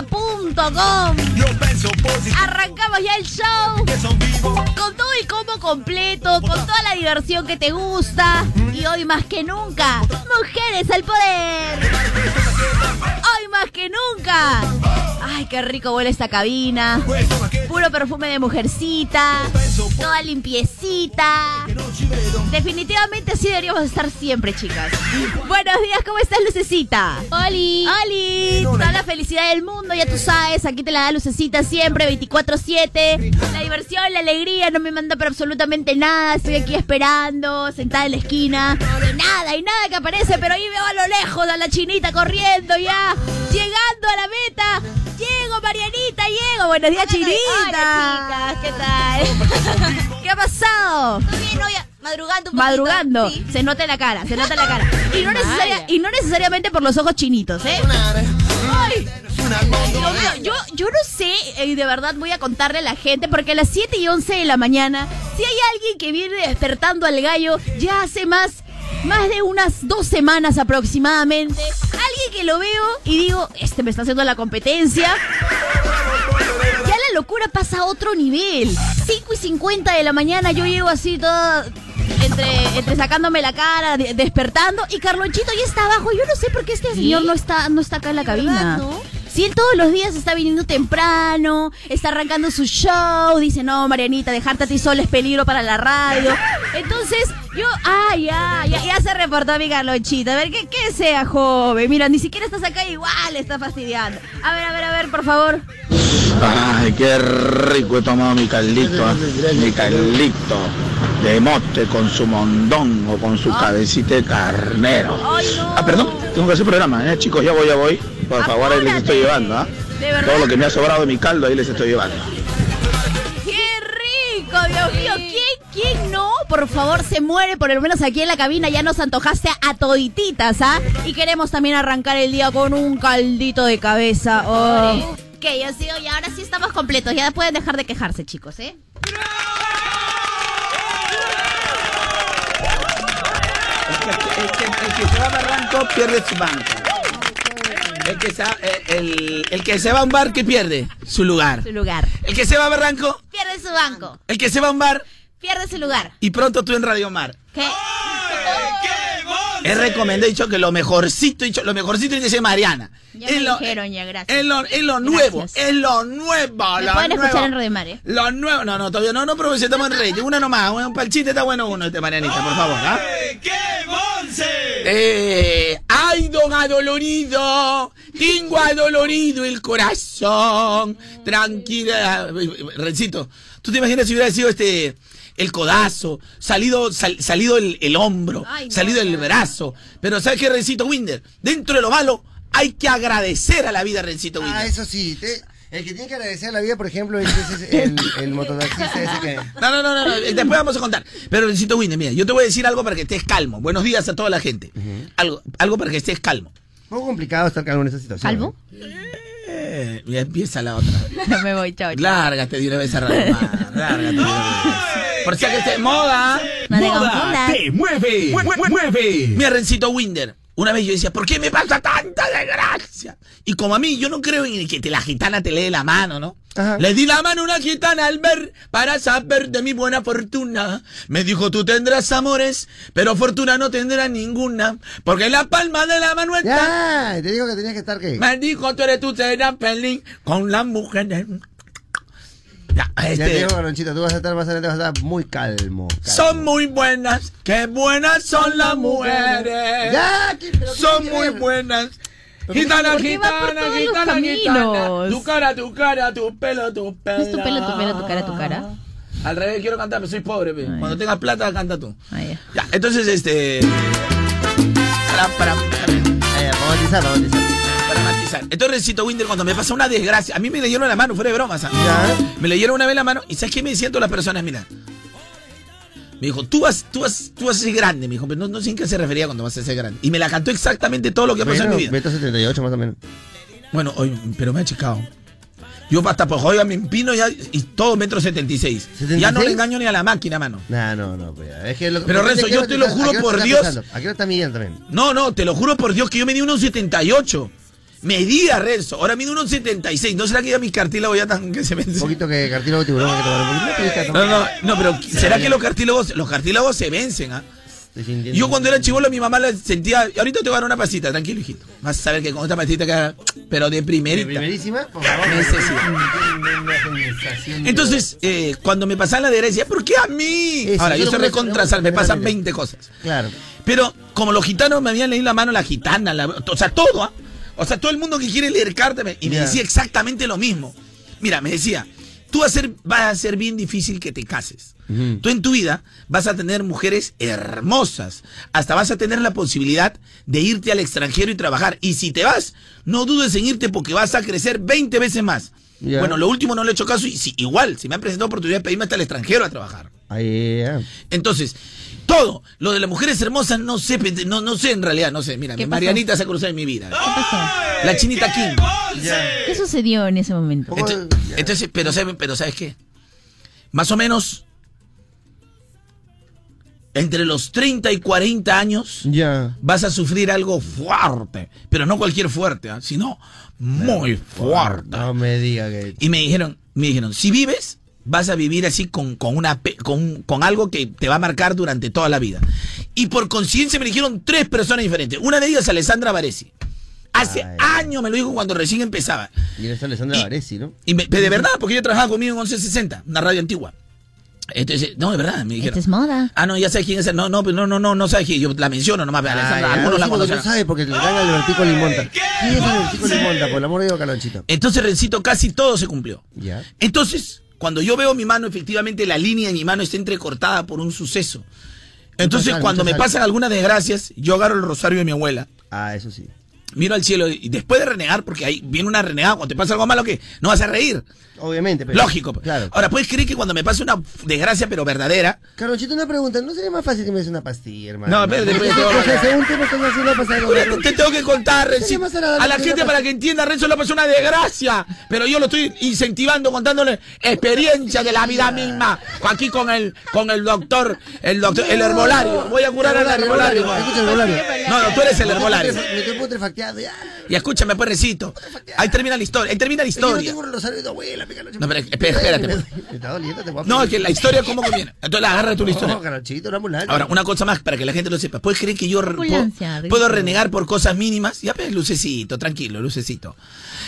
bateriaseria.com. Arrancamos ya el show. Con todo el combo completo, con toda la diversión que te gusta. Y hoy más que nunca, mujeres al poder. Hoy más que nunca. Ay, qué rico huele esta cabina. Puro perfume de mujercita. Toda limpiecita. Definitivamente así deberíamos estar siempre, chicas. Buenos días, ¿cómo estás, Lucecita? ¡Oli! ¡Oli! Toda la felicidad del mundo, ya tú sabes. Aquí te la da Lucecita siempre, 24-7. La diversión, la alegría, no me manda para absolutamente nada. Estoy aquí esperando, sentada en la esquina. Y nada, y nada que aparece, pero ahí veo a lo lejos a la chinita corriendo ya. Llegando a la meta. Llego, Marianita, llego. Buenos días, chinita. Hola, chicas, ¿qué tal? ¿Qué ha pasado? ¿Todo bien hoy? Madrugando un poquito. Madrugando. Sí. Se nota en la cara, se nota en la cara. Y no, necesaria- y no necesariamente por los ojos chinitos, ¿eh? Ay, mío, yo, yo no sé, y de verdad voy a contarle a la gente, porque a las 7 y 11 de la mañana, si hay alguien que viene despertando al gallo ya hace más, más de unas dos semanas aproximadamente, alguien que lo veo y digo, este me está haciendo la competencia. Ya la locura pasa a otro nivel. 5 y 50 de la mañana yo llego así toda entre, entre sacándome la cara, de- despertando y Carlonchito ya está abajo. Yo no sé por qué este señor no está, no está acá en la cabina. no? Si él todos los días está viniendo temprano, está arrancando su show, dice, no, Marianita, dejarte a ti sola es peligro para la radio. Entonces, yo, ah, ya, ya, ya se reportó mi Carlonchito. A ver, que, que sea joven. Mira, ni siquiera estás acá igual, está fastidiando. A ver, a ver, a ver, por favor. Ay, qué rico he tomado mi caldito, ¿ah? mi caldito de mote con su mondón o con su cabecita de carnero. Ay, no. Ah, perdón, tengo que hacer programa, ¿eh? chicos, ya voy, ya voy. Por favor, ahí les estoy llevando, ¿ah? De verdad. Todo lo que me ha sobrado de mi caldo, ahí les estoy llevando. ¡Qué rico, Dios mío! ¿Quién, quién no? Por favor, se muere, por lo menos aquí en la cabina ya nos antojaste a todititas, ¿ah? Y queremos también arrancar el día con un caldito de cabeza. Oh. Que yo sigo y ahora sí estamos completos. Ya pueden dejar de quejarse, chicos, ¿eh? El que, el que- el que se va a Barranco pierde su banco. El que, se, eh, el, el que se va a un bar, ¿qué pierde? Su lugar. Su lugar. El que se va a Barranco, Pierde su banco. el que se va a un bar Pierde su lugar. y pronto tú en Radio Mar. ¿Qué? He recomendado, he dicho que lo mejorcito, he dicho, lo mejorcito dice Mariana. Ya Es me lo- dijeron, ya, gracias. Es lo, es lo nuevo, Gracias. es lo nuevo, Me lo pueden nuevo. escuchar en Radio Mar, ¿eh? Lo nuevo, no, no, todavía no, no, pero si estamos en rating. Una nomás, un palchite está bueno uno, este Marianita, por favor, ¿ah? Eh, ay, don adolorido, tengo adolorido el corazón. Tranquila, Rencito, ¿tú te imaginas si hubiera sido este el codazo, salido sal- salido el, el hombro, Ay, no, salido el brazo? Pero ¿sabes qué, Rencito Winder? Dentro de lo malo, hay que agradecer a la vida, Rencito Winder. Ah, eso sí. te- el que tiene que agradecer a la vida, por ejemplo, es el, el mototaxista ese que... No, no, no, no, no, después vamos a contar. Pero Rencito Winder, mira, yo te voy a decir algo para que estés calmo. Buenos días a toda la gente. Algo, algo para que estés calmo. Un poco complicado estar calmo en esa situación. ¿Calvo? Eh, ya empieza la otra. No me voy, chao. Lárgate de una vez a Lárgate de una vez. Por si acaso esté moda. No te confundas. mueve, mueve. Mira, Rencito Winder. Una vez yo decía, ¿por qué me pasa tanta desgracia? Y como a mí, yo no creo en que te, la gitana te lee la mano, ¿no? Ajá. Le di la mano a una gitana al ver para saber de mi buena fortuna. Me dijo, tú tendrás amores, pero fortuna no tendrás ninguna. Porque la palma de la mano está. Ya, te digo que tenías que estar que... Me dijo, tú eres tú, serás feliz con las mujeres. Ya, Ya te este, digo, Carlonchito, tú vas a estar más adelante, vas a estar muy calmo. calmo. son muy buenas, qué buenas son las mujeres. Ya, ¿qué- pero qué son muy ver? buenas. Gitana, ¿Por qué va por gitana, gitana, gitana. Tu cara, tu cara, tu pelo, tu pelo. es tu pelo, tu pelo, tu cara, tu cara? Al revés, quiero cantar, pero soy pobre. Ah, Cuando tengas plata, canta tú. Ah, ya. Ya, entonces, este. Para, para matizar. Entonces, Recito Winder, cuando me pasa una desgracia, a mí me leyeron la mano, fuera de bromas. Me leyeron una vez la mano y ¿sabes qué me decían todas las personas? Mira. Me dijo, tú vas, tú vas, tú vas a ser grande, me dijo, pero no, no sé en qué se refería cuando vas a ser grande. Y me la cantó exactamente todo lo que ha pasado Bueno, en mi vida. Beto 78 más o menos. Bueno, hoy, pero me ha achicado. Yo hasta por joder me empino ya y todo metro 76. Ya no le engaño ni a la máquina, mano. No, no, no. Pues, es que lo, Pero, Renzo, ¿a qué yo te lo juro por Dios. empezando? ¿A qué hora está midiendo también? No, no, te lo juro por Dios que yo medí unos 78. Medía, Renzo. Ahora mido unos 76. ¿No será que ya mi cartílago ya tan que se me... Un poquito que cartílago de tiburón hay que tomar un poquito. No No, no, no, pero ¿será que los cartílagos, los cartílagos se vencen, ah? Yo cuando era chivolo mi mamá la sentía, ahorita te voy a dar una pasita, tranquilo, hijito. Vas a saber que con esta pasita queda, pero de ¿De primerita. primerísima? Por favor. Entonces, eh, cuando me pasan la derecha, decía, ¿por qué a mí? Eso, Ahora, yo soy no recontra, puedo- me pasan no, 20 cosas. Claro. Pero como los gitanos me habían leído la mano, la gitana, la- o sea, todo, ¿ah? O sea, todo el mundo que quiere leer cartas, y me decía exactamente lo mismo. Mira, me decía, tú vas a ser, a ser bien difícil que te cases. Tú en tu vida vas a tener mujeres hermosas. Hasta vas a tener la posibilidad de irte al extranjero y trabajar. Y si te vas, no dudes en irte porque vas a crecer 20 veces más. Bueno, lo último no le he hecho caso y si, igual, si me han presentado oportunidad de pedirme hasta el extranjero a trabajar. Ahí, ya. Entonces, todo, lo de las mujeres hermosas, no sé, no, no sé en realidad, no sé. Mira. Marianita se ha cruzado en mi vida. ¿Qué pasó? La chinita King. ¿Qué sucedió en ese momento? Entonces, entonces, pero, ¿sabes- pero ¿sabes qué? Más o menos, entre los 30 y 40 años, Ya. vas a sufrir algo fuerte. Pero no cualquier fuerte, ¿ah? sino muy fuerte. No me diga que. Y me dijeron, me dijeron, si vives, vas a vivir así con, con una con, con algo que te va a marcar durante toda la vida. Y por conciencia me dijeron tres personas diferentes. Una de ellas, Alessandra Varesi. Hace Ay. años me lo dijo cuando recién empezaba. Y eres Alessandra Y- Varesi, ¿no? Y me- de verdad, porque ella trabajaba conmigo en 1160, una radio antigua. Entonces, no, de verdad, me dijeron. Esta es moda. Ah, no, ya sabes quién es. No, no, no, no, no, no sabes quién. Yo la menciono nomás, pero Alessandra, algunos la conocen. tú sabes, porque le dan al Albertico Limonta. ¿Quién es Albertico Limonta? Por el amor de Dios, Calonchito. Entonces, Rencito, casi todo se cumplió. Ya. Entonces, cuando yo veo mi mano, efectivamente la línea de mi mano está entrecortada por un suceso. Entonces, cuando me pasan algunas desgracias, yo agarro el rosario de mi abuela, Ah, eso sí. miro al cielo y después de renegar, porque ahí viene una renegada, cuando te pasa algo malo, que no vas a reír. Obviamente, pero. Lógico. pues. Claro. Ahora, ¿puedes creer que cuando me pasa una desgracia, pero verdadera, Carlonchito, una pregunta. ¿No sería más fácil que me des una pastilla, hermano? No, espérate, Porque espérate, ese- espérate. ese Según tiempo estás haciendo pasar te tengo que contar, Renzo. A la gente para que entienda, Renzo López es una desgracia. Pero yo lo estoy incentivando, contándole experiencia de la vida misma. Aquí con el, con el doctor, el doctor, el herbolario. Voy a curar al herbolario. No, no, tú eres el herbolario. Me estoy putrefacteado ya. Y escúchame, pues, Recito. Ahí termina la historia. Ahí termina la historia. tengo el rosario de abuela. No, pero, espera, espérate, Me- pues. Está doliendo, te voy a No, es que la historia, ¿cómo conviene? Entonces, agarra tú la historia. Una ambulancia. Ahora, una cosa más para que la gente lo sepa. ¿Puedes creer que yo puedo, renegar por cosas mínimas? Ya ves, lucecito, tranquilo, lucecito.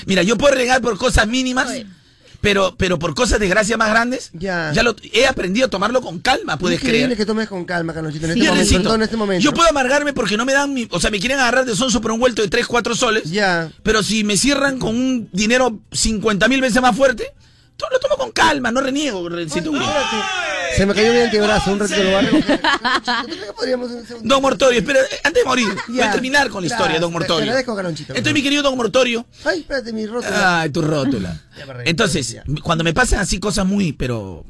Mira, yo puedo renegar por cosas mínimas, pero, pero por cosas de gracia más grandes, Ya. lo he aprendido a tomarlo con calma, puedes Es increíble creer. que tomes con calma, Carlonchito. En Sí. este momento, Recito, todo en este momento. yo puedo amargarme porque no me dan mi, o sea, me quieren agarrar de sonso por un vuelto de 3, 4 soles, Ya. pero si me cierran con un dinero 50 mil veces más fuerte, todo lo tomo con calma, no reniego, Rencito. Se me cayó mi antebrazo, un ratito lo. Don Mortorio, espera, eh, antes de morir, voy a terminar con la historia, Don te- Mortorio. te agradezco. Entonces, mi querido Don Mortorio, Ay, espérate, mi rótula. ay, tu rótula. Entonces, cuando me pasan así cosas muy, pero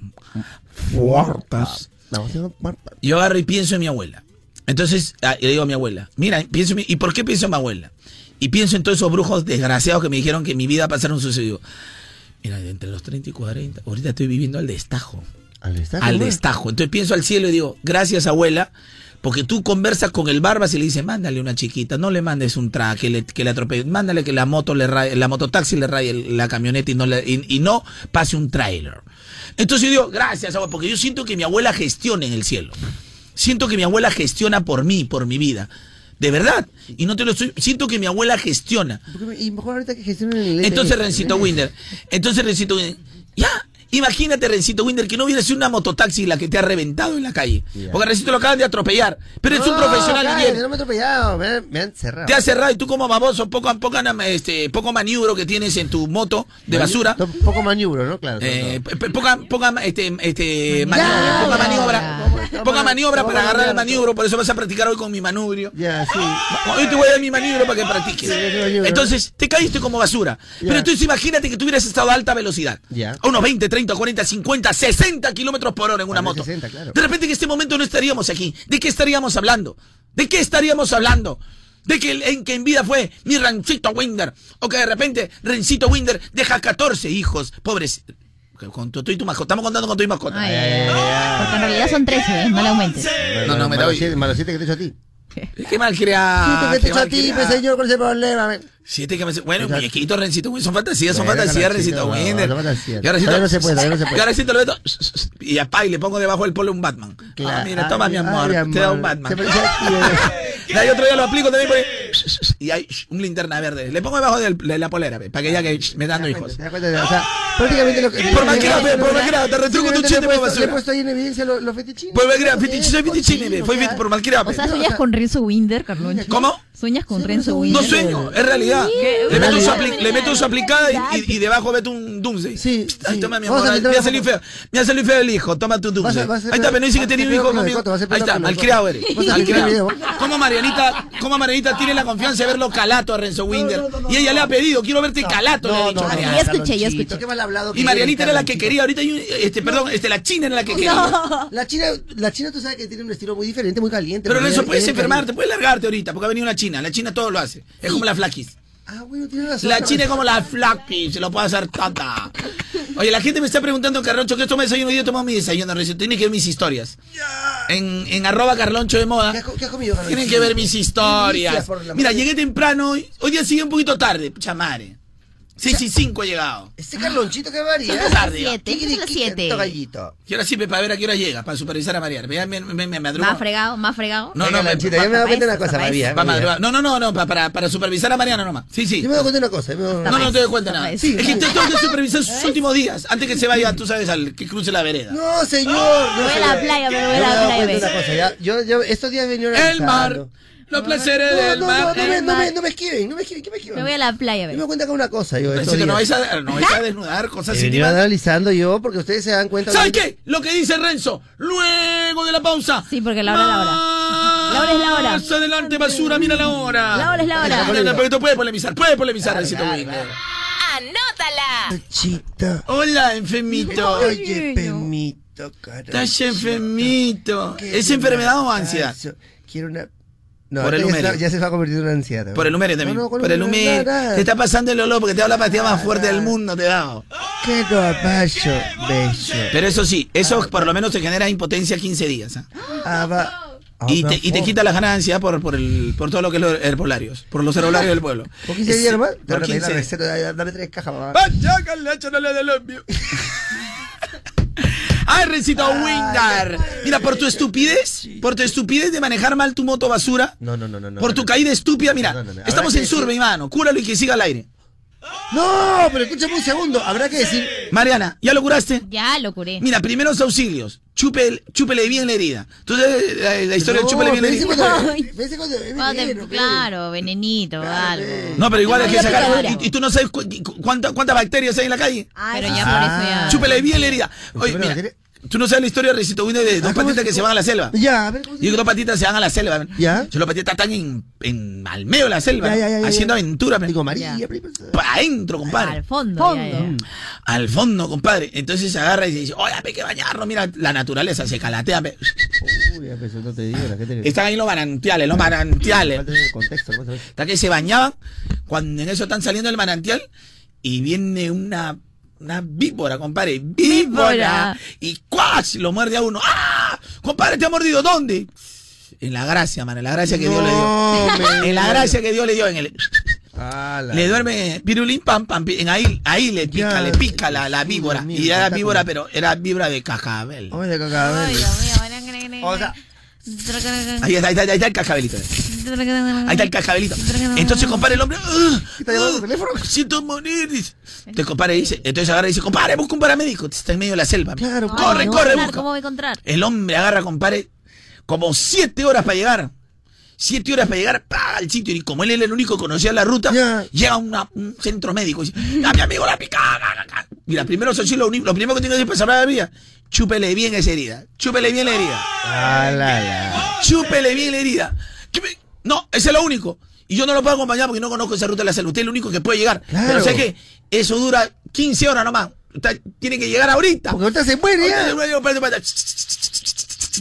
fuertes, Vamos a tomar- yo agarro y pienso en mi abuela. Entonces, ah, le digo a mi abuela, mira, pienso en mi- ¿y por qué pienso en mi abuela? Y pienso en todos esos brujos desgraciados que me dijeron que en mi vida pasaron sucedido. Mira, entre los 30 y 40, ahorita estoy viviendo al destajo. Al destajo. al ¿no? destajo. Entonces pienso al cielo y digo, gracias abuela, porque tú conversas con el barbas y le dices, mándale una chiquita, no le mandes un traje que le, que le atropelle, mándale que la moto le raye, la mototaxi le raye el- la camioneta y no, le- y, y no pase un trailer. Entonces yo digo, gracias abuela, porque yo siento que mi abuela gestiona en el cielo. Siento que mi abuela gestiona por mí, por mi vida. De verdad. Y no te lo estoy. Siento que mi abuela gestiona. Y mejor ahorita que gestionen el inglés. Entonces, Rencito Winder. Entonces, Rencito Winder. Ya. Imagínate, Rencito Winder, que no hubiera sido una mototaxi la que te ha reventado en la calle. Porque Rencito lo acaban de atropellar. Pero es un No, profesional cállate, bien. No me he atropellado, me, me han cerrado. Te ha cerrado y tú como baboso, poco, poco, este, poco maniobro que tienes en tu moto de basura. Poco maniobro, ¿no? Claro. Eh, poca, poca, este, este, mani- Maniobra. poca maniobra, Ya. poca maniobra para agarrar el maniobro, por eso vas a practicar hoy con mi manubrio. Ya, sí. Hoy te voy a dar mi maniobro para que practiques. Sí. Entonces, te caíste como basura. Pero entonces imagínate que tú hubieras estado a alta velocidad. Ya. A unos 20, 30, 40, 50, 60 kilómetros por hora en una moto. 60, claro. De repente en este momento no estaríamos aquí. ¿De qué estaríamos hablando? ¿De qué estaríamos hablando? de que, en que en vida fue mi Rencito Winder, o que de repente Rencito Winder deja 14 hijos, pobres. Con tu, tú y tu mascota, estamos contando con tu y mascota. Ay, ay, ay. Porque en realidad son 13, ¿eh? no le aumentes. No, no, me doy. siete, malo siete que te echo a ti. Qué mal creado. Siete que te a ti, pues señor, ¿cuál es el problema? Siete que me... Bueno, Exacto. muñequito, Rencito Winder, son fantasías, son fantasías, Rencito, Rencito no, Winder. son fantasías. Y ahora Rencito- no se puede, no se puede. Y ahora Rencito lo meto y a Pai le pongo debajo del polo un Batman. Claro. Ah, mira, toma Ay, mi amor, ay, te da un Batman. Se ahí otro día lo aplico también porque... Y hay un linterna verde. Le pongo debajo de la polera, para que ya que me dando hijos. Prácticamente lo que. Por malcriado, pe, por malcriado, te retruco tu chiste por basura. Le he puesto ahí en evidencia los, fetichines. Pues malcriado, Bien, fetiche, soy fetichine, pe, fue por malcriado. O sea, sueñas con Renzo Winder, Carloncho. ¿Cómo? Sueñas con Renzo Winder. No sueño, es realidad. Le meto, su aplicada y, debajo meto un Doomsday. Sí, Ay, toma mi amor, me meter ha la salido foto. feo. Me ha salido feo el hijo, toma tu Doomsday. Ahí está, pero no dice que tenía un hijo conmigo. Ahí está, malcriado eres. Vas a quitar el Malcriado. video. ¿Cómo Marianita, cómo Marianita tiene la confianza de verlo calato a Renzo Winder? Y ella le ha pedido, quiero verte calato, le ha No, dicho no, no, Mariana. Yo escuché, yo escuché. Qué mal hablado. que Y Marianita era la que quería, ahorita hay un, este, perdón, este, la China era la que quería. La China, la China tú sabes que tiene un estilo muy diferente, muy caliente. Pero Renzo, puedes enfermarte, puedes largarte ahorita, porque ha venido una China. La China todo lo hace. Es como la flaquis. Ah, bueno, tienes razón. La China es como la flappy, se lo puede hacer tanta. Oye, la gente me está preguntando, Carloncho, ¿qué toma desayuno? Yo tomo mi desayuno, Renzo. Tienes que ver mis historias. En, en arroba Carloncho de moda. ¿Qué has, qué has comido, Carlonchito? Tienen que ver mis historias. Mira, llegué temprano. Hoy, hoy día sigue un poquito tarde. Chamare. 6 y 5 he llegado. Este Carlonchito, qué varía. Siete, ¿qué son las siete? gallito. Y ahora sí, para ver a qué hora llega, para supervisar a Mariana. Ya me, me, me, me madrugó. Más fregado, más fregado. No, no, me- yo me cuenta de una cosa, María. No, no, no, no, pa- para, para supervisar a Mariana nomás. Sí, sí. Yo me dado cuenta de una cosa. me No, no te doy cuenta nada. Sí, es que sí. te tengo que supervisar sus últimos días, antes que se vaya, tú sabes, al que cruce la vereda. No, señor. No, Voy a la playa, me voy a me la playa. Yo, yo, estos días El mar. Los placeres No, del no, mar. no, no, me, no, me, no me esquiven, no me esquiven, ¿qué me esquiven? Me voy a la playa, Yo me cuenta con una cosa, yo. no vais a, no vais a desnudar cosas venido íntimas. analizando yo porque ustedes se dan cuenta. ¿Sabes qué? Lo que dice Renzo, luego de la pausa. Sí, porque la hora es la hora. La hora es la hora. Más adelante, basura, mira la hora. La hora es la hora. Porque tú puedes polemizar, puedes polemizar, Rencito. ¡Anótala! Chita. Hola, enfermito. Oye, pemito, carajo. Estás enfermito. ¿Qué ¿Es enfermedad o ansiedad? Quiero una. No, Por el humerio. se- ya se va a convertir en una ansiedad. Por el humerio también. No, no, Por el humerio. Te está pasando el olor porque te da la pastilla más fuerte del mundo, te dado. Qué guapacho, bello. Pero eso sí, eso por lo menos te genera impotencia 15 días. ¿ah? Aba- Y te, y te Aba- quita las ganancias por, por, el, por todo lo que es los herbolarios, por los herbolarios del pueblo. ¿Por 15 días? Por Dame la 15. receta, dame- Dame tres cajas, mamá. Pachaca, leche, no le del. Ay, Rencito Windar. Mira, por tu estupidez, por tu estupidez de manejar mal tu moto basura, No, no, no, no. no, por no, tu no. caída estúpida, mira, No, no, no. estamos en surbe, mano, cúralo y que siga al aire. No, pero escúchame un segundo. Habrá que decir. Mariana, ¿ya lo curaste? Ya lo curé. Mira, primeros auxilios. Chúpele, chúpele bien la herida. Entonces, la, la historia del chúpele bien la herida. cuando- Ay. cuando veneno, claro, venenito, algo. No, pero igual hay que sacar. Y, y tú no sabes cu- cu- cuánta- cuántas bacterias hay en la calle. Pero ya por eso ya. Chúpele bien la herida. Oye, mira. Tú no sabes la historia de Recito Winder de dos Ah, ¿cómo patitas que se van a la selva. Ya, a ver cómo se Y que dos patitas se van a la selva. Ya. Si los patitas están en, en al medio de la selva, Ya, ya, ya, ya, haciendo ya. aventuras. Digo, María, Ya. prima. Pa' adentro, compadre. Al fondo. ya, ya. Al fondo, compadre. Entonces se agarra y dice, oye, hay que bañarnos. Mira, la naturaleza se calatea. pe. Uy, ya, pues, no te digo, la gente que. Están ahí los manantiales, los manantiales. Hasta que se bañaban, cuando en eso están saliendo del manantial, y viene una, una víbora, compadre, víbora, Víbora. y ¡cuas! lo muerde a uno. ¡Ah! Compadre, ¿te ha mordido? ¿Dónde? En la gracia, man, en la gracia que Dios le dio. En la gracia que Dios le dio, en el, Ah, le duerme pirulín pam pam, en ahí, ahí le pica, Ya. le pica la, la víbora. Y era víbora, pero era víbora de cascabel. Ay, de cacabel. Ay, Dios mío. O sea, Ahí está, ahí está, ahí está el cascabelito. Ahí está el cascabelito. Entonces, compadre, el hombre. "Ugh, está llamando ugh, por teléfono? Siento morir. Entonces, compadre dice. Entonces agarra y dice, compadre, busca un paramédico. Está en medio de la selva. Claro, Ay, corre, no, corre, busca. ¿Cómo voy a encontrar? El hombre agarra, compadre, como siete horas para llegar. Siete horas para llegar al sitio. Y como él era el único que conocía la ruta, llega a una- un centro médico y dice, a mi amigo la picada. Mira, primero eso sí, lo, uni- lo primero que tiene que decir para salvar la vida, chúpele bien esa herida. Chúpele bien la herida. Ah, la, la. Chúpele bien la herida. No, ese es lo único. Y yo no lo puedo acompañar porque no conozco esa ruta de la salud. Usted es el único que puede llegar. Claro. Pero sé que eso dura 15 horas nomás. Usted tiene que llegar ahorita. Porque ahorita se muere Ahorita ya. se muere.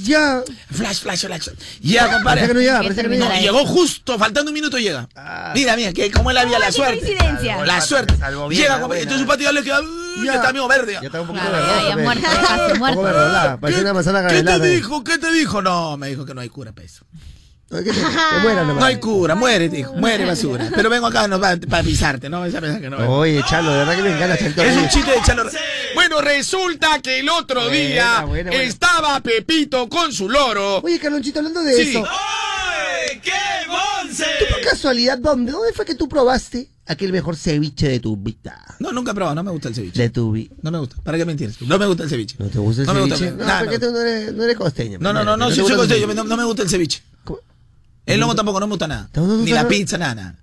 Ya. Flash, flash, flash. Llega, compadre. Parece que no llega, parece que no llega. Llegó justo, faltando un minuto llega. Ah. Mira, mira, que como él había la qué suerte. coincidencia. La suerte. Salvo bien, Llega, la compadre. Entonces su patio ya le queda. uh, Ya. Está medio verde. Ya está un poquito verdad, ya, ya muerto, poco muerto. parece una manzana ¿Qué te dijo? ¿Qué te dijo? No, me dijo que no hay cura para eso. ¿Qué muera nomás. No hay cura, muere, dijo. Muere basura. Pero vengo acá no, para, para pisarte, ¿no? Esa que no. Oye, Chalo, de verdad que me encanta Chalito. Es un chiste de Chalo. Bueno, resulta que el otro Buena, día buena, buena. estaba Pepito con su loro. Oye, Carlonchito, hablando de Sí. eso. ¿Tú por casualidad, dónde? ¿Dónde fue que tú probaste aquel mejor ceviche de tu vida? No, nunca he probado, no me gusta el ceviche. De tu vida. No me gusta. ¿Para qué mentir? No me gusta el ceviche. ¿No te gusta el No me ceviche? gusta. no, Nada, porque no. tú no eres, no eres costeño. No, no, no, no, soy costeño, no, no me gusta el ceviche. El lomo tampoco, no me gusta nada. ¿Te gusta Ni la pizza, nada, nada.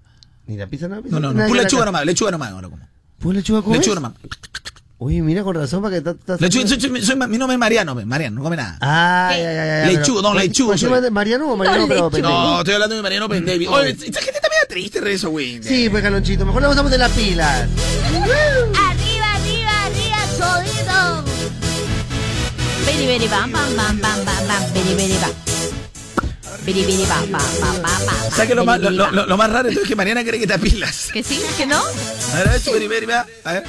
Ni la pizza, nada. No, no, no. Pura lechuga nomás, lechuga nomás ahora como. ¿Pura lechuga comes? Lechuga nomás. Oye, mira con razón para que estás... Lechuga, soy, soy- soy- mi nombre es Mariano, Mariano, no come nada. Ah, ya, ya, ya. Lechuga, don lechuga ¿Se soy. llama Mariano o Mariano? Pero pendejo? No, estoy hablando de Mariano Ben David. Oye, esta gente está medio triste, Rezo, güey. Sí, pues, Carlonchito, mejor la usamos de las pilas. Arriba, arriba, arriba, solito. Biri, biri, bam, bam, bam, bam, bam, bam, biri, biri, bam. Bam. ¿Sabes que lo más, lo, lo- lo más raro es que Mariana cree que te pilas? ¿Que sí? ¿Que no? A ver, a ver, a ver.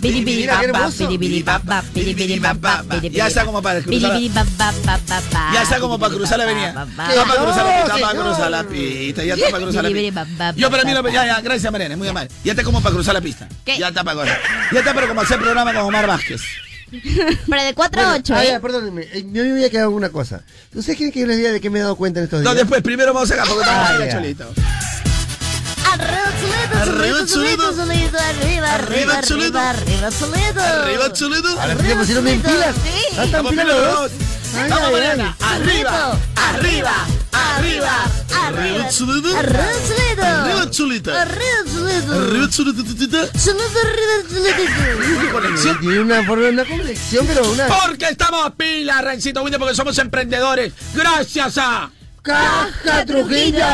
Biri, biri, bam, biri, biri, Ya está como para cruzar. bam. Ya está como para cruzar la avenida. Está para cruzar la pista, está para cruzar la pista. Ya está para cruzar la pista. Yo para mí, lo- ya, ya, gracias Mariana, muy amable. Ya está como para cruzar la pista. Ya está para. Ya está para como hacer programa con Omar Vázquez. Pero de 4 a 8, Ah, ya, ¿eh? perdónenme. eh, Yo me había quedado una cosa. ¿Ustedes quieren que yo les diga de qué me he dado cuenta en estos días? No, después, primero vamos acá porque estamos Ah, ya. Cholito. Arriba, solito, Arriba, solito, solito, solito. solito, arriba, Arriba, arriba, solito. arriba, arriba, solito. Arriba, Cholito. Arriba, arriba, arriba. arriba, Cholito. arriba, solito. Arriba, Cholito. Arriba, solito. Arriba, Cholito. arriba, solito. ¿Qué conexión? Tiene una forma, una conexión, pero una Porque estamos pilas, Rencito Winter, porque somos emprendedores. Gracias a. caja Trujillo.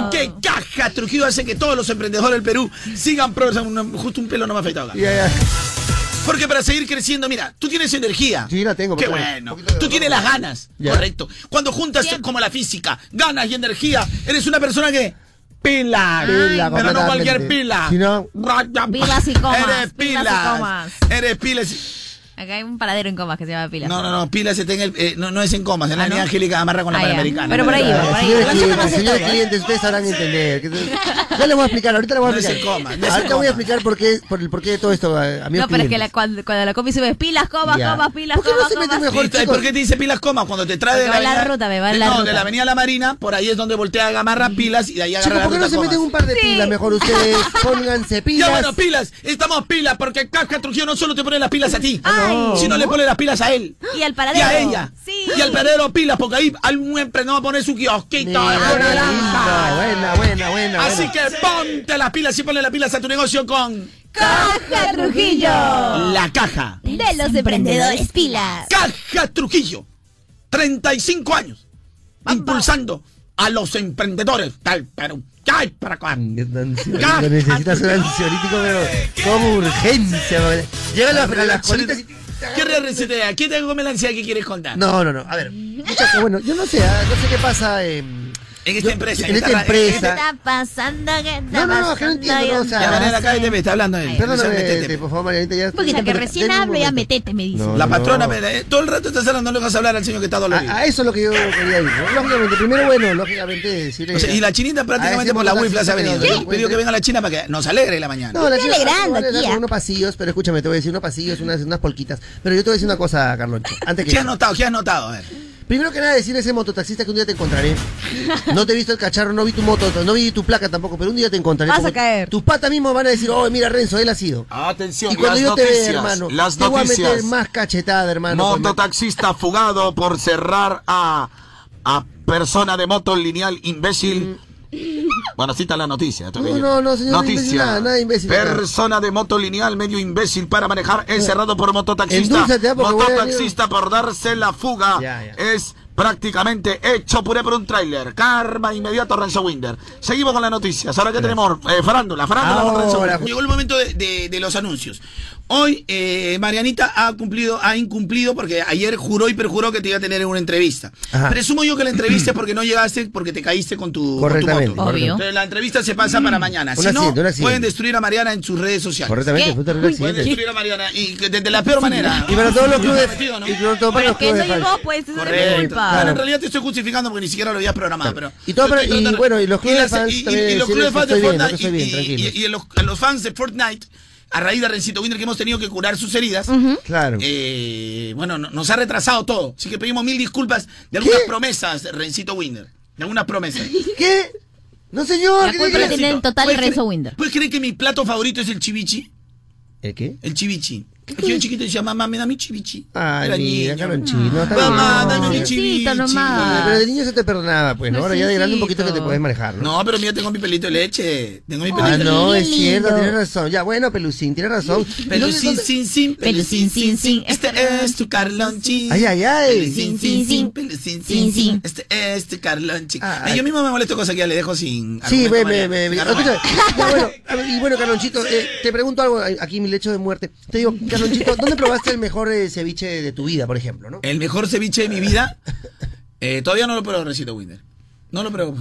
Porque Caja Trujillo hace que todos los emprendedores del Perú sigan progresando. Justo un pelo no me ha afeitado. Ya, ya. Porque para seguir creciendo, mira, tú tienes energía. Sí, la tengo, Qué bueno. Tú tienes las ganas. Ya. Correcto. Cuando juntas Bien. como la física, ganas y energía, eres una persona que. Pila. Pila, Pero no cualquier pila. Si no- Pilas y comas, Eres pilas y comas. Eres pilas. Acá hay un paradero en comas que se llama Pilas. No, no, no, pilas está en el, eh, no, no es en comas, en la Ah, ¿no? niña Angélica amarra con la Ah. Panamericana. Pero por ahí va, por ahí Señores clientes, señores clientes, ustedes sabrán entender. Ya les voy a explicar, ahorita les voy a No es explicar. en coma, no es en ahorita voy coma. a explicar por qué, por el porqué de todo esto a, a mis No, pero es que la, cuando, cuando la comi sube pilas, comas, Ya. comas, pilas, ¿Por qué no comas, se mete comas. mejor, ¿Y chicos? por qué te dice pilas comas? Cuando te trae de la va en la avenida- ruta, me va en la no, ruta. de la avenida La Marina, por ahí es donde voltea Gamarra pilas y de ahí agarra Chicos, ¿por qué no se meten Comas. un par de pilas? Mejor ustedes pónganse pilas. Ya bueno, pilas, estamos pilas, porque Caja Trujillo no solo te pone las pilas a ti, Ay. sino le pone las pilas a él. Y al Y paradero. a ella. Sí. Y al paradero pilas, porque ahí algún emprendedor va a poner su kiosquito de buena. Buena, buena, buena. Así buena. que ponte las pilas y ponle las pilas a tu negocio con Caja Trujillo. La Caja. De los emprendedores pilas. Caja Trujillo. 35 años. Impulsando a los emprendedores del Perú. ¿Qué hay para? Ansiolítico, Necesitas un ansiolítico, pero con urgencia. Llegan las, a las colitas y... ¿Qué receta? ¿Qué te come la ansiedad que quieres contar? No, no, no. A ver, muchachos, bueno, yo no sé, ah, no sé qué pasa en, En esta yo- empresa. En esta ra- ¿Qué empresa. está pasando? ¿Qué está No, no, no, que no pasando? entiendo, o sea, Ya, Mariana, acá te está hablando él. Perdóname, este, por favor, Marianita, ya. Porque ya, que recién hablo, ya metete, me dice. No, La patrona, no. eh, todo el rato estás hablando, no le vas a hablar al señor que está dolorido. A, a eso es lo que yo quería ir. ¿no? Lógicamente, primero, bueno, lógicamente decirle. O sea, y la chinita prácticamente por la wifi se ha venido. Yo pidió que venga la china para que nos alegre la mañana. No, la chica- alegrando unos pasillos, pero escúchame, te voy a decir unos pasillos, unas, unas polquitas. Pero yo te voy a decir una cosa, Carloncho. Antes que. ¿Qué has notado? ¿Qué has notado? A ver. Primero que nada, decir a ese mototaxista que un día te encontraré. No te he visto el cacharro, no vi tu moto, no vi tu placa tampoco, pero un día te encontraré. Vas a caer. Tus patas mismos van a decir, oh, mira, Renzo, él ha sido. Atención, Y cuando las yo te noticias, vea, hermano, las te voy a noticias. meter más cachetada, hermano. cuando- Mototaxista fugado por cerrar a, a persona de moto lineal imbécil. Bueno, cita la noticia. No, no, no, señor, Noticia. imbécil, nada, nada imbécil. Persona de moto lineal medio imbécil para manejar es cerrado por mototaxista. Ah, Mototaxista por darse la fuga Ya, ya. es prácticamente hecho puré por un tráiler. Karma inmediato Renzo Winder. Seguimos con las noticias. Ahora que tenemos eh, farándula, farándula con Renzo Ahora, Winder. Llegó el momento de, de- de los anuncios. Hoy eh, Marianita ha cumplido, ha incumplido porque ayer juró y perjuró que te iba a tener en una entrevista. Ajá. Presumo yo que la entrevista es porque no llegaste porque te caíste con tu, con tu Correctamente, moto. Obvio. Entonces la entrevista se pasa para mañana. Si no, accidente, un accidente. pueden destruir a Mariana en sus redes sociales. Correctamente, Pueden destruir a Mariana y que de, de la peor manera. Y para todos los clubes. Metido, ¿no? Y para todos Pero los que no clubes llegó, pues, esa es la Correcto. culpa. Bueno, en realidad te estoy justificando porque ni siquiera lo habías programado, pero... Y todo, pero- y bueno, y los clubes fans de. Fortnite y- los fans de Fortnite, a raíz de Rencito Winder que hemos tenido que curar sus heridas, Claro. eh, bueno, no- nos ha retrasado todo. Así que pedimos mil disculpas de algunas ¿Qué? promesas, Rencito Winder. De algunas promesas. ¿Qué? No, señor. La ¿qué culpa la tiene en total ¿Puedes Renzo Winder. ¿Puedes creer que mi plato favorito es el chivichi? ¿El qué? El chivichi. Que yo chiquito decía, mamá, me da mi chivichi. Ay, mira, está Mamá, dame mi chivichi. nomás. Pero de niño se te perdonaba, pues, ¿no? Ahora ya de grande un poquito que te puedes manejar, ¿no? No, pero mira, tengo mi pelito de leche. Tengo mi pelito Ah, de no, Qué es cierto, tienes razón. Ya, bueno, Pelucín, tienes razón. ¿Y dónde- Pelucín, sin, sin, pelucín, sin, sin. Es Este verdad. es tu Carlonchi. Ay, ay, ay. Pelucín, sin, sin, pelucín, sin, sin. Este es tu Carlonchi. Ah, Ay, yo mismo me molesto cosas que ya le dejo sin. Sí, bueno, a ver, y bueno, Carlonchito, eh, te pregunto algo aquí mi lecho de muerte. Te digo, ¿dónde probaste el mejor eh, ceviche de tu vida, por ejemplo, no? El mejor ceviche de mi vida. eh, todavía no lo pruebo, Recito Winder. No lo pruebo.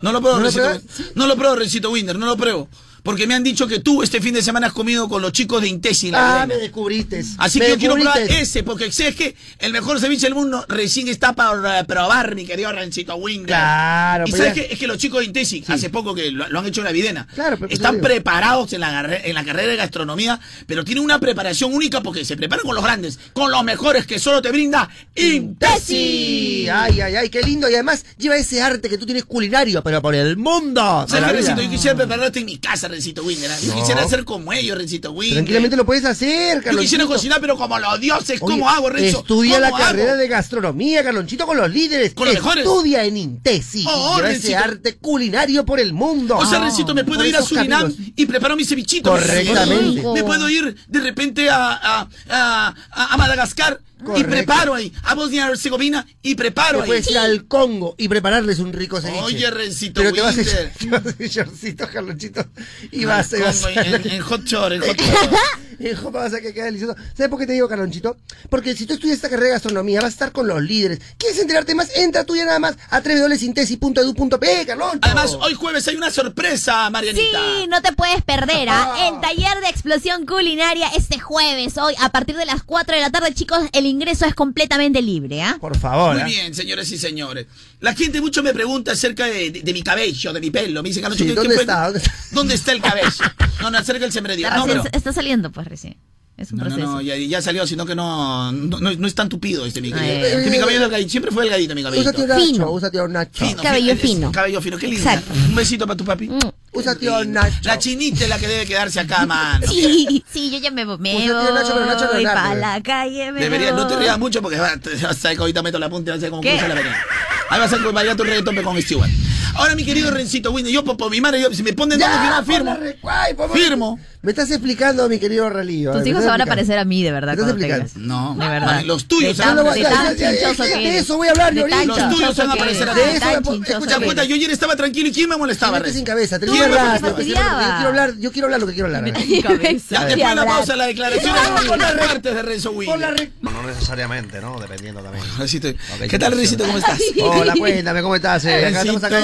No lo pruebo, ¿No lo Recito? Winder. No lo pruebo, Recito Winder. No lo pruebo. Porque me han dicho que tú este fin de semana has comido con los chicos de Intesi. la Ah, me descubriste. Así me que yo quiero probar ese, porque sé que el mejor ceviche del mundo recién está para probar, mi querido Rencito Winder. Claro, Y pero sabes que es que los chicos de Intesi, hace poco que lo, lo han hecho en la Videna, Claro, pero- están pero- preparados en la, en la carrera de gastronomía, pero tienen una preparación única porque se preparan con los grandes, con los mejores que solo te brinda Intesi. Ay, ay, ay, qué lindo. Y además lleva ese arte que tú tienes culinario, pero por el mundo. ¿Sabes? Yo quisiera prepararte en mi casa, Rencito Winder. ¿eh? Yo No. quisiera hacer como ellos, Rencito Winder. Tranquilamente lo puedes hacer, Yo Carlonchito. quisiera cocinar, pero como los dioses, Oye, ¿cómo hago, Renzo? Estudia la carrera de gastronomía, Carlonchito, con los líderes. Con los mejores. Estudia en Intesi. Oh, ese arte culinario por el mundo. O sea, Rencito, me puedo Por ir a Surinam caminos. y preparo mi cevichito. Correctamente. Me puedo ir de repente a, a, a, a Madagascar y Correcto. preparo ahí. A Bosnia y Herzegovina y preparo ahí. puedes ir al Congo y prepararles un rico ceviche. Oye, Rencito Pero te vas a te vas a shortcito, Carlonchito. Y vas, y vas Como en, en hot shore, en hot shore. Hijo, vas a que queda delicioso. ¿Sabes por qué te digo, Carlonchito? Porque si tú estudias esta carrera de gastronomía, vas a estar con los líderes. ¿Quieres enterarte más? Entra tú ya nada más a www.sintesi.edu.pe, Carloncho. Además, hoy jueves hay una sorpresa, Marianita. Sí, no te puedes perder, ¿ah? El taller de explosión culinaria este jueves, hoy, a partir de las 4 de la tarde, chicos, el ingreso es completamente libre, ¿ah? Por favor. Muy ¿ah? bien, señores y señores. La gente mucho me pregunta acerca de, de- de mi cabello, de mi pelo. Me dice, Carlos, Sí, ¿qué- qué ¿dónde está? ¿Dónde está? ¿Dónde está el cabello? No, no, acerca el sembradío. Está, No, pero... está saliendo, pues, recién. Es un No, no, proceso. no, ya, ya salió, sino que no, no, no- no es tan tupido este mi cabello. Este mi cabello es delgadito, siempre fue delgadito mi cabello. Usa tío Nacho, Fino. usa tío Nacho. Fino, Cabello fino. Cabello fino, qué lindo. Exacto. Un besito para tu papi. Mm. Usa tío Linda. Nacho. La chinita es la que debe quedarse acá, mano. Sí, sí, yo ya me, me voy tío Nacho, pero Nacho no es nada, para la calle. Me Debería, no te rías mucho porque vas a que ahorita meto la punta y vas a ver cómo ¿Qué? cruza la avenida. Ahí vas a bailar tu reggaetón con Stewart. Ahora, mi querido Rencito Winnie, yo por, por mi madre, yo, si me ponen donde Ya, firmo. por la re- ay. Firmo. Me estás explicando, mi querido Relío. Tus hijos se van a parecer a mí, de verdad. ¿Me estás te. No, De verdad. los tuyos De tan, de tan Ya, ya, ya, chinchoso de eso voy a hablar yo ahorita. Los tuyos van a parecer a chinchoso Escucha, cuenta, yo ayer estaba tranquilo y ¿quién me molestaba, Vete sin cabeza, te Tú digo me. Yo quiero hablar, yo quiero hablar lo que quiero hablar. Ya, después de la pausa, la declaración Con la re- fuertes de Renzo re- No necesariamente, ¿no? Dependiendo también. ¿Qué tal, Rencito? ¿Cómo estás? Hola, cuéntame, ¿cómo estás? Eh, acá estamos acá.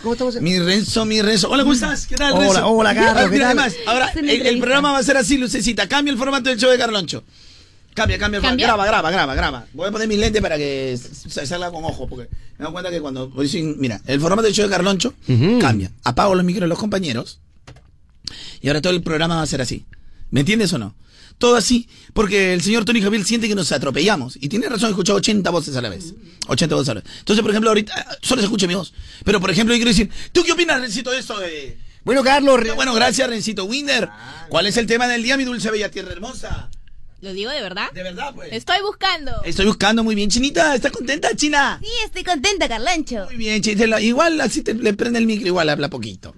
¿Cómo estamos? Mi Renzo, mi Renzo. Hola, ¿cómo estás? ¿Qué tal, Hola, Renzo? hola, Carlos, ¿qué mira, tal? Ahora el, programa va a ser así, Lucecita. Cambia el formato del show de Carloncho. Cambia, cambia, el formato. ¿Cambia? Graba, graba, graba, graba. Voy a poner mis lentes para que se salga con ojo, porque me doy cuenta que cuando voy sin- mira, el formato del show de Carloncho cambia. Apago los micros de los compañeros y ahora todo el programa va a ser así. ¿Me entiendes o no? Todo así, porque el señor Tony Javier siente que nos atropellamos. Y tiene razón, he escuchado 80 voces a la vez. 80 voces a la vez. Entonces, por ejemplo, ahorita ah, solo se escucha mi voz. Pero, por ejemplo, yo quiero decir, ¿tú qué opinas, Rencito, de esto de... Bueno, Carlos, re- Bueno, gracias, Rencito Winder. ¿Cuál es el tema del día, mi dulce bella tierra hermosa? ¿Lo digo de verdad? De verdad, pues. Estoy buscando. Estoy buscando muy bien, Chinita. ¿Estás contenta, China? Sí, estoy contenta, Carlancho. Muy bien, China. Igual así te, le prende el micro, igual habla poquito.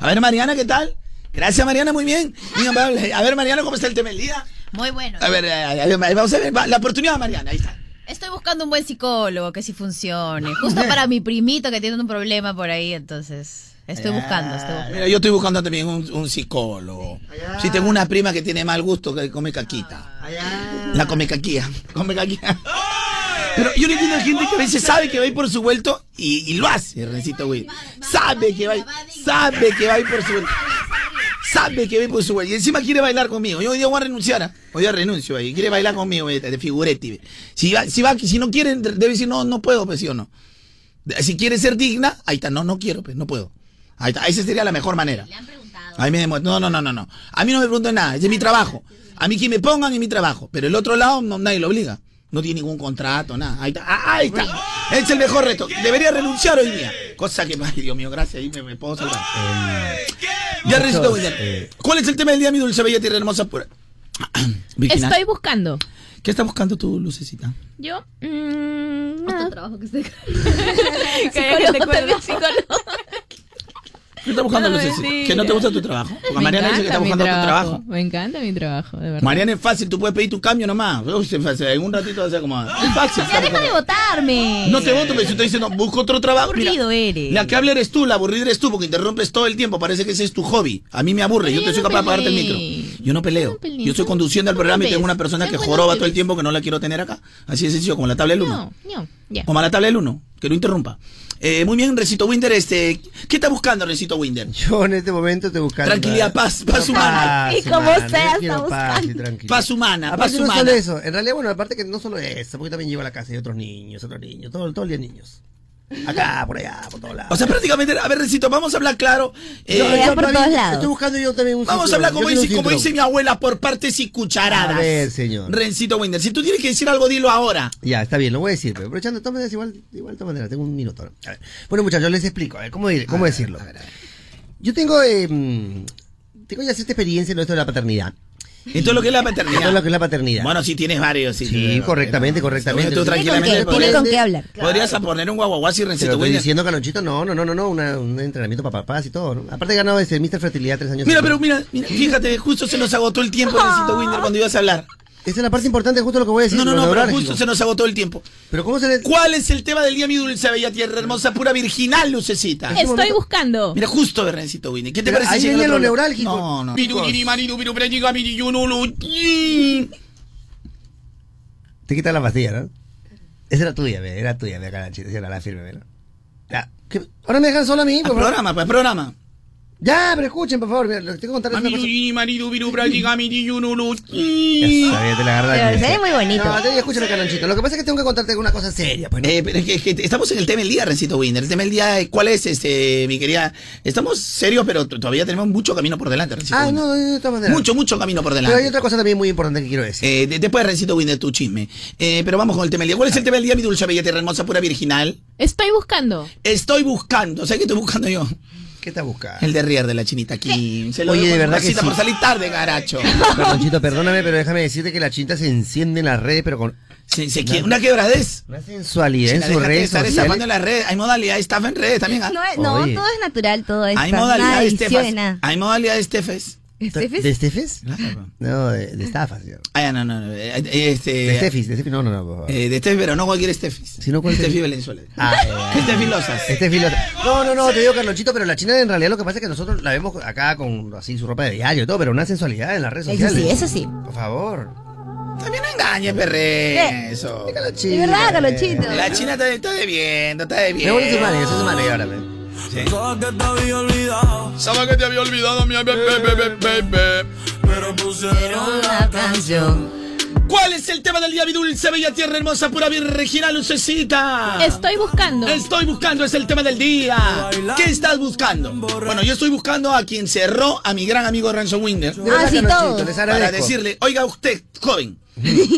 A ver, Mariana, ¿qué tal? Gracias, Mariana, muy bien. Amable. A ver, Mariana, ¿cómo está el tema del día? Muy bueno. A ver, eh, a ver, vamos a ver. va, La oportunidad, Mariana, ahí está. Estoy buscando un buen psicólogo que sí funcione. Justo para mi primito que tiene un problema por ahí, entonces. Estoy buscando, estoy buscando. Mira, yo estoy buscando también un, un psicólogo. Si tengo una prima que tiene mal gusto, que come caquita. La come caquía. Come caquía. Pero yo no entiendo gente que a veces sabe que va a ir por su vuelto y, lo hace, Rencito güey. Sabe que va sabe que va a ir por su vuelto. Sabe que va a ir por su vuelto. Y encima quiere bailar conmigo. Yo hoy día voy a renunciar. ¿ah? Hoy día renuncio ahí. Quiere bailar conmigo, eh, de figuretti. Si va, si va, si no quiere, debe decir, no, no puedo, pues sí o no. Si quiere ser digna, ahí está, no, no quiero, pues, no puedo. Ahí está, esa sería la mejor manera. A mí me demuestra, no, no, no, no, no. A mí no me preguntan nada, ese es mi trabajo. A mí que me pongan es mi trabajo, pero el otro lado no, nadie lo obliga. No tiene ningún contrato, nada. Ahí está, ah, ahí está. Es el mejor reto. Debería renunciar hoy día. Cosa que, ay, Dios mío, gracias, ahí me, me puedo salvar. ya recito, William. ¿Cuál es el tema del día, mi dulce bella tierra hermosa pura? Estoy buscando. ¿Qué está buscando tu lucecita? Yo. Mmm, Otro trabajo que estoy... psicólogo, también psicólogo. ¿Qué está buscando No. ¿Que no te gusta tu trabajo? Porque Me Mariana dice que está buscando tu trabajo. Me encanta mi trabajo, de verdad. Mariana es fácil, tú puedes pedir tu cambio nomás. Uy, En un ratito va a como. Es fácil. Ya deja de votarme. No te voto, pero si te dicen, no, busco otro trabajo. Aburrido eres. La que habla eres tú, la aburrida eres tú, porque interrumpes todo el tiempo. Parece que ese es tu hobby. A mí me aburre, yo te yo soy no capaz de apagarte el micro. Yo no peleo. Yo no estoy conduciendo el ¿Cómo programa y tengo una persona que ¿Cómo joroba todo el tiempo que no la quiero tener acá. Así de sencillo, como la tabla del 1. No, no, ya. Como la tabla del 1, que no interrumpa. Eh, muy bien, Recito Winder, este, ¿qué está buscando Recito Winder? Yo en este momento estoy buscando. Tranquilidad, paz, paz humana. Y como humana, sea, está paz y buscando. Paz humana, paz no humana. solo eso, en realidad, bueno, aparte que no solo eso, porque también llevo a la casa y otros niños, otros niños, todo, todo el día niños. Acá, por allá, por todos lados. O sea, prácticamente, a ver, Recito, vamos a hablar claro. Eh, Yo- yo por todos lados. Estoy buscando yo también un Vamos a hablar como dice, como dice mi abuela, por partes y cucharadas. A ver, señor. Rencito Winder, si tú tienes que decir algo, dilo ahora. Ya, está bien, lo voy a decir, pero aprovechando, de todas maneras, igual, igual de todas maneras, tengo un minuto. A ver. Bueno, muchachos, les explico, a ver, ¿cómo, cómo decirlo? Yo tengo, eh, tengo ya cierta experiencia en esto de la paternidad. Esto es lo que es la paternidad. Esto es lo que es la paternidad. Bueno, sí tienes varios. Sí, Sí, correctamente, correctamente. Tú con tranquilamente qué, podrías- tiene con qué hablar. Podrías poner un guaguaguasi Se lo Rencito estoy diciendo, Calonchito, no, no, no, no, no, una- un entrenamiento para papás y todo. ¿no? Aparte he ganado ese Mr. Fertilidad tres años. Mira, pero mira, mira, fíjate, justo se nos agotó el tiempo, Rencito Winder, cuando ibas a hablar. Esa es la parte importante, justo lo que voy a decir. No, no, no, pero justo se nos agotó el tiempo. Pero ¿cómo se le...? ¿Cuál es el tema del día, mi dulce, bella tierra hermosa, pura virginal, lucecita? Estoy buscando. Mira, justo, Rencito Winder. ¿Qué te Pero parece ahí viene lo neurálgico. No, no. Te quita la pastilla, ¿no? Esa era tuya, ve, era tuya, ve, Calonchito. Esa era la firme, ve, ¿no? Ya, ¿qué? Ahora me dejan solo a mí, Ah, por favor. programa, pues, programa. Ya, pero escuchen, por favor. Lo que tengo que contarles una cosa. Ya sabía, te la agarras. Pero se ve muy bonito. No, te- escúchame, Calonchito. Lo que pasa es que tengo que contarte una cosa seria, pues. ¿no? Eh, pero es que, es que estamos en el tema del día, Rencito Winder. El tema del día, ¿cuál es, este, mi querida? Estamos serios, pero todavía tenemos mucho camino por delante, Rencito ah, Winder. no, de todas maneras. Mucho, mucho camino por Pero hay delante. otra cosa también muy importante que quiero decir. Eh, de- después, Rencito Winder, tu chisme. Eh, pero vamos con el tema del día. ¿Cuál es el tema del día, mi dulce, bella, tierra hermosa, pura virginal? Estoy buscando. Estoy buscando, ¿sabes qué estoy buscando yo? ¿Qué te buscas? El de Rier de la chinita aquí. Se lo Oye, de verdad que sí. por salir tarde, garacho. Calonchito, perdóname, pero déjame decirte que la chinta se enciende en las redes, pero con Se, se quiere- una quebradez. una sensualidad en sus redes estar sociales. estafando en las redes. Hay modalidad de estafa en redes también. ¿ah? No, es- no, todo es natural, todo es Hay nada modalidad de edición, estefas. nada. Hay modalidad de estefes. ¿De Estefes? Claro. No, de, de estafas. Ah, ya, no, no, no. eh, eh, Este, De Estefis, de Estefis, no, no, no, por favor. Eh, de Steffi, pero no cualquier Steffi. Si no, ¿cuál Steffi Steffi? Valenzuela. Ah, eh, Lozas. Estefis lo- No, no, no, te digo Carlonchito, pero la china en realidad lo que pasa es que nosotros la vemos acá con así su ropa de diario y todo, pero una sensualidad en las redes Eso sociales. sí, eso sí. Por favor. También no engañes, perre. Eso. De verdad, Calonchito. La china está, está debiendo, está Me debiendo. voy a su madre, eso es madre ahora, ve. Sabes que te había olvidado, Sabes que te había olvidado, mi bebé, bebé, bebé. pero pusieron Una canción. ¿Cuál es el tema del día, mi dulce, bella tierra hermosa, pura virginal, lucecita? Estoy buscando. Estoy buscando, es el tema del día. ¿Qué estás buscando? Bueno, yo estoy buscando a quien cerró a mi gran amigo Ransom Winder. Ah, sí, Para decirle, oiga usted, joven,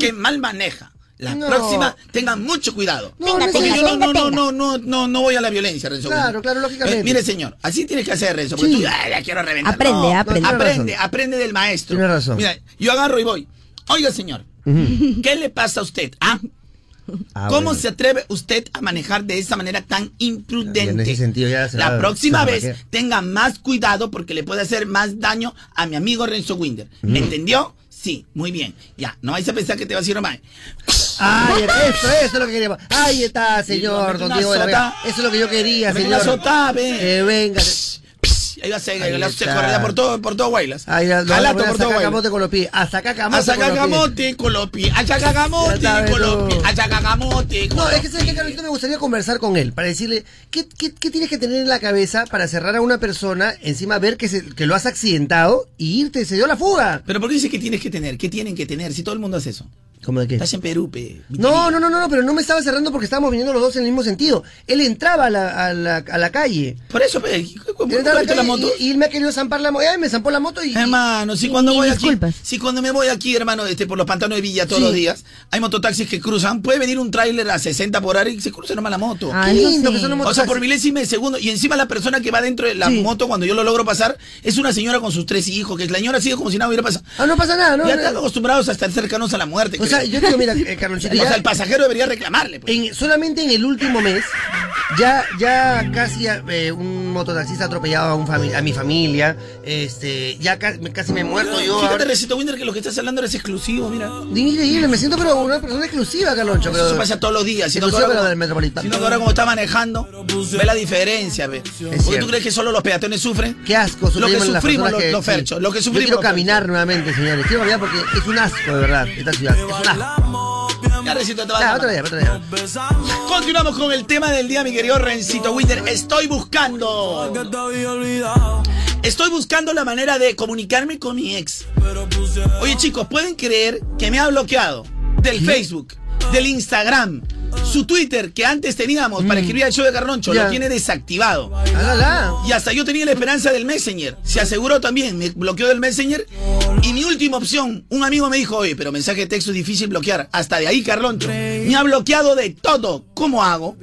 que mal maneja. La No. próxima, tenga mucho cuidado. No, Porque yo no, no, no, no, no, no, no voy a la violencia, Renzo. Claro, claro, lógicamente. Eh, mire, señor, así tienes que hacer, Renzo. Porque Sí. tú, ay, la quiero reventar. Aprende, No, aprende. Aprende, razón. aprende del maestro. Tiene razón. Mira, yo agarro y voy. Oiga, señor, ¿qué le pasa a usted? ¿Ah? Ah, ¿Cómo bueno. se atreve usted a manejar de esa manera tan imprudente? En ese sentido ya se La va- próxima se vez tenga más cuidado porque le puede hacer más daño a mi amigo Renzo Winder. ¿Me entendió? Sí, muy bien. Ya, no vais a pensar que te va a decir más. Ay, eso, eso es lo que queríamos. Ahí está, señor, don Diego de la sota. Vega. Eso es lo que yo quería, señor. una sota, ve. Que venga. Ahí va a ser, Ahí se corría por todo, por todo Guaylas. Ahí la, Jalato por todo Guaylas. con los pies. A sacar camote A sacar con los pies. camote con los pies. A sacar Ya camote sabes con los tú. pies. A sacar camote con No, es que ¿sabes qué, Carlito? Me gustaría conversar con él para decirle, ¿qué, qué, qué tienes que tener en la cabeza para cerrar a una persona, encima ver que, se- que lo has accidentado y irte, se dio la fuga? Pero ¿por qué dices que tienes que tener? ¿Qué tienen que tener? Si todo el mundo hace eso. ¿Cómo de qué? Estás en Perú, pe. No, no, no, no, no, pero no me estaba cerrando porque estábamos viniendo los dos en el mismo sentido. Él entraba a la, a la, a la calle. Por eso, pe. ¿Cómo Él entraba a la la calle moto? y, y él me ha querido zampar la moto. Ay, me zampó la moto y... Hermano, si Y- cuando y voy aquí, disculpas. si cuando me voy aquí, hermano, este, por los pantanos de Villa todos Sí. los días, hay mototaxis que cruzan, puede venir un tráiler a 60 por hora y se cruza nomás la moto. Ah, Qué lindo sí. que son los O sea, por milésima de segundo. Y encima la persona que va dentro de la Sí. moto, cuando yo lo logro pasar, es una señora con sus tres hijos, que la señora sigue como si nada hubiera pasado. Ah, no pasa nada, ¿no? ya están acostumbrados a estar cercanos a la muerte. O sea, yo digo, mira, eh, O sea, el pasajero debería reclamarle. pues. En- solamente en el último mes, ya, ya casi eh, un mototaxista atropellado a, un fami- a mi familia. Este, ya ca- casi me he muerto yo. Fíjate, ahora- Recito Winder, que lo que estás hablando es exclusivo, mira. Increíble, me siento pero una persona exclusiva, Carloncho. Pero, Eso pasa todos los días. Que, Exclusiva, ahora, del Metropolitano. sino que ahora como está manejando, ve la diferencia, ve. Porque tú crees que solo los peatones sufren. Qué asco, Lo que sufrimos los, que- los sí. ferchos, lo que Yo sufrimos quiero los ferchos. caminar nuevamente, señores. Quiero caminar porque es un asco, de verdad, esta ciudad. Es un asco. Ya, Recito, te va a Ya, dar otro la día, mano. otro día. Continuamos con el tema del día, mi querido Rencito Winder. Estoy buscando. Estoy buscando la manera de comunicarme con mi ex. Oye, chicos, ¿pueden creer que me ha bloqueado del Facebook, del Instagram, su Twitter que antes teníamos para escribir al show de Carroncho? Mm. Lo tiene desactivado. Y hasta yo tenía la esperanza del Messenger. Se aseguró también, me bloqueó del Messenger. Y mi última opción, un amigo me dijo, oye, pero mensaje de texto es difícil bloquear. Hasta de ahí, Carloncho. Me ha bloqueado de todo. ¿Cómo hago?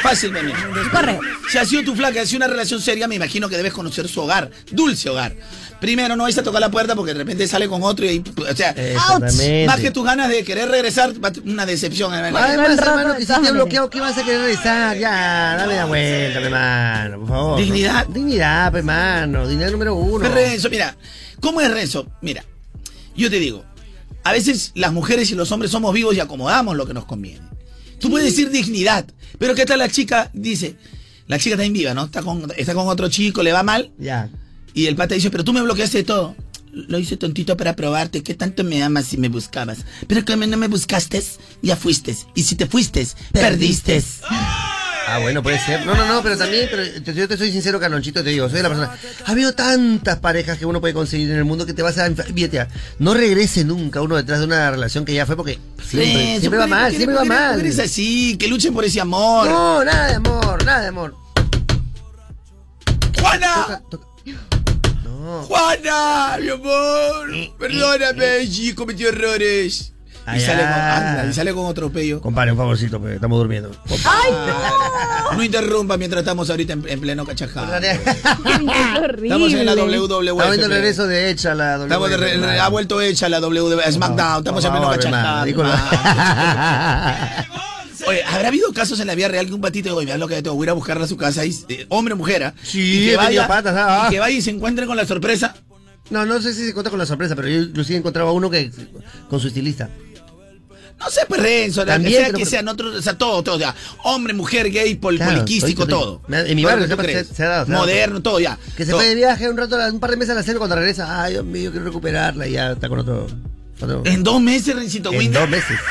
Fácil, mami. Corre. Si ha sido tu flaca, ha sido una relación seria, me imagino que debes conocer su hogar. Dulce hogar. Primero, no vais a tocar la puerta porque de repente sale con otro y ahí, o sea, más que tus ganas de querer regresar, va a ser una decepción. hermano. Además, hermano, que si te bloqueado, ¿qué vas a querer regresar? Ya, dale la vuelta, mi hermano, por favor. Dignidad. Dignidad, hermano. Dignidad número uno. Renzo, mira, ¿cómo es Renzo? Mira, yo te digo, a veces las mujeres y los hombres somos vivos y acomodamos lo que nos conviene. Tú puedes decir dignidad, pero ¿qué tal la chica? Dice, la chica está en viva, ¿no? Está con, está con otro chico, le va mal, Ya. y el pata dice, pero tú me bloqueaste de todo. Lo hice tontito para probarte, ¿qué tanto me amas si me buscabas? Pero que no me buscaste, ya fuiste. Y si te fuiste, perdiste. Ah, bueno, puede ser. No, no, no, pero también, pero yo te soy sincero, Carlonchito, te digo, soy la persona. Ha habido tantas parejas que uno puede conseguir en el mundo que te vas a. Fíjate, ah, no regrese nunca uno detrás de una relación que ya fue porque siempre, Renzo, siempre va ¿por qué- mal, siempre va mal. por qué eres así, que luchen por ese amor. No, nada de amor, nada de amor. ¡Juana! Toca, toca. No. Juana, mi amor, perdóname, sí, cometí errores. Y Ay, sale, con, ah. anda, y sale con otro pello. Compadre, un favorcito, pues, estamos durmiendo. No interrumpa mientras estamos ahorita en, en pleno cachajá. Estamos horrible. Estamos en la WWE. viendo el regreso de Hecha la Estamos de re- re- ha vuelto hecha la WWE SmackDown. Estamos en pleno cachajá. Oye, ¿habrá habido casos en la vida real que un patito, oye, mira lo que tengo, voy a ir a buscarla a su casa, y, eh, hombre o mujer, ¿ah? Sí, y que, vaya, patas, ah. y que vaya y se encuentre con la sorpresa. No, no sé si se cuenta con la sorpresa, pero yo inclusive encontraba uno que con su estilista. No sé, pues Renzo, También, sea pero- que sean otros, o sea, todo, todo, ya. Hombre, mujer, gay, pol, Claro, poliquístico, todo. en mi barrio ha dado, se ha dado. Moderno, todo ya. Que se Todo. fue de viaje un rato, un par de meses a la selva cuando regresa. Ay, Dios mío, quiero recuperarla y ya está con otro. En dos meses, Rencito en dos meses.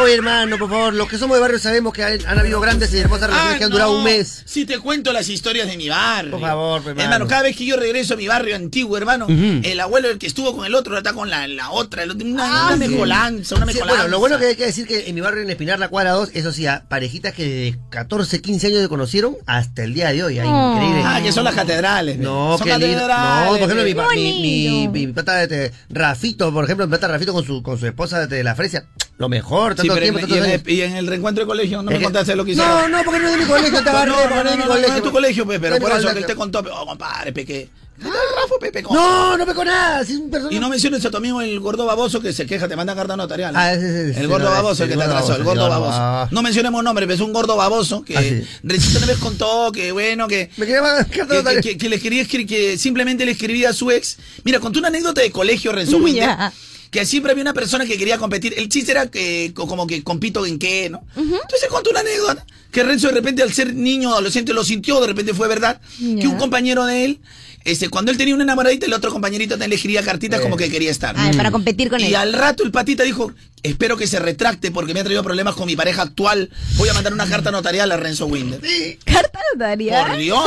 Oye, hermano, por favor, los que somos de barrio sabemos que han, han habido grandes y hermosas relaciones Ah, que han durado un mes. Si te cuento las historias de mi barrio. Por favor, hermano. hermano. cada vez que yo regreso a mi barrio antiguo, hermano, el abuelo, el que estuvo con el otro, está con la, la otra, el otro- una, Ah, una sí. mejolanza, una Sí, mejolanza. bueno, lo bueno que hay que decir que en mi barrio, en Espinar, la cuadra 2, eso sí, a parejitas que de 14, 15 años se conocieron hasta el día de hoy. ah, Oh. Increíble. Ah, que son las catedrales. No, son qué lindo. No, por ejemplo, mi, mi, mi, mi pata de este, Rafito, por ejemplo, mi pata Rafito con su, con su esposa de la Fresia. Lo mejor, Sí, tanto tiempo, en- y, en años. el, y en el reencuentro de colegio, no Es me que- contaste lo que No, hicieron. no, porque no es de mi colegio, te No, agarré, no, no, no es de mi no, no, colegio. no es tu colegio, pe, pero No por eso que colegio. usted contó, oh, compadre, pe, que... ¿Qué tal, Rafa, pe, pe, con- No, no me con nada, si es un personaje. Y no menciones a tu amigo el gordo baboso que se queja, te manda carta notarial. Ah, ese, ese, el gordo no, baboso, el que te atrasó, el gordo baboso, ah. No mencionemos nombres, pero es un gordo baboso que Ah, sí. recién vez contó que, bueno, que... Me quería mandar carta Que, que- que le quería escribir, que simplemente le escribía a su ex. Mira, contó una anécdota de colegio, Renzo Ya. Que siempre había una persona que quería competir. El chiste era que co- como que compito en qué, ¿no? Entonces contó una anécdota que Renzo de repente al ser niño adolescente lo sintió, de repente fue verdad, que un compañero de él, este, cuando él tenía una enamoradita, el otro compañerito también le escribía cartitas como que quería estar. Ay, para competir con Y él. al rato el patita dijo, espero que se retracte porque me ha traído problemas con mi pareja actual. Voy a mandar una carta notarial a Renzo Winder. Carta notaria. Por Dios.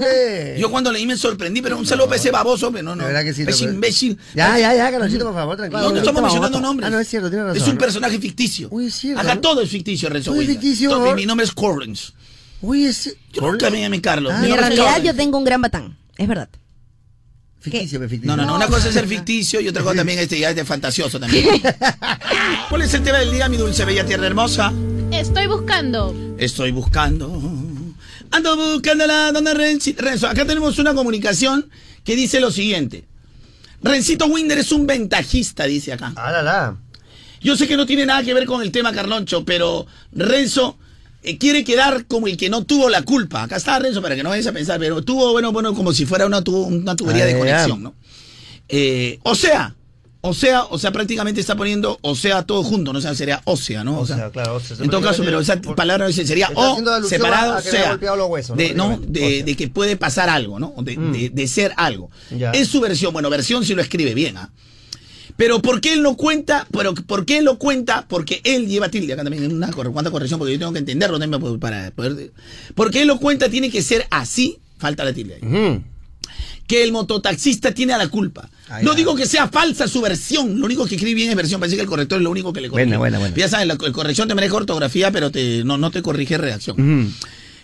Eh. Yo cuando leí me sorprendí, pero un saludo para ese baboso, pero no, no. Verdad que sí, Es no, imbécil. Ya, ya, ya, Carlonchito, por favor, tranquilo. No, no estamos mencionando nombres. Ah, no, es cierto, tiene razón. Es un personaje ficticio. Uy, es cierto, Acá ¿no? todo es ficticio, Renzo es Winder. ficticio, favor. Mi nombre es Collins. Uy, es Yo nunca me llamé Carlos. Ah, Mi Y en realidad yo tengo un gran batán. Es verdad. ficticio, pero ficticio. No, no, no. Una cosa es ser ficticio y otra cosa también este, ya es de fantasioso también. ¿Cuál es el tema del día, mi dulce bella tierra hermosa? Estoy buscando. Estoy buscando. Ando buscándola, donde Renzi- Renzo. Acá tenemos una comunicación que dice lo siguiente. Rencito Winder es un ventajista, dice acá. Ah, la, la. Yo sé que no tiene nada que ver con el tema Carloncho, pero Renzo quiere quedar como el que no tuvo la culpa. Acá está Renzo para que no vayas a pensar, pero tuvo, bueno, bueno, como si fuera una, tu- una tubería Ah, de conexión, ¿no? Eh, o sea, o sea, o sea, prácticamente está poniendo o sea todo junto, no o sea, sería ósea, ¿no? O sea, claro, o sea, en todo caso, pero esa palabra sería o separado, ha sea, de, no, de, O que puede pasar algo, ¿no? De, Mm. de- de ser algo. Ya. Es su versión, bueno, versión si lo escribe bien, ¿ah? Pero ¿por qué él no cuenta? Pero ¿por qué él lo cuenta? Porque él lleva tilde acá también una cuánta corrección porque yo tengo que entenderlo también para poder porque él lo cuenta tiene que ser así, falta la tilde. ahí. Que el mototaxista tiene la culpa. No digo que sea falsa su versión, lo único que escribe bien es versión, parece que el corrector es lo único que le corrige. Buena, buena, buena. Ya sabes, la co- corrección te maneja ortografía, pero te, no, no te corrige redacción. Ujú.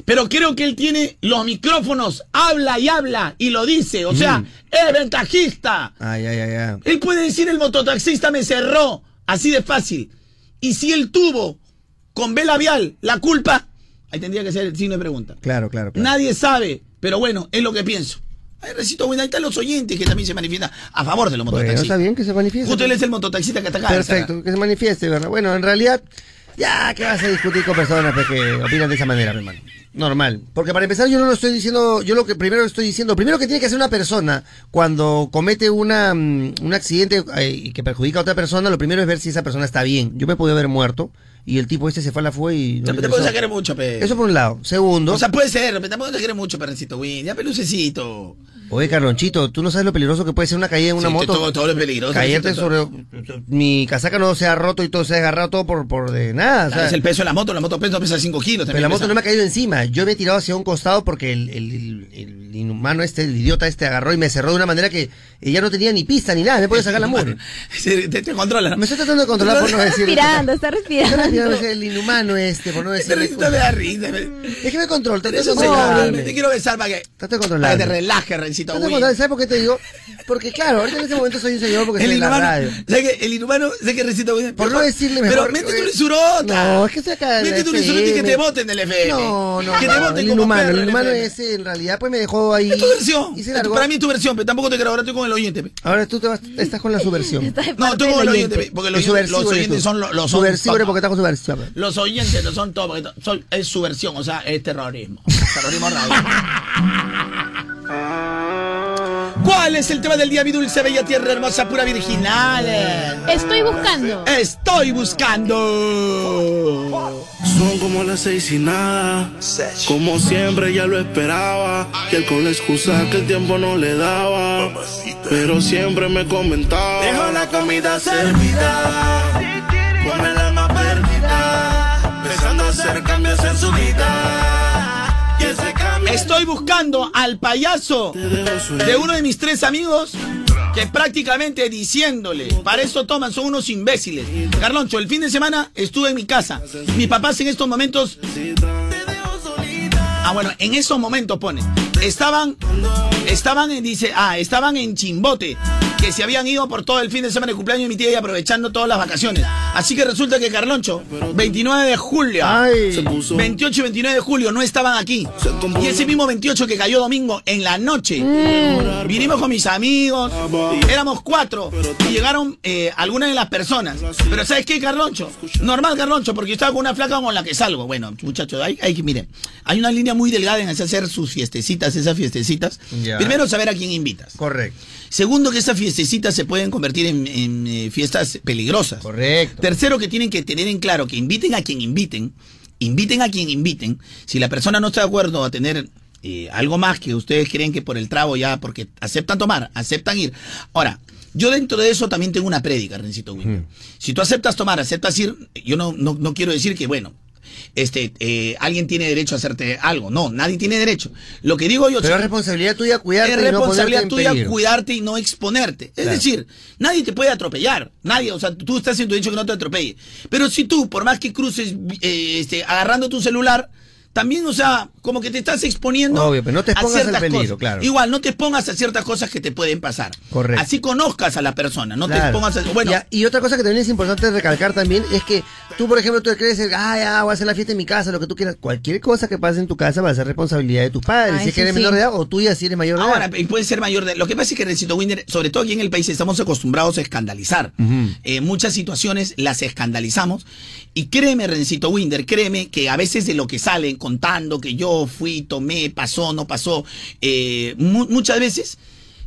Pero creo que él tiene los micrófonos, habla y habla y lo dice, o sea, es ventajista. Ay, ay, ay, ay. Él puede decir el mototaxista me cerró, así de fácil. Y si él tuvo con B labial la culpa, ahí tendría que ser el signo de pregunta. Claro, claro, claro. Nadie sabe, pero bueno, es lo que pienso. Ay, recito, bueno, ahí están los oyentes que también se manifiestan a favor de los Bueno, mototaxistas. está bien que se manifieste. Justo él es el mototaxista que está acá. Perfecto, que se manifieste, ¿verdad? Bueno, en realidad, ya, ¿qué vas a discutir con personas pues, que opinan de esa manera, mi hermano? Normal. Porque para empezar, yo no lo estoy diciendo, yo lo que primero estoy diciendo, primero que tiene que hacer una persona cuando comete una, mm, un accidente eh, y que perjudica a otra persona, lo primero es ver si esa persona está bien. Yo me pude haber muerto y el tipo este se fue a la fue y... no Te, interesó. sacar mucho, pe. Eso por un lado. Segundo, O sea, puede ser, te quiere mucho, perrecito, Win. Ya pelucecito. Oye, Carlonchito, tú no sabes lo peligroso que puede ser una caída en una Sí, moto. Todo, todo es peligroso. Caerte sobre mi casaca no se ha roto y todo se ha agarrado todo por, por de nada. o sea, es el peso de la moto, la moto pesa, pesa 5 kilos. Pero la moto no me ha caído encima. Yo me he tirado hacia un costado porque el, el- el- el inhumano este, el idiota este, agarró y me cerró de una manera que ella no tenía ni pista ni nada. Me puede sacar la mugre. te, te controla. Me estoy tratando de controlar por no Está decir. respirando, está Está respirando. respirando, es el inhumano este, por no decir. me da risa. me- Es que me controlo, trato de Eso se controlarme. Te quiero besar para que, Trato de para que te relajes, Controlarme. ¿Sabes por qué te digo? Porque claro, ahorita en este momento soy un señor porque El estoy en la inhumano, radio. ¿sabes que el inhumano, ¿sabes que Recito Win? Por no decirle Pero mejor, métete eh, una isurota. No, es que estoy acá Métete una isurota y que te voten del FM. No, no, Que te no, voten el como inhumano, perro el inhumano ese en realidad pues me dejó ahí. Es tu versión. Y se Es tu- largó. Para mí es tu versión, pero tampoco te creo. Ahora estoy con el oyente. pe. Ahora tú te vas, estás con la subversión. No, tú con el oyente, pe, porque los, oyentes son los los son subversivo porque estás con subversión. Los oyentes no son todo, porque soy- es su versión, o sea, es terrorismo. Terrorismo radio. ¿Cuál es el tema del día, mi dulce, bella tierra hermosa, pura virginal? Estoy buscando. Estoy buscando. Son como las seis y nada. Como siempre ya lo esperaba. Y él con la excusa que el tiempo no le daba. Pero siempre me comentaba. Deja la comida servida. Come la más perdida. Empezando a hacer cambios en su vida. Estoy buscando al payaso de uno de mis tres amigos que prácticamente diciéndole, para eso toman, son unos imbéciles. Carloncho, el fin de semana estuve en mi casa. Mis papás en estos momentos Ah, bueno, en esos momentos pone. Estaban, estaban en, dice, ah, estaban en Chimbote, que se habían ido por todo el fin de semana de cumpleaños de mi tía y aprovechando todas las vacaciones. Así que resulta que Carloncho, 29 de julio, Ay. se puso 28 y 29 de julio no estaban aquí. Y ese mismo 28 que cayó domingo en la noche, vinimos con mis amigos, éramos cuatro y llegaron eh, algunas de las personas. Pero ¿sabes qué, Carloncho? Normal, Carloncho, porque yo estaba con una flaca con la que salgo. Bueno, muchachos, hay, hay que, miren, hay una línea muy delgada en hacer sus fiestecitas, esas fiestecitas. Ya. Primero, saber a quién invitas. Correcto. Segundo, que esas fiestecitas se pueden convertir en, en, eh, fiestas peligrosas. Correcto. Tercero, que tienen que tener en claro que inviten a quien inviten, inviten a quien inviten. Si la persona no está de acuerdo a tener eh, algo más que ustedes creen que por el trago ya, porque aceptan tomar, aceptan ir. Ahora, yo dentro de eso también tengo una prédica, Rencito Winter. Si tú aceptas tomar, aceptas ir, yo no, no, no quiero decir que, bueno, este, eh, alguien tiene derecho a hacerte algo. No, nadie tiene derecho. Lo que digo yo... Pero es responsabilidad tuya cuidarte Es y no responsabilidad en tuya cuidarte y no exponerte. Es Claro. decir, nadie te puede atropellar. Nadie, o sea, tú estás en tu derecho que no te atropelle. Pero si tú, por más que cruces eh, este, agarrando tu celular, también, o sea, como que te estás exponiendo. Obvio, pero no te a expongas al ciertas peligro, cosas. claro. Igual, no te expongas a ciertas cosas que te pueden pasar. Correcto. Así conozcas a la persona, no te expongas a. Bueno, Ya, y otra cosa que también es importante recalcar también es que tú, por ejemplo, tú crees, ah, ya, voy a hacer la fiesta en mi casa, lo que tú quieras. Cualquier cosa que pase en tu casa va a ser responsabilidad de tus padres. Ah, si es que eres sí. menor de edad o tuya si eres mayor de Ahora, edad. y puede ser mayor de. Lo que pasa es que Rencito Winder, sobre todo aquí en el país, estamos acostumbrados a escandalizar. Eh, muchas situaciones las escandalizamos. Y créeme, Rencito Winder, créeme que a veces de lo que salen contando que yo fui, tomé, pasó, no pasó, eh, mu- muchas veces.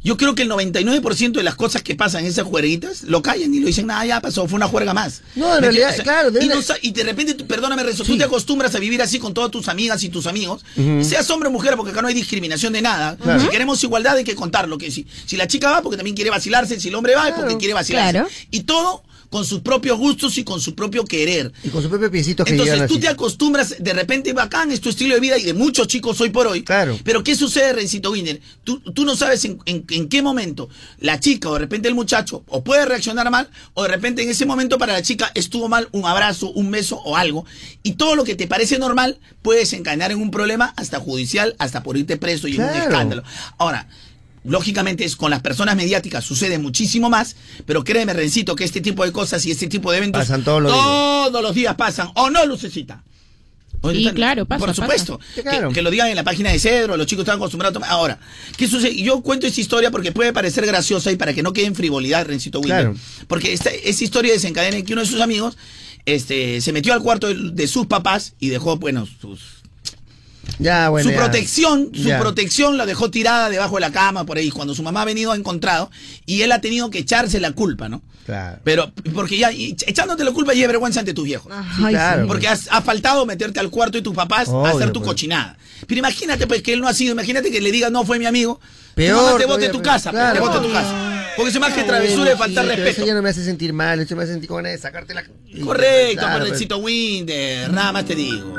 Yo creo que el 99% de las cosas que pasan en esas juerguitas lo callan y lo dicen, nada, ya pasó, fue una juerga más. No, en ¿Me realidad, claro, y, deben no de- y de repente, tú- perdóname, Renzo, tú Sí. te acostumbras a vivir así con todas tus amigas y tus amigos, seas hombre o mujer, porque acá no hay discriminación de nada. Si queremos igualdad hay que contarlo, que si, si la chica va porque también quiere vacilarse, si el hombre va es porque quiere vacilarse. Claro. Y todo con sus propios gustos y con su propio querer. Y con sus propios piecitos que Entonces tú así. te acostumbras, de repente bacán, es tu estilo de vida y de muchos chicos hoy por hoy. Claro. Pero ¿qué sucede, Rencito Winner? Tú, tú no sabes en, en- en qué momento la chica o de repente el muchacho o puede reaccionar mal o de repente en ese momento para la chica estuvo mal un abrazo, un beso o algo. Y todo lo que te parece normal puede desencadenar en un problema hasta judicial, hasta por irte preso y en un escándalo. Ahora, lógicamente es con las personas mediáticas sucede muchísimo más, pero créeme, Rencito, que este tipo de cosas y este tipo de eventos Pasan todos los días. todos los días pasan. ¿O no, Lucecita? Sí, Ahorita- claro, pasa, Por supuesto. Que- claro. Que, lo digan en la página de Cedro, los chicos están acostumbrados a tomar. Ahora, ¿qué sucede? Yo cuento esta historia porque puede parecer graciosa y para que no quede en frivolidad, Rencito. Claro. Porque esta, esta historia desencadena en que uno de sus amigos este, se metió al cuarto de, de sus papás y dejó, bueno, sus, Ya, bueno. su ya. protección, su Ya. protección la dejó tirada debajo de la cama por ahí. Cuando su mamá ha venido ha encontrado y él ha tenido que echarse la culpa, ¿no? Claro. Pero, porque ya, y echándote la culpa ya es vergüenza ante tus viejos. Sí, claro. Porque has, ha faltado meterte al cuarto de tus papás a hacer tu pues. cochinada. Pero imagínate pues que él no ha sido, imagínate que le digas no fue mi amigo. Peor tu mamá te bote todavía, de tu pues, casa, pues, claro. te bote de tu casa. Porque eso es más que travesura y faltar Sí, respeto. Eso ya no me hace sentir mal, eso me hace sentir con ganas de sacarte la. Correcto, Claro. Perrecito Winder, nada más te digo.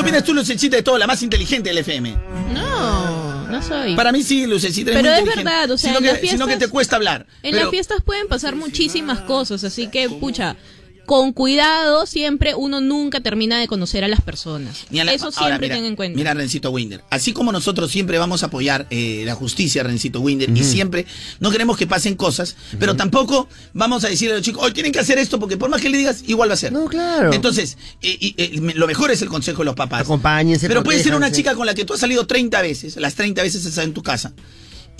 ¿Qué opinas tú, Lucecita, de todo, la más inteligente del FM? No, no soy. Para mí sí, Lucecita, eres Pero muy es verdad, o sea, sino, en que, las sino que fiestas- te cuesta hablar. En Pero- las fiestas pueden pasar muchísimas cosas, así que, pucha, con cuidado siempre uno nunca termina de conocer a las personas. Ni a la- Eso siempre mira, ten en cuenta. Mira, Rencito Winder. Así como nosotros siempre vamos a apoyar eh, la justicia, Rencito Winder, y siempre no queremos que pasen cosas, pero tampoco vamos a decirle a los chicos, hoy tienen que hacer esto porque por más que le digas, igual va a ser. No, claro. Entonces, eh, eh, lo mejor es el consejo de los papás. Acompáñense, Pero puede ser una chica con la que tú has salido 30 veces, las 30 veces estás en tu casa.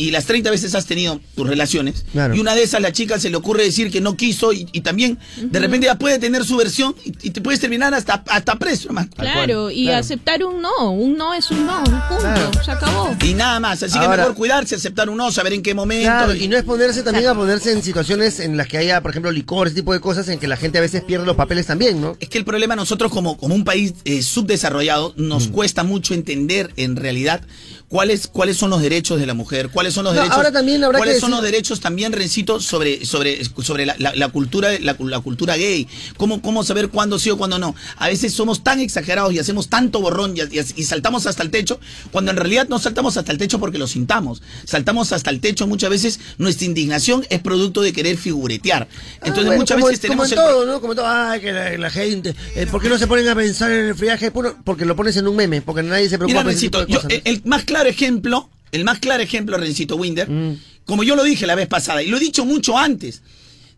Y las 30 veces has tenido tus relaciones. Claro. Y una de esas la chica se le ocurre decir que no quiso y, y también de repente ya puede tener su versión y, y te puedes terminar hasta, hasta preso, hermano. Claro, y claro. aceptar un no. Un no es un no, punto. Claro. Se acabó. Y nada más, así que Ahora- mejor cuidarse, aceptar un no, saber en qué momento. Claro, y no es ponerse también a ponerse en situaciones en las que haya, por ejemplo, licor, ese tipo de cosas en que la gente a veces pierde los papeles también, ¿no? Es que el problema nosotros como, como un país eh, subdesarrollado nos Mm. cuesta mucho entender en realidad cuáles cuáles son los derechos de la mujer, cuáles son los No, derechos ahora también habrá cuáles que son decir- los derechos también Rencito sobre sobre sobre la, la- la cultura la, la cultura gay, cómo cómo saber cuándo sí o cuándo no. A veces somos tan exagerados y hacemos tanto borrón y, y- y saltamos hasta el techo cuando en realidad no saltamos hasta el techo porque lo sintamos. Saltamos hasta el techo muchas veces nuestra indignación es producto de querer figuretear. Entonces Ah, bueno, muchas como, veces como tenemos en el- todo, ¿no? Como todo, ay, que la, gente, eh, ¿por qué no se ponen a pensar en el friaje? Porque lo pones en un meme, porque nadie se preocupa Mira, por Rencito, de yo- el, el más claro ejemplo, el más claro ejemplo, Rencito Winder, Mm. como yo lo dije la vez pasada, y lo he dicho mucho antes,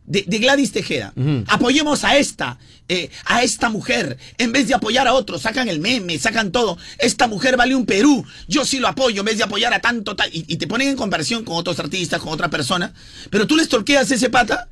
de, de Gladys Tejeda. Apoyemos a esta, eh, a esta mujer, en vez de apoyar a otros, sacan el meme, sacan todo. Esta mujer vale un Perú, yo sí lo apoyo, en vez de apoyar a tanto, tal, y, y te ponen en comparación con otros artistas, con otras personas, pero tú les torqueas ese pata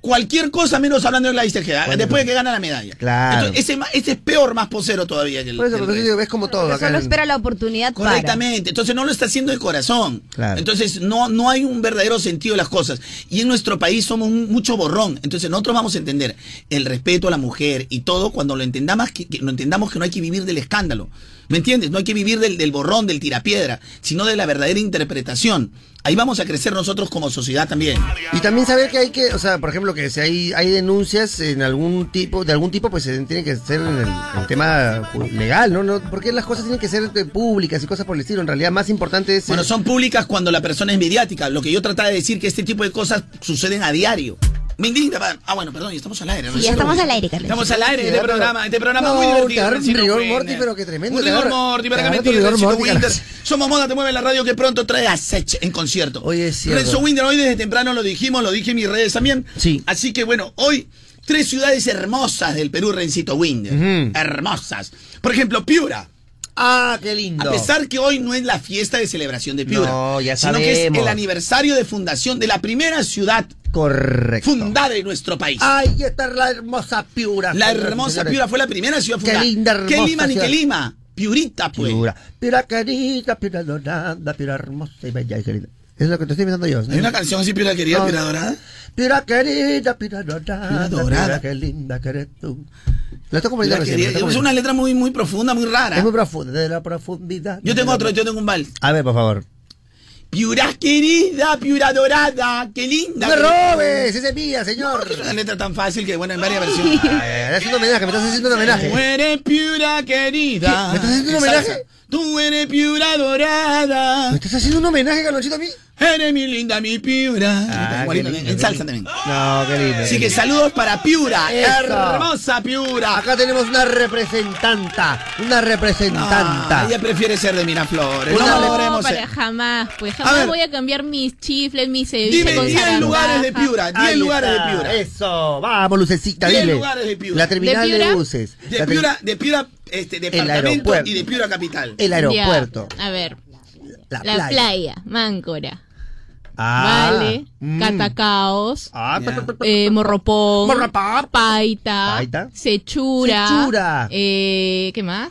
cualquier cosa menos hablando de Gladys Tejeda, Bueno, después de que gana la medalla. Claro. Entonces, ese, es peor, más posero todavía que el, Por eso, el como todo acá. solo en- espera la oportunidad para. Correctamente, entonces no lo está haciendo de corazón. Claro. Entonces no, no hay un verdadero sentido de las cosas. Y en nuestro país somos un- mucho borrón. Entonces nosotros vamos a entender el respeto a la mujer y todo cuando lo entendamos que, que- lo entendamos que no hay que vivir del escándalo. ¿Me entiendes? No hay que vivir del, del borrón, del tirapiedra, sino de la verdadera interpretación. Ahí vamos a crecer nosotros como sociedad también. Y también saber que hay que, o sea, por ejemplo, que si hay, hay denuncias en algún tipo, de algún tipo, pues eh, tiene que ser en el, el tema legal, ¿no? no Porque las cosas tienen que ser eh, públicas y cosas por el estilo. En realidad, más importante es. Bueno, eh, son públicas cuando la persona es mediática. Lo que yo trataba de decir que este tipo de cosas suceden a diario. Me indigna. pa- Ah, bueno, perdón, ya estamos al aire. Sí, ya estamos al aire, Carlos. Estamos al aire de este programa, este programa No, muy divertido. un rigor mortis, pero que tremendo, Un rigor mortis, para que me Winter. Somos Moda Te Mueve la Radio que pronto trae a Sech en concierto. Oye, es cierto. Renzo Winder, hoy desde temprano lo dijimos, lo dije en mis redes también. Sí. Así que bueno, hoy tres ciudades hermosas del Perú, Rencito Winder. Hermosas. Por ejemplo, Piura. Ah, qué lindo. A pesar que hoy no es la fiesta de celebración de Piura, No, ya sino que es el aniversario de fundación de la primera ciudad Correcto. fundada en nuestro país. Ahí está la hermosa Piura. la hermosa señores. Piura fue la primera ciudad Qué fundada. linda, hermosa ¿Qué Lima ni qué Lima? Piurita, pues. Piura. Piura querida, Piura dorada, Piura hermosa y bella y querida. Es lo que te estoy inventando yo. ¿no? Hay una canción así, Piura querida, No. Piura dorada. Piura querida, Piura dorada, Piura dorada. Piura qué linda que eres tú. Estoy componiendo Piura recién, Es una letra muy, muy profunda, muy rara. Es muy profunda, de la profundidad. Yo tengo otro, yo tengo un vals. A ver, por favor. Piura querida, Piura dorada, qué linda. ¡No me robes! ¡Esa es mía, señor! Es una letra tan fácil que, bueno, en varias versiones. Ay, es un homenaje, me estás haciendo un homenaje. Tú eres Piura querida. ¿Qué? ¿Me estás haciendo un En homenaje? Tú eres Piura dorada. ¿Me estás haciendo un homenaje, Carlonchito, a mí? Eres mi linda, mi Piura. Ah, lindo, en salsa también. No, qué lindo. Así que saludos para Piura. Eso. Hermosa Piura. Acá tenemos una representanta. Una representanta. Ah, ella prefiere ser de Miraflores. Una no para ser. jamás, pues A jamás ver. voy a cambiar mis chifles, mis ceviche Dime con 10 zarandaja. lugares de Piura. 10 Ahí lugares está, de Piura. Eso, vamos, lucecita, 10 dile. lugares de Piura. La terminal ¿De de, Piura? buses. De Piura, de Piura este, departamento aeropuerto. y de Piura capital. El aeropuerto. Ya, a ver, La, la, playa. playa. Máncora, Ah, Vale, mm. Catacaos, Ah, eh, Morropón. Paita, Paita. Sechura, Sechura. eh, ¿qué más?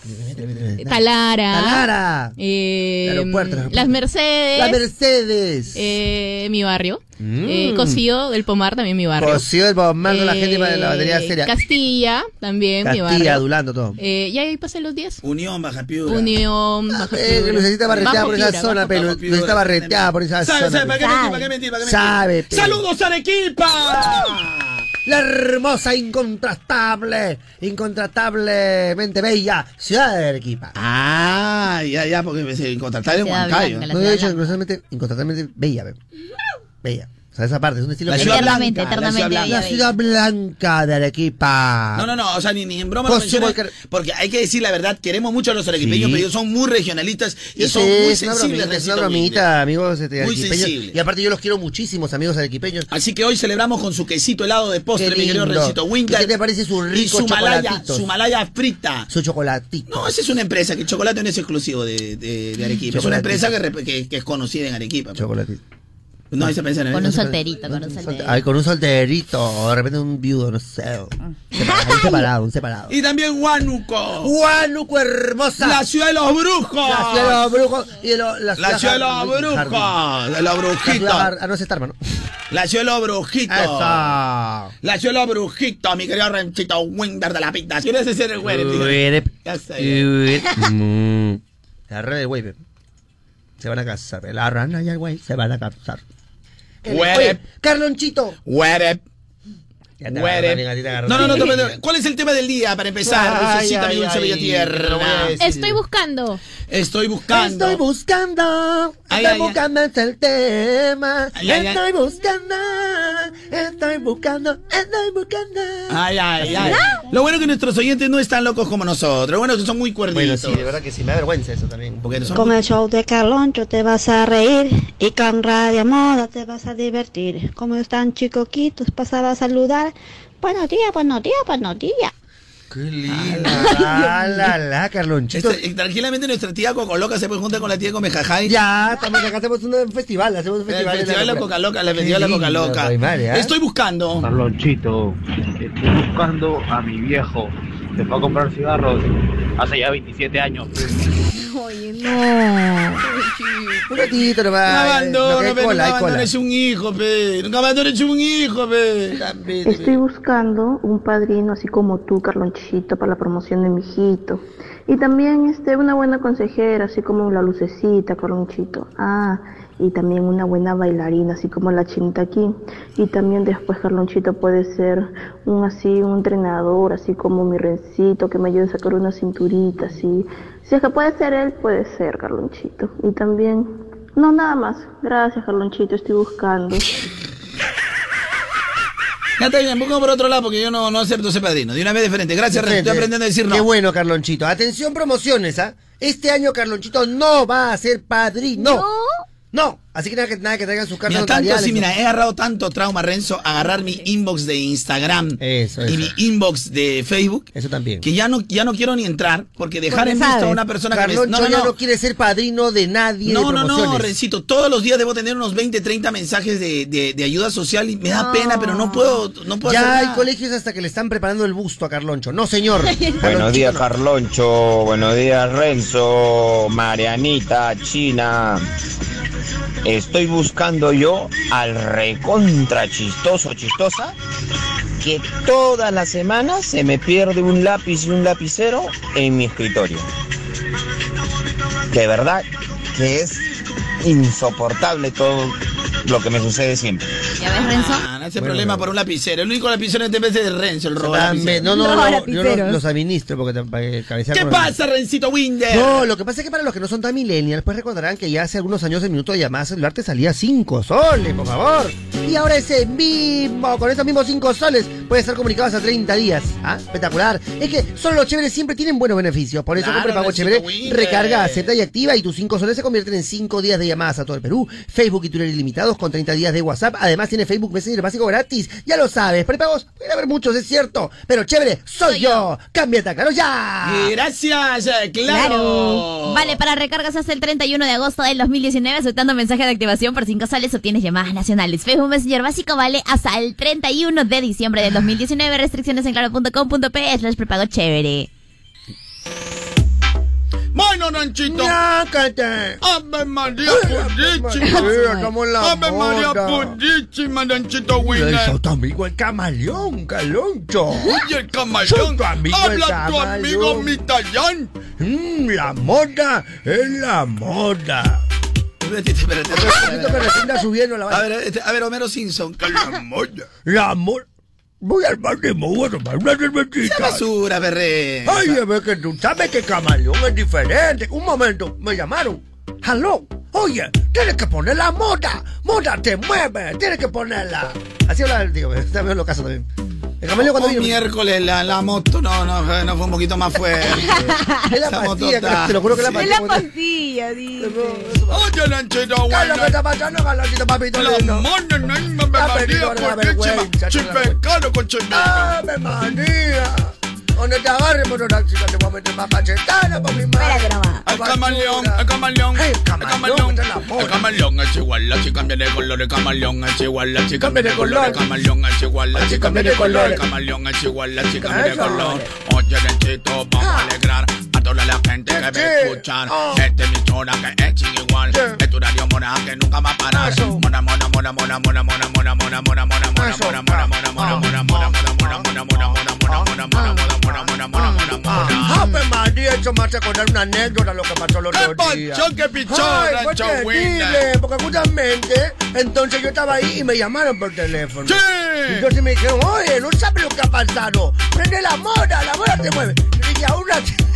Talara, Talara. eh, El aeropuerto, el aeropuerto. Las Mercedes, La Mercedes. eh, mi barrio, Mm. eh, Cocío del Pomar, también mi barrio. Cocío del bombando la gente de la batería Eh, seria. Castilla, también mi Castilla, barrio. adulando todo. Eh, y ahí pasé los 10. Unión, Baja Piura. Unión, Baja Eh, Piura. necesita barretear Bajo por esa zona, pero necesita barretear por esa ¿Sabe, zona. sabe, ¿Para qué mentir? ¿Para qué mentir? ¿Para qué mentir? Sabe, ¡Saludos, Arequipa! La hermosa, incontrastable, incontrastablemente bella ciudad de Arequipa. Ah, ya, ya, porque en Ciudad Huancayo. No he ciudad dicho blanca. incontrastablemente, incontrastablemente bella, be. Bella. O sea, esa parte es un estilo La que- ciudad Eternamente, blanca, la eternamente ciudad bella. La ciudad blanca de Arequipa. No, no, no, o sea, ni, ni en broma Pues lo porque- hay que decir la verdad, queremos mucho a los arequipeños, Sí. pero ellos son muy regionalistas y son muy es una sensibles. bromita, es una bromita, amigos este, Muy arequipeños. Y aparte yo los quiero muchísimos, amigos arequipeños. Así que hoy celebramos con su quesito helado de postre, mi querido. Rencito Winter. ¿Y qué te parece su Y rico su malaya, su malaya frita. Su chocolatito. No, esa es una empresa, que el chocolate no es exclusivo de, de, de Arequipa. Es una empresa que, rep- que, que es conocida en Arequipa. pues. Chocolatito. No, esa empresa no Con un solterito, con un solterito. Ay, con un solterito, o de repente un viudo, no sé. Separado, un separado, un separado. Y también Huánuco. Huánuco hermosa. La ciudad de los brujos. La ciudad de los brujos y de los- La ciudad de los brujos. De los La ciudad brujitos. Ah, no, ese está, hermano. La ciudad de los brujitos. Eso. La ciudad de los brujitos, mi querido Rencito Winder de la pita. ¿Quieres ser el güey? Ya sé. La red del güey. Se van a casar. La rana y el güey se van a casar. Uerep. Oye, Carlonchito. Ya te Huerep. agarró también, a ti te agarró No, no, no, tome- ¿Cuál es el tema del día para empezar? Ay, Necesita ay, ay, a tierra. Estoy buscando. Estoy buscando. Estoy buscando, Ay, estoy ay, ay. buscando es el tema. Ay, ay, ay. estoy buscando, estoy buscando, estoy buscando. Ay, ay, ay. Lo bueno es que nuestros oyentes no están locos como nosotros. Bueno que son muy cuerditos. Bueno, sí, de verdad que sí, me da vergüenza eso también. Porque son Con el show de Carloncho te vas a reír y con Radio Moda te vas a divertir. Como están chicoquitos, pasaba a saludar. Buenos días, buenos días, buenos días. Qué linda. Ah, la, la, Carlonchito. Este, tranquilamente nuestra tía Cocoloca se puede juntar con la tía Comejajay. Ya, también acá hacemos un festival, hacemos un El festival. festival de la locura. Coca Loca, la festival de la Coca lindo, Loca. Aymar, ¿eh? Estoy buscando. Carlonchito, estoy buscando a mi viejo. Se fue a comprar cigarros hace ya 27 años. Oye, no. Un ratito No nomás. abandono, No, que hay pe, nunca abandones un hijo, pe. Nunca abandones un hijo, pe. Estoy buscando un padrino así como tú, Carlonchito, para la promoción de mi hijito. Y también este, una buena consejera, así como la lucecita, Carlonchito. Ah, y también una buena bailarina, así como la chinita aquí. Y también después, Carlonchito, puede ser un así, un entrenador, así como mi rencito, que me ayude a sacar una cinturita, así. Si es que puede ser él, puede ser, Carlonchito. Y también, no, nada más. Gracias, Carlonchito, estoy buscando. Ya está bien, busco por otro lado porque yo no, no acepto ese padrino. De una vez diferente. Gracias, Ren. Estoy aprendiendo a decir no. Qué bueno, Carlonchito. Atención, promociones, ¿ah? Este año Carlonchito no va a ser padrino. No. No. Así que nada que, nada que traigan sus cartas Mira, tanto así, mira, he agarrado tanto trauma, Renzo, agarrar mi inbox de Instagram y mi inbox de Facebook. Eso también. Que ya no, ya no quiero ni entrar porque dejar Porque en visto a sabes, una persona que me... No, no, ya no. no quiere ser padrino de nadie No, de no, no. Rencito, todos los días debo tener unos 20, 30 mensajes de, de, de ayuda social y me da pena, pero no puedo, no puedo Ya hacer hay nada. colegios hasta que le están preparando el busto a Carloncho. No, señor. Buenos días, Carloncho. Buenos días, Renzo, Marianita, China. Estoy buscando yo al recontra chistoso, chistosa, que todas las semanas se me pierde un lápiz y un lapicero en mi escritorio. De verdad que es insoportable todo lo que me sucede siempre. ¿Ya ves, Renzo? Ah, no ese problema por un lapicero. El único lapicero en este mes es de Renzo, el lapicero. no, no, no, yo los, los administro porque te- para que ¿Qué con- pasa, Rencito Winder? No, lo que pasa es que para los que no son tan millennials, pues recordarán que ya hace algunos años el minuto de llamada celular te salía 5 soles, por favor. Y ahora ese mismo, con esos mismos 5 soles, puedes estar comunicado hasta 30 días. ¿Ah? Espectacular. Es que solo los chéveres siempre tienen buenos beneficios. Por eso Claro, Rencito chévere, Winder. recarga, acepta y activa y tus 5 soles se convierten en 5 días de llamadas a todo el Perú. Facebook y Twitter ilimitados con 30 días de WhatsApp. Además tiene Facebook Messenger básico gratis. Ya lo sabes, prepagos puede haber muchos, es cierto. Pero chévere, soy, yo. Cámbiate, claro ya. Gracias, eh, claro. Vale, para recargas hasta el 31 de agosto del 2019, aceptando mensaje de activación por 5 soles, obtienes llamadas nacionales. Facebook Messenger básico vale hasta el 31 de diciembre del 2019. Restricciones en claro.com.p slash prepago chévere. Bueno, Nanchito. Ñácate. Ave María Purísima. María, como la Ave María. Purísima, Nanchito Eso Winder. tu amigo el camaleón, Caloncho. Oye, el camaleón. Soy tu amigo el Habla tu amigo camaleón. Mitallán. Mm, la moda es la moda. Espérate, espérate, espérate. que recién está subiendo la A ver, este, a ver, Homero Simpson. la moda. La moda. Voy al bar de moda a tomar una cervecita. Basura, berre. Ay, ver que tú sabes que camaleón es diferente. Un momento, me llamaron. Aló, oye, tienes que poner la moda. Moda te mueve, tienes que ponerla. Así habla el tío, está en los casos también. El miércoles la, la, moto, no, no, no fue un poquito más fuerte. es la pastilla, te lo juro que la pastilla. Es la pastilla, dice. Oye, güey. No donde te agarre por una chica te voy a meter más cachetana por mi madre. El camaleón, el camaleón, el camaleón, es el camaleón es igual, la chica cambia de color, el camaleón es igual, la chica cambia de color, el camaleón es igual, la chica cambia de color, el camaleón es igual, la chica cambia de color. Oye, Renchito, vamos a alegrar a toda la gente que Sí. escuchar. Oh. Esta emisora que es igual, es tu radio mona que nunca va a parar. Mona, mona, mona, mona, mona, mona, mona, mona, mona, mona, mona, Eso. mona, mona, mona, mona, mona, mona, mona, mona, Me hace acordar una anécdota lo que pasó los ¡Qué otros días. panchón, qué pichón, Ay, fue terrible, porque justamente, entonces yo estaba ahí y me llamaron por teléfono. ¡Sí! Entonces me dijeron, oye, no sabes lo que ha pasado. Prende la moda, la moda te mueve. Y dije, aún.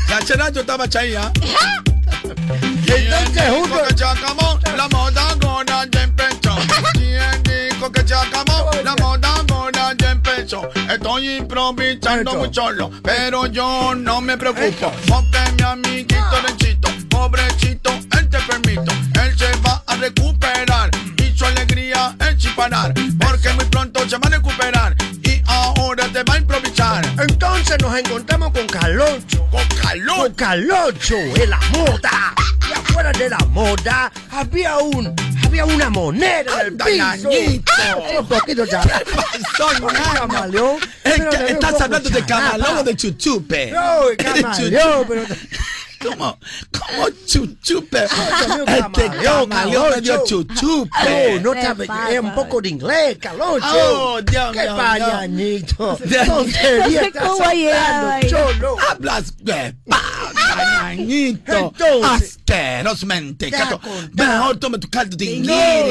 Sacha Nacho estaba chaía. Y entonces justo... que acabó, la moda ahora ya empezó. ¿Quién dijo que acabó? La moda ahora Estoy improvisando muy solo, pero yo no me preocupo. Porque mi amiguito Renchito, pobrecito, él te permito. Él se va a recuperar y su alegría es sin parar. Porque muy pronto se va a recuperar Entonces nos encontramos con Caloncho. Con Caloncho. Con Caloncho, en la moda. Y afuera de la moda había un, había una moneda en el piso. Ah, Un poquito ya. Son Un camaleón. Es que estás hablando de camalón o de chuchupe. No, camaleón, pero... ¿Cómo? ¿Cómo chuchupe? Este camaleón medio Caloncho. chuchupe. No, no sabe, es un poco de inglés, Caloncho. Oh, Dios Qué mío, pañañito. Dios. Tontería estás. Hablas de. Te ha contado. Mejor toma tu caldo de No,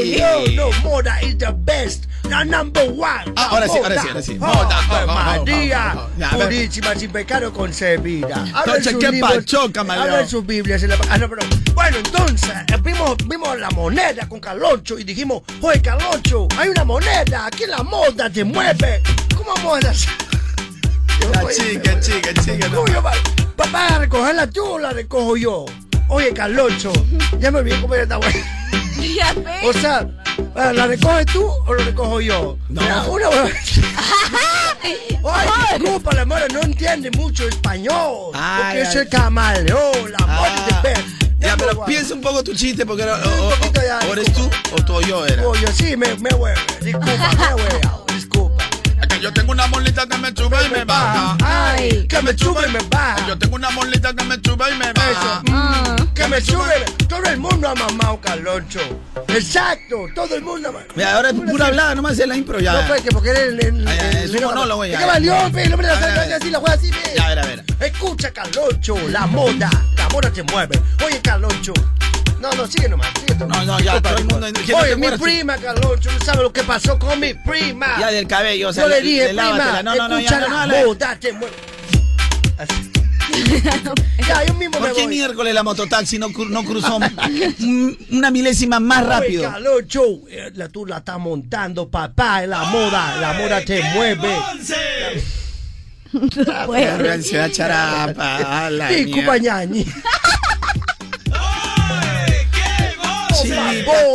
inglés. no, no, Moda is the best, the number one. Ah, ahora sí, ahora sí, ahora sí. Oh, Moda, oh, oh, oh, María, oh, oh. Purísima, sin pecado concebida. Entonces, ¿qué pacho, camaleón? Abran sus Biblias. la- ah, no, pero- bueno, entonces, eh, vimos, vimos la moneda con Caloncho y dijimos, oye, Caloncho, hay una moneda, aquí la moda te mueve. ¿Cómo vamos a hacer? Ya, chica, chica, chica. no. ¿Cómo yo va- Papá, tú o la recojo yo. Oye, Carloncho, ya me olvidé cómo era esta buena. Ya ves. O sea, ah, ¿la recoges tú o lo recojo yo? No. Mira, una. Ay, disculpa, la madre no entiende mucho español. Ay, porque es ay. el camaleón, la Ah. de ver. Ya, pero piensa un poco tu chiste porque o, o- o- poquito ya, o eres tú o tú o yo era. Oye, sí, me, me hueve. Disculpa, me hueve. Yo tengo una molita que me sube y me baja. Ay, que me sube y me baja. Yo tengo una molita que me sube y me baja. Mm, que me sube. Todo el mundo ha mamado Carloncho. Exacto, todo el mundo ha mamado. Mira, ahora es pura hablada, nomás es la impro ya. No, pues, que porque eres el. es un monólogo ya. ¿Qué valió, pe? El hombre la a ver. así, la juega así, pe. Ya, a ver, a ver. Escucha, Carloncho, la moda. La moda te mueve. Oye, Carloncho. No, no, sigue nomás. Sigue tú. No, no, ya, todo el mundo- no Oye, mi prima, Carloncho, no sabe lo que pasó con mi prima. Ya del cabello, o sea, Yo le dije, prima, No, no, no, ya, no, la no, no. moda te mueve. Así. ya, yo mismo me ¿Por qué voy. miércoles la mototaxi no, cru- no cruzó un- una milésima más rápido? Oye, eh, la- tú la estás montando, papá, en la moda. La moda te mueve. A la Disculpa, ñañi.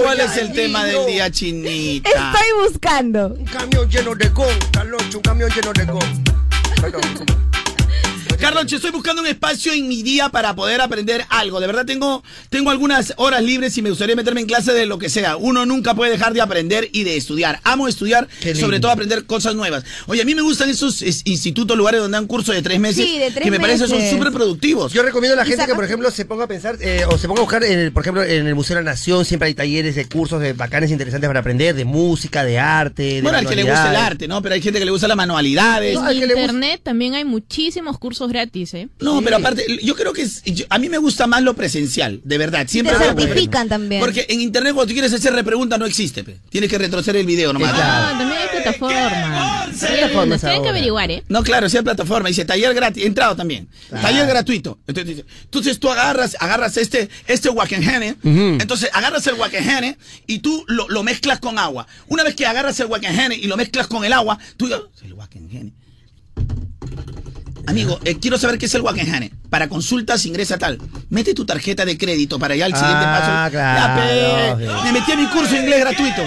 ¿cuál es el tema del día, Chinita? Estoy buscando. Un camión lleno de gol, Carloncho, un camión lleno de gol. Perdón. Carloncho, estoy buscando un espacio en mi día para poder aprender algo. De verdad tengo, tengo algunas horas libres y me gustaría meterme en clase de lo que sea. Uno nunca puede dejar de aprender y de estudiar. Amo estudiar, sobre todo aprender cosas nuevas. Oye, a mí me gustan esos es, institutos, lugares donde dan cursos de tres meses, Sí, de tres que me parece son meses. súper productivos. Yo recomiendo a la ¿Y gente que, por ejemplo, se ponga a pensar eh, o se ponga a buscar, en el- por ejemplo, en el Museo de la Nación siempre hay talleres de cursos de bacanes interesantes para aprender, de música, de arte, de bueno, al que le gusta el arte, ¿no? Pero hay gente que le gusta las manualidades. No, En al que le gusta- internet también hay muchísimos cursos gratis, ¿eh? No, pero aparte, yo creo que es- yo- a mí me gusta más lo presencial, de verdad. Siempre te certifican también. Porque en internet cuando tú quieres hacer repregunta no existe, pe. Tienes que retroceder el video nomás. Ah, también hay plataformas. plataformas Tienen que averiguar, ¿eh? No, claro, sí hay plataforma, dice taller gratis, entrado también. Taller gratuito. Entonces, tú agarras, agarras este, este Wakenhene, entonces agarras el Wakenhene y tú lo, lo mezclas con agua. Una vez que agarras el Wakenhene y lo mezclas con el agua, tú digas, el Wakenhene. Amigo, eh, quiero saber qué es el Wakenhane. Para consultas ingresa tal. Mete tu tarjeta de crédito para allá el siguiente Ah, paso. claro. Me metí a mi curso de inglés gratuito.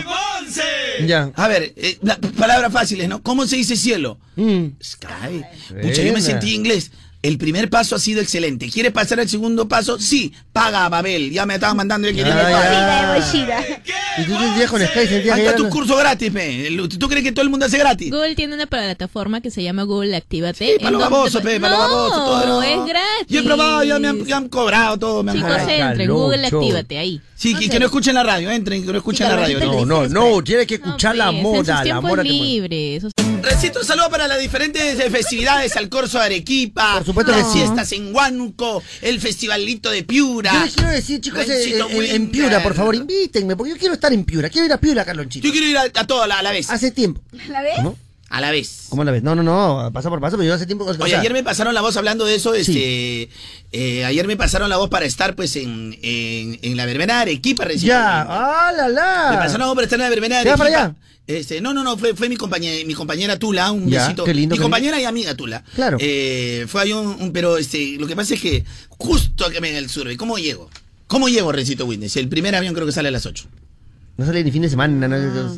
Ya. A ver, eh, la- palabras fáciles, ¿no? ¿Cómo se dice cielo? Mm. Sky. Pucha, yo me sentí inglés. El primer paso ha sido excelente. ¿Quieres pasar al segundo paso? Sí. Paga, Babel. Ya me estaban mandando. Yo quería Ah, que. Mochila, mochila. Y tú te sentías con Sky, sentías Ahí que está tu curso gratis, pe. El- ¿Tú crees que todo el mundo hace gratis? Google tiene una plataforma que se llama Google Actívate. Sí, para en los donde babosos, pe, para los no, babosos. Todo es gratis. Yo he probado, ya me han, ya han cobrado todo. Me han Chicos, cobrado. Entren, Google. Actívate ahí. Sí, que, que no escuchen la radio, entren, que no escuchen Sí, la radio. No, no, no, tienes que No, escuchar la pues, en sus moda, la moda. Eso- Recito un saludo para las diferentes eh, festividades, al Corso de Arequipa, Por supuesto las que sí. fiestas en Huánuco, el festivalito de Piura. Yo les quiero decir, chicos, eh, eh, en. Piura, por favor, invítenme, porque yo quiero estar en Piura. Quiero ir a Piura, Carlonchito. Yo quiero ir a, a todo a la, a la vez. Hace tiempo. ¿La ves? ¿Cómo? A la vez. ¿Cómo la ves? No, no, no, paso por paso, pero yo hace tiempo... Oye, sea, ayer me pasaron la voz hablando de eso, este, eh, ayer me pasaron la voz para estar pues en, en, en la verbena de Arequipa recién. Ya, ah, la, la. Me pasaron la voz para estar en la verbena de ¿Se va Arequipa. para allá? Este, no, no, no, fue, fue mi compañera, mi compañera Tula, un Ya, besito. qué lindo, Mi qué compañera y amiga Tula. Claro. Eh, fue ahí un, un- pero este, lo que pasa es que justo que me en el sur, ¿y ¿cómo llego? ¿Cómo llego, Recito Witness? El primer avión creo que sale a las 8. No sale ni fin de semana. No,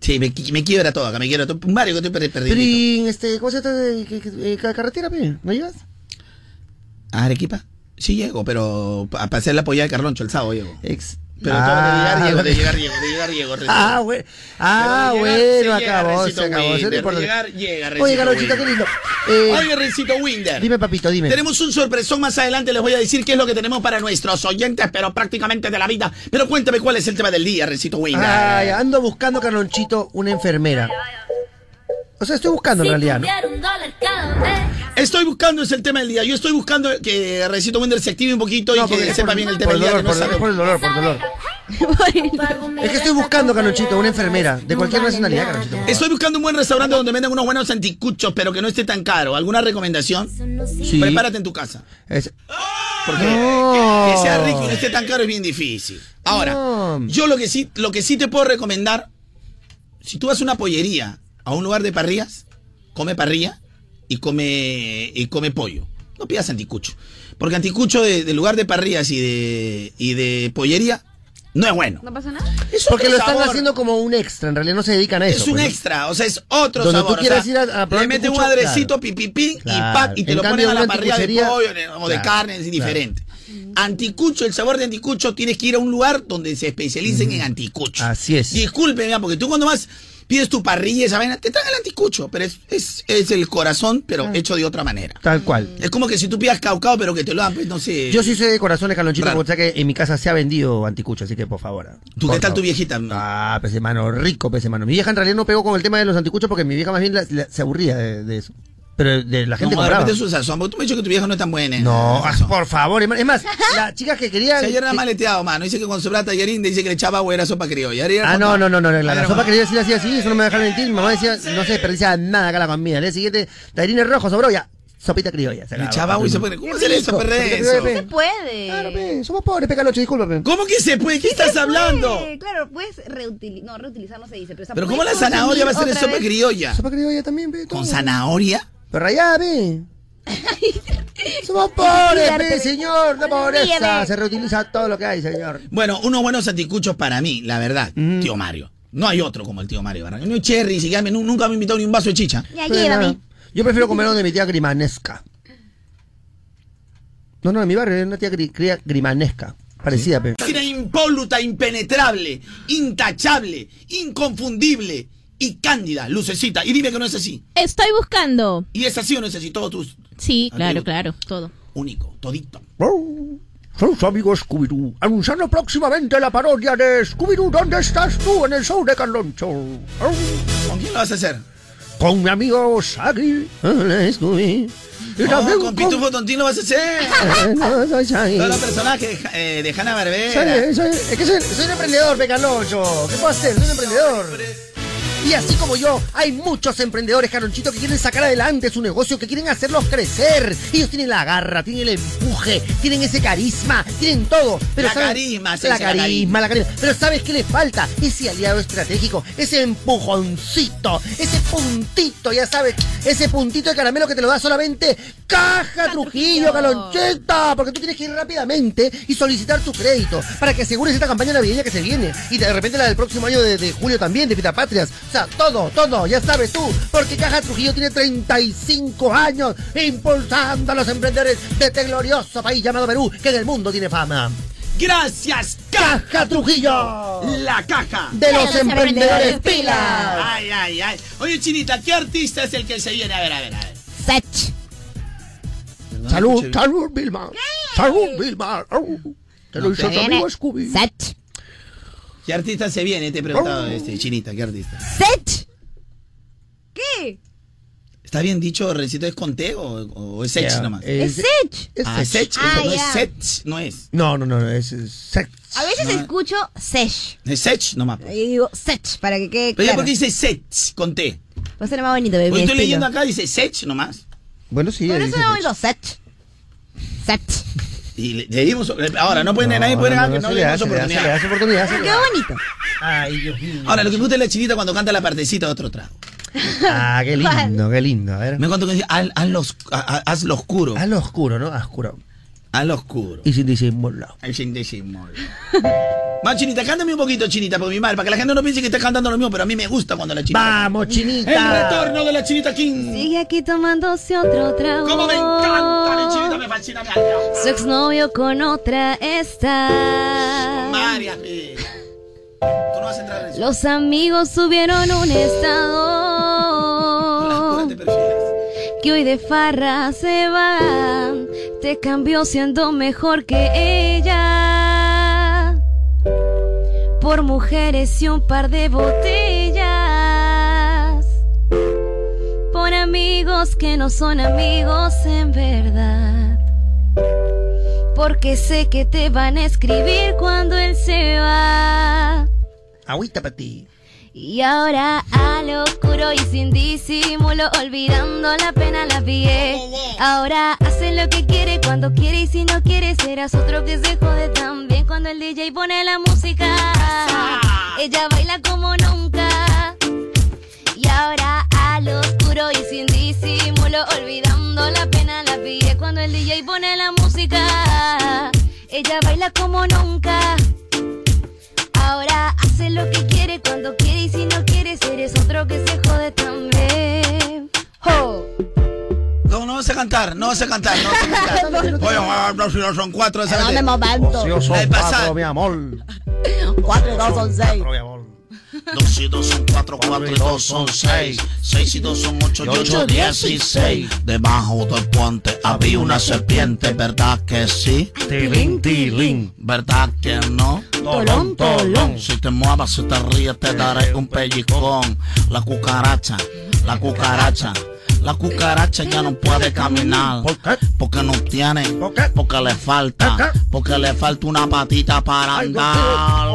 Sí, me, me quiebra todo acá, me quiebra todo. Un barrio que estoy per- perdido. Pero en este, ¿cómo se que- que- eh, ca- carretera, pe? ¿No llegas? ¿A Arequipa? Sí llego, pero pa- para hacer la apoyada de Carloncho el sábado llego. Ex. Pero Ah, todo de llegar llego, de llegar llego, de llegar. Rencito. Ah, bueno. Ah, bueno, se acabó, Rencito se acabó. De importa. llegar, llega, Oye, Rencito Carlonchito, qué Winder. lindo. Eh, Oye, Rencito Winder. Dime, papito, dime. Tenemos un sorpresón más adelante, les voy a decir qué es lo que tenemos para nuestros oyentes, pero prácticamente de la vida. Pero cuéntame cuál es el tema del día, Rencito Winder. Ay, ando buscando, Carlonchito, una enfermera. O sea, estoy buscando en realidad, ¿no? Estoy buscando, es el tema del día. Yo estoy buscando que Rencito Winder se active un poquito No, y que sepa por- bien el tema por del el día. dolor, que no por, por el dolor, por el dolor. Es que estoy buscando, Carlonchito, una enfermera de cualquier nacionalidad, Carlonchito. Estoy buscando un buen restaurante donde vendan unos buenos anticuchos, pero que no esté tan caro. ¿Alguna recomendación? Sí. Prepárate en tu casa. Es- Porque No. que sea rico y no esté tan caro es bien difícil. Ahora, No. yo lo que sí, lo que sí te puedo recomendar, si tú vas a una pollería, a un lugar de parrillas, come parrilla y come, y come pollo. No pidas anticucho. Porque anticucho de, de lugar de parrillas y de, y de pollería no es bueno. ¿No pasa nada? Es Porque lo están sabor. haciendo como un extra, en realidad no se dedican a eso. Es un pues, extra, o sea, es otro Donde sabor. tú o sea, ir a- a le meten un adrecito, claro. pipipi, y Claro. pac, y te En lo cambio, ponen a la parrilla de pollo o de Claro. carne, es diferente. Anticucho, el sabor de anticucho, tienes que ir a un lugar donde se especialicen en anticucho. Así es. Disculpen, ya, porque tú cuando vas, pides tu parrilla esa vaina, te traen el anticucho, pero es, es, es el corazón, pero hecho de otra manera. Tal cual. Es como que si tú pidas caucao, pero que te lo dan, pues no sé. Yo sí soy de corazones, Carlonchito, porque sé que en mi casa se ha vendido anticucho, así que por favor. ¿Tú por qué tal favor. tu viejita? Ah, pese mano, rico pese mano. Mi vieja en realidad no pegó con el tema de los anticuchos porque mi vieja más bien la- la- se aburría de, de eso. Pero de la gente no, de repente su sazón, porque tú me has dicho que tu vieja no es tan buena. No, ah, por favor. Es más- las chicas que querían. Si ayer era maleteado, mano. Dice que con su plata Yerín dice que le echaba agua era sopa criolla. Ayer era Ah, no, no, no, no, la, la sopa era- que yo decía así, eso no me dejaron mentir. Mi mamá decía, no se desperdicia nada acá la comida. Día siguiente, tallarines rojos, sobró ya. Sopita criolla. se Le echaba agua y sopa criolla. ¿Cómo perder sopita eso? criolla, Se puede. Claro, pe, somos pobres, pecalocho, discúlpame. ¿Cómo que se puede? ¿Qué estás Se hablando? Claro, puedes reutilizar. No, reutilizar no se dice. Pero, Pero ¿cómo la zanahoria va a ser sopa criolla? Sopa criolla también, pe. ¿Con zanahoria? Pero rayada, pe. Somos pobres, Ríete. señor. La pobreza. Se reutiliza todo lo que hay, señor. Bueno, unos buenos anticuchos para mí, la verdad, tío Mario. No hay otro como el tío Mario Barranco. No hay cherry, si me- nu- nunca me ha invitado ni un vaso de chicha. Ya, Pero llévame. nada, Yo prefiero comer donde mi tía grimanesca. No, no, en mi barrio es una tía gri- grimanesca. Parecida, pe. Máquina impoluta, impenetrable, intachable, inconfundible y cándida, lucecita. Y dime que no es así. Estoy buscando. ¿Y es así o no es así? Todo tus Sí, claro, claro, todo. único, todito. Oh, Soy su amigo Scooby-Doo, anunciando próximamente la parodia de Scooby-Doo, ¿dónde estás tú en el show de Carloncho? Oh, ¿Con quién lo vas a hacer? Con mi amigo Shaggy, hola Scooby. Y No, también con Pitufo Tontín lo vas a hacer. Eh, no, soy Shaggy. Todos los personajes eh, de Hanna Soy, Barbera. soy- es que soy, soy un emprendedor, pe Carloncho. ¿Qué puedo hacer? Soy un emprendedor. Y así como yo, hay muchos emprendedores, Caronchito, que quieren sacar adelante su negocio, que quieren hacerlos crecer. Ellos tienen la garra, tienen el empuje, tienen ese carisma, tienen todo. Pero La ¿sabes? carisma, la dice, la carisma, la carisma. Pero ¿sabes qué les falta? Ese aliado estratégico, ese empujoncito, ese puntito, ya sabes, ese puntito de caramelo que te lo da solamente Caja Trujillo, Calonchita. Porque tú tienes que ir rápidamente y solicitar tu crédito para que asegures esta campaña navideña que se viene. Y de repente la del próximo año de, de julio también, de Patrias. Todo, todo, ya sabes tú. Porque Caja Trujillo tiene 35 años impulsando a los emprendedores de este glorioso país llamado Perú, que en el mundo tiene fama. Gracias, Caja Trujillo. La caja De los emprendedores pilas. Ay, ay, ay. Oye, Chinita, ¿qué artista es el que se viene? A ver, a ver, a ver. Sech. Salud, salud, Vilma. Salud, Vilma. Te lo No, hizo tu amigo. Scooby. Sech. ¿Qué artista se viene? Te he preguntado, este, Chinita, ¿qué artista? Sech. ¿Qué? ¿Está bien dicho, Rencito, es con T o, o es Sech nomás? es- Es Sech. es ah, Sech. Sech, Ah, no ya. es Sech, no es. No, no, no, es es Sech. A veces No. escucho Sech. Es Sech nomás. pues. Y digo Sech para que quede Pero ya claro. porque dice Sech con T. Va a ser más bonito, bebé. Porque estoy leyendo acá, dice Sech nomás. Bueno, sí. Por ahí eso dice no Sech. oigo Sech. Sech. Y le, leímos. Ahora, no pueden, nadie puede negar que no le le damos da, se le le da oportunidad. oportunidad. se le Quedó bonito. Ay, Dios mío. Ahora, lo que me gusta es la chinita cuando canta la partecita de otro trago. Ah, qué lindo, qué lindo. A ver. Me cuento que dice, haz, hazlo, os- ha- hazlo oscuro. Hazlo oscuro, ¿no? Ah, oscuro. Al oscuro. Y sin disimulo. Al sin disimulo. Más chinita, cántame un poquito, chinita, por mi madre, para que la gente no piense que está cantando lo mismo, pero a mí me gusta cuando la chinita. Vamos, chinita. El retorno de la chinita King. Sigue aquí tomándose otro trago. ¡Cómo me encanta, mi chinita! Me fascina, me encanta. Su exnovio con otra está. María, pe. Tú no vas a entrar en eso. Los amigos subieron un estado. Que hoy de farra se va. Te cambió siendo mejor que ella. Por mujeres y un par de botellas. Por amigos que no son amigos en verdad. Porque sé que te van a escribir cuando él se va. Agüita para ti. Y ahora a lo oscuro y sin disimulo, olvidando la pena la pillé. Ahora hace lo que quiere cuando quiere y si no quiere serás otro que se jode también cuando el DJ pone la música. Ella baila como nunca. Y ahora a lo oscuro y sin disimulo, olvidando la pena la pillé cuando el DJ pone la música. Ella baila como nunca. Ahora hace lo que quiere cuando quiere y si no quieres eres otro que se jode también. ¡Ho! No, no vas a cantar, no vas a cantar, no vas a cantar. Oye, no, si no son cuatro, esa Dame gente- momento. Yo soy La de pasar. cuatro, mi amor. Cuatro y dos son seis. mi amor. Dos y dos son cuatro, cuatro y dos son seis. Seis y dos son ocho y ocho, dieciséis. Debajo del puente había una serpiente, ¿verdad que sí? Tilín, tilín. ¿Verdad que no? Tolón, tolón. Si te muevas, si te ríes, te daré un pellizcón. La cucaracha, la cucaracha. La cucaracha ya no puede caminar. ¿Por qué? Porque no tiene. ¿Por qué? Porque le falta. ¿Por qué? Porque le falta una patita para Ay, andar.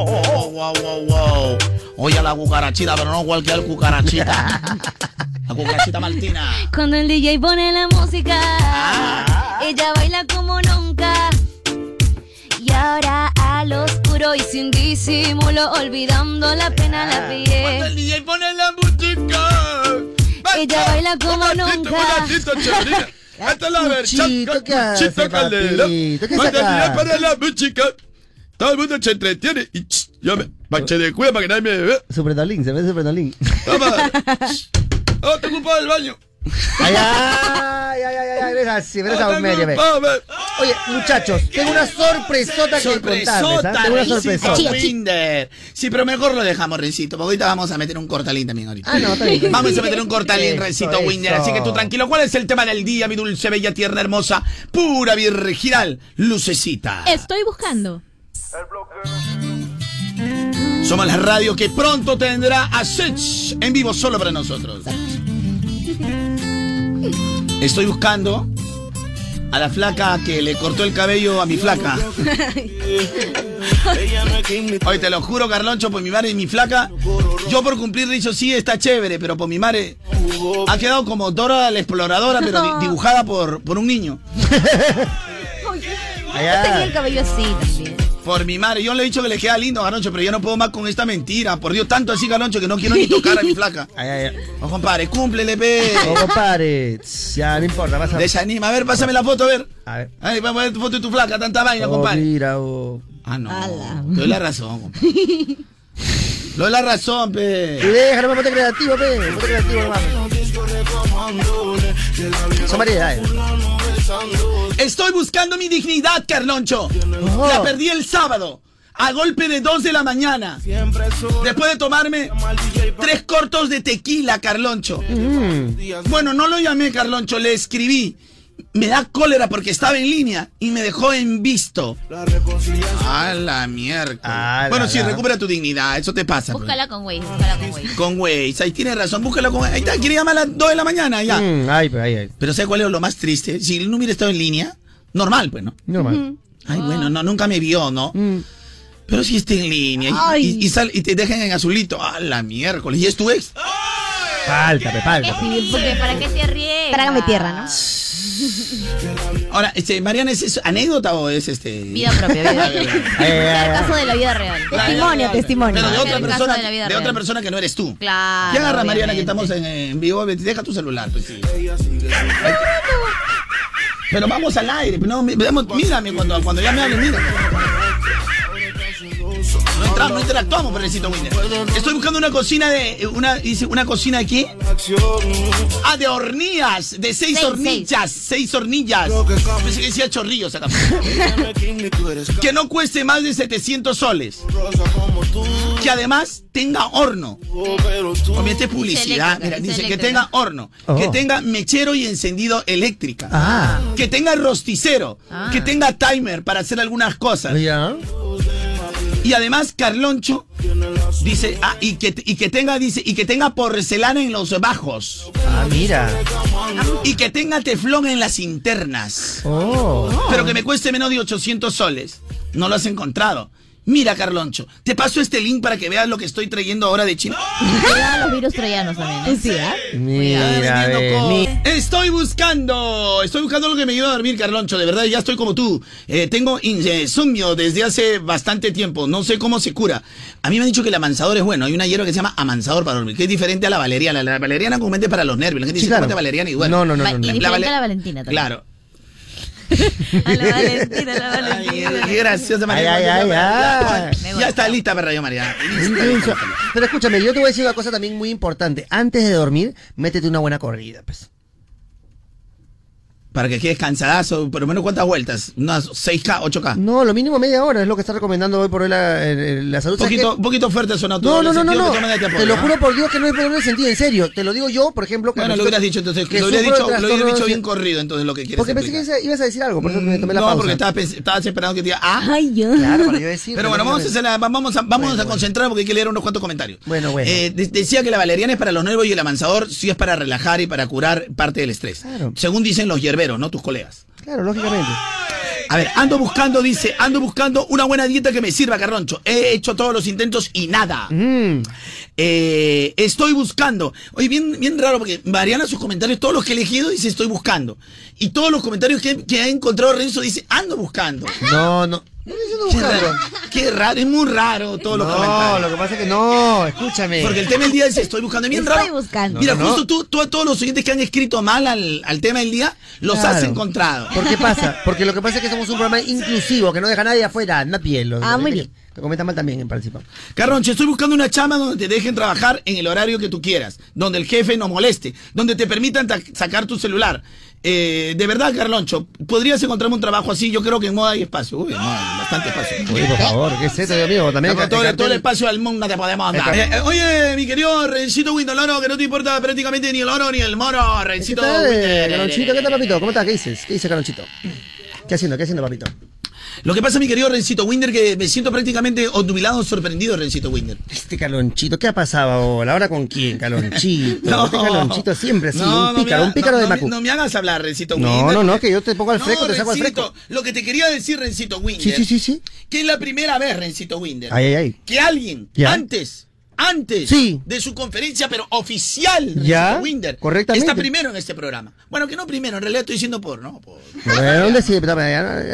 Oye, la cucarachita, pero no cualquier cucarachita. La cucarachita Martina. Cuando el DJ pone la música, ella baila como nunca. Y ahora al oscuro y sin disimulo, olvidando la pena la Cuando pillé. el DJ pone la música. Ella baila como nunca. Esta es la Cuchito, ¿qué hace, Cuchito Calderón. papito? ¿Qué Cuando el? DJ pone la música, todo el mundo se entretiene y ch, yo me bache de cueva para que nadie me vea. Superdolín, se ve Superdolín. Vamos. Oh, te ocupado el baño. Ay, ay, ay, ay, ay, ves así, ves a te media, ve. ve. Oye, muchachos, tengo una sorpresota que contarles, ¿ah? Sorpresota, Tengo una sorpresota. Winder. Sí, pero mejor lo dejamos, Rencito, porque ahorita vamos a meter un cortalín también ahorita. Ah, no, bien. Vamos a meter un cortalín, Rencito. Winder. Así que tú tranquilo. ¿Cuál es el tema del día, mi dulce, bella, tierna, hermosa, pura, virginal, lucecita? Estoy buscando. Somos la radio que pronto tendrá a Sech en vivo solo para nosotros. Estoy buscando a la flaca que le cortó el cabello a mi flaca. Oye, te lo juro, Carloncho, por mi madre y mi flaca. Yo por cumplir dicho sí está chévere, pero por mi madre ha quedado como Dora la exploradora, pero di- dibujada por, por un niño. Yo tenía el cabello así también. Por mi madre, yo le he dicho que le queda lindo, Garoncho, pero yo no puedo más con esta mentira. Por Dios, tanto así, Garoncho, que no quiero ni tocar a mi flaca. Ay, ay, ay. No, compadre, cúmplele, pe. Oh, compadre, ya no importa, vas a Desanima. A ver, pásame la foto, a ver. A ver. Ay, vamos a ver tu foto de tu flaca, tanta vaina, Oh, compadre. mira, oh. Ah, no. Te doy la razón, compadre. Doy la razón, Y pe. deja, no me ponte creativo, pe. Ponte creativo nomás. Son variedades. Estoy buscando mi dignidad, Carloncho. Oh. La perdí el sábado. A golpe de 2 de la mañana. Después de tomarme tres cortos de tequila, Carloncho. Mm. Bueno, no lo llamé, Carloncho, le escribí. Me da cólera porque estaba en línea y me dejó en visto. A la mierda. Ah, la, bueno, sí, recupera tu dignidad, eso te pasa. pues. Búscala con Waze, búscala con Waze. Con Waze, ahí tienes razón, búscala con Ahí está, quiere llamar a las 2 de la mañana ya. Mm, ay, pero ay, ay. Pero ¿sabes cuál es lo más triste? Si él no hubiera estado en línea, normal, pues, ¿no? Normal. Ay, bueno, no, nunca me vio, ¿no? Pero si está en línea y, y- y sal- y te dejan en azulito. ¡Ah, la miércoles! ¿Y es tu ex? Falta, falta. Sí, porque ¿para qué te arriesgas? Trágame tierra, ¿no? Ahora, este, Mariana, ¿es, anécdota o es este...? Vida propia, vida propia. El ay. caso de la vida real. Testimonio, testimonio. Pero de otra persona, de la vida de real. otra persona que no eres tú. Claro. ¿Qué agarra, Mariana, que estamos en, en vivo? Deja tu celular, pues sí. Pero vamos al aire. No, mírame cuando, cuando ya me hable, mira. No entramos, no interactuamos, Renecito Winder. Estoy buscando una cocina de. Una, dice, ¿una cocina de qué? Ah, de hornillas, de seis, Seis, hornillas, seis hornillas. Pensé que decía chorrillos acá. que no cueste más de 700 soles. Que además tenga horno. Obviamente es publicidad. eléctrica, Mira, dice que tenga horno, Oh. que tenga mechero y encendido eléctrica. Ah. Que tenga rosticero, Ah. que tenga timer para hacer algunas cosas. Ya. Y además Carloncho dice, ah, y que, y que tenga, dice, y que tenga porcelana en los bajos. Ah, mira. Y que tenga teflón en las internas. Oh. Pero que me cueste menos de 800 soles. No lo has encontrado. Mira, Carloncho, te paso este link para que veas lo que estoy trayendo ahora de China. Cuidado los virus troyanos también. ¿eh? Mira, Está vendiendo ve, co- mi- Estoy buscando, estoy buscando lo que me ayude a dormir, Carloncho. De verdad, ya estoy como tú. Eh, tengo insomnio desde hace bastante tiempo. No sé cómo se cura. A mí me han dicho que el amansador es bueno. Hay una hierba que se llama amansador para dormir, que es diferente a la valeriana. La valeriana comúnmente para los nervios. La gente Sí, dice, claro. "Tómate valeriana y duerme. No, no, no, no, no. Y diferente La vale- a la Valentina también. Claro. A la Valentina, a la Ay, Valentina. qué graciosa, María. Ay, ay, ay, ay. Ya, ya está lista, perra, yo, María. Pero escúchame, yo te voy a decir una cosa también muy importante. Antes de dormir, métete una buena corrida, pues. Para que quedes cansadazo, por lo menos cuántas vueltas, unas 6K, 8K. No, lo mínimo media hora es lo que está recomendando hoy por hoy la, el- la salud. ¿Sabes Poquito, qué? poquito fuerte sonó No, todo. no, en no, el no, no. que de tiempo, Te lo ¿no? juro por Dios que no es problema de sentido, en serio. Te lo digo yo, por ejemplo. que Bueno, lo hubieras dicho entonces, que lo hubieras dicho, lo hubieras dicho trastorno bien corrido entonces lo que quieres Porque pensé que ibas a decir algo, por eso me tomé la no, pausa. porque estabas, estabas esperando que te diga, ah. Ay, yo. Claro, para yo decir. Pero bueno, vamos a, hacer la- vamos a, vamos Bueno, a concentrar porque hay que leer unos cuantos comentarios. Bueno, bueno. Eh, de- decía que la valeriana es para los nervios y el amansador sí es para relajar y para curar parte del estrés. Claro. Según dicen los hierberos, no tus colegas. Claro, lógicamente. A ver, ando buscando, dice, ando buscando una buena dieta que me sirva, Carroncho. He hecho todos los intentos y nada. Mm. Eh, estoy buscando. Oye, bien, bien raro porque Mariana sus comentarios, todos los que he elegido, dice estoy buscando. Y todos los comentarios que, que ha encontrado Renzo dice ando buscando. No, no. No Qué raro, qué raro, es muy raro todos los No, comentarios. lo que pasa es que no, escúchame. Porque el tema del día dice estoy buscando. Es bien Estoy raro. buscando. Mira, No, no, justo no. tú, tú a todos los oyentes que han escrito mal al, al tema del día, los has encontrado. ¿Por qué pasa? Porque lo que pasa es que somos un programa inclusivo, que no deja a nadie afuera, nadie. Los, Ah, muy bien. Que comenta mal también, en principio. Carronche, estoy buscando una chama donde te dejen trabajar en el horario que tú quieras, donde el jefe no moleste, donde te permitan ta- sacar tu celular. Eh, de verdad, Carloncho, ¿podrías encontrarme un trabajo así? Yo creo que en moda hay espacio. Uy, hay bastante espacio. Oye, por favor, ¿qué es esto, Dios mío? También el todo, el- cartel- todo el espacio del mundo te podemos dar. El Eh, eh, oye, mi querido Rencito Windoloro, que no te importa prácticamente ni el oro ni el moro, ¿Qué Rencito tal, Winder. Calonchito? ¿Qué tal, papito? ¿Cómo estás? ¿Qué dices? ¿Qué dice Calonchito? ¿Qué haciendo? ¿Qué haciendo, papito? Lo que pasa, mi querido Rencito Winder, que me siento prácticamente obnubilado, sorprendido, Rencito Winder. Este Calonchito, ¿qué ha pasado ahora? ¿Ahora con quién? Calonchito. No. Este Calonchito siempre así, No, un no pícaro, un pícaro no, de no, Macu. No me hagas hablar, Rencito No, Winder. no, no, que yo te pongo al fresco, No, te saco al Rencito, fresco. Lo que te quería decir, Rencito Winder. Sí, sí, sí, sí. Que es la primera vez, Rencito Winder. Ay, ay, ay. Que alguien, Ya. antes, antes Sí. de su conferencia, pero oficial, Ya, Winder, correctamente. está primero en este programa. Bueno, que no primero, en realidad estoy diciendo por, ¿no? Por- Bueno, ¿dónde sí?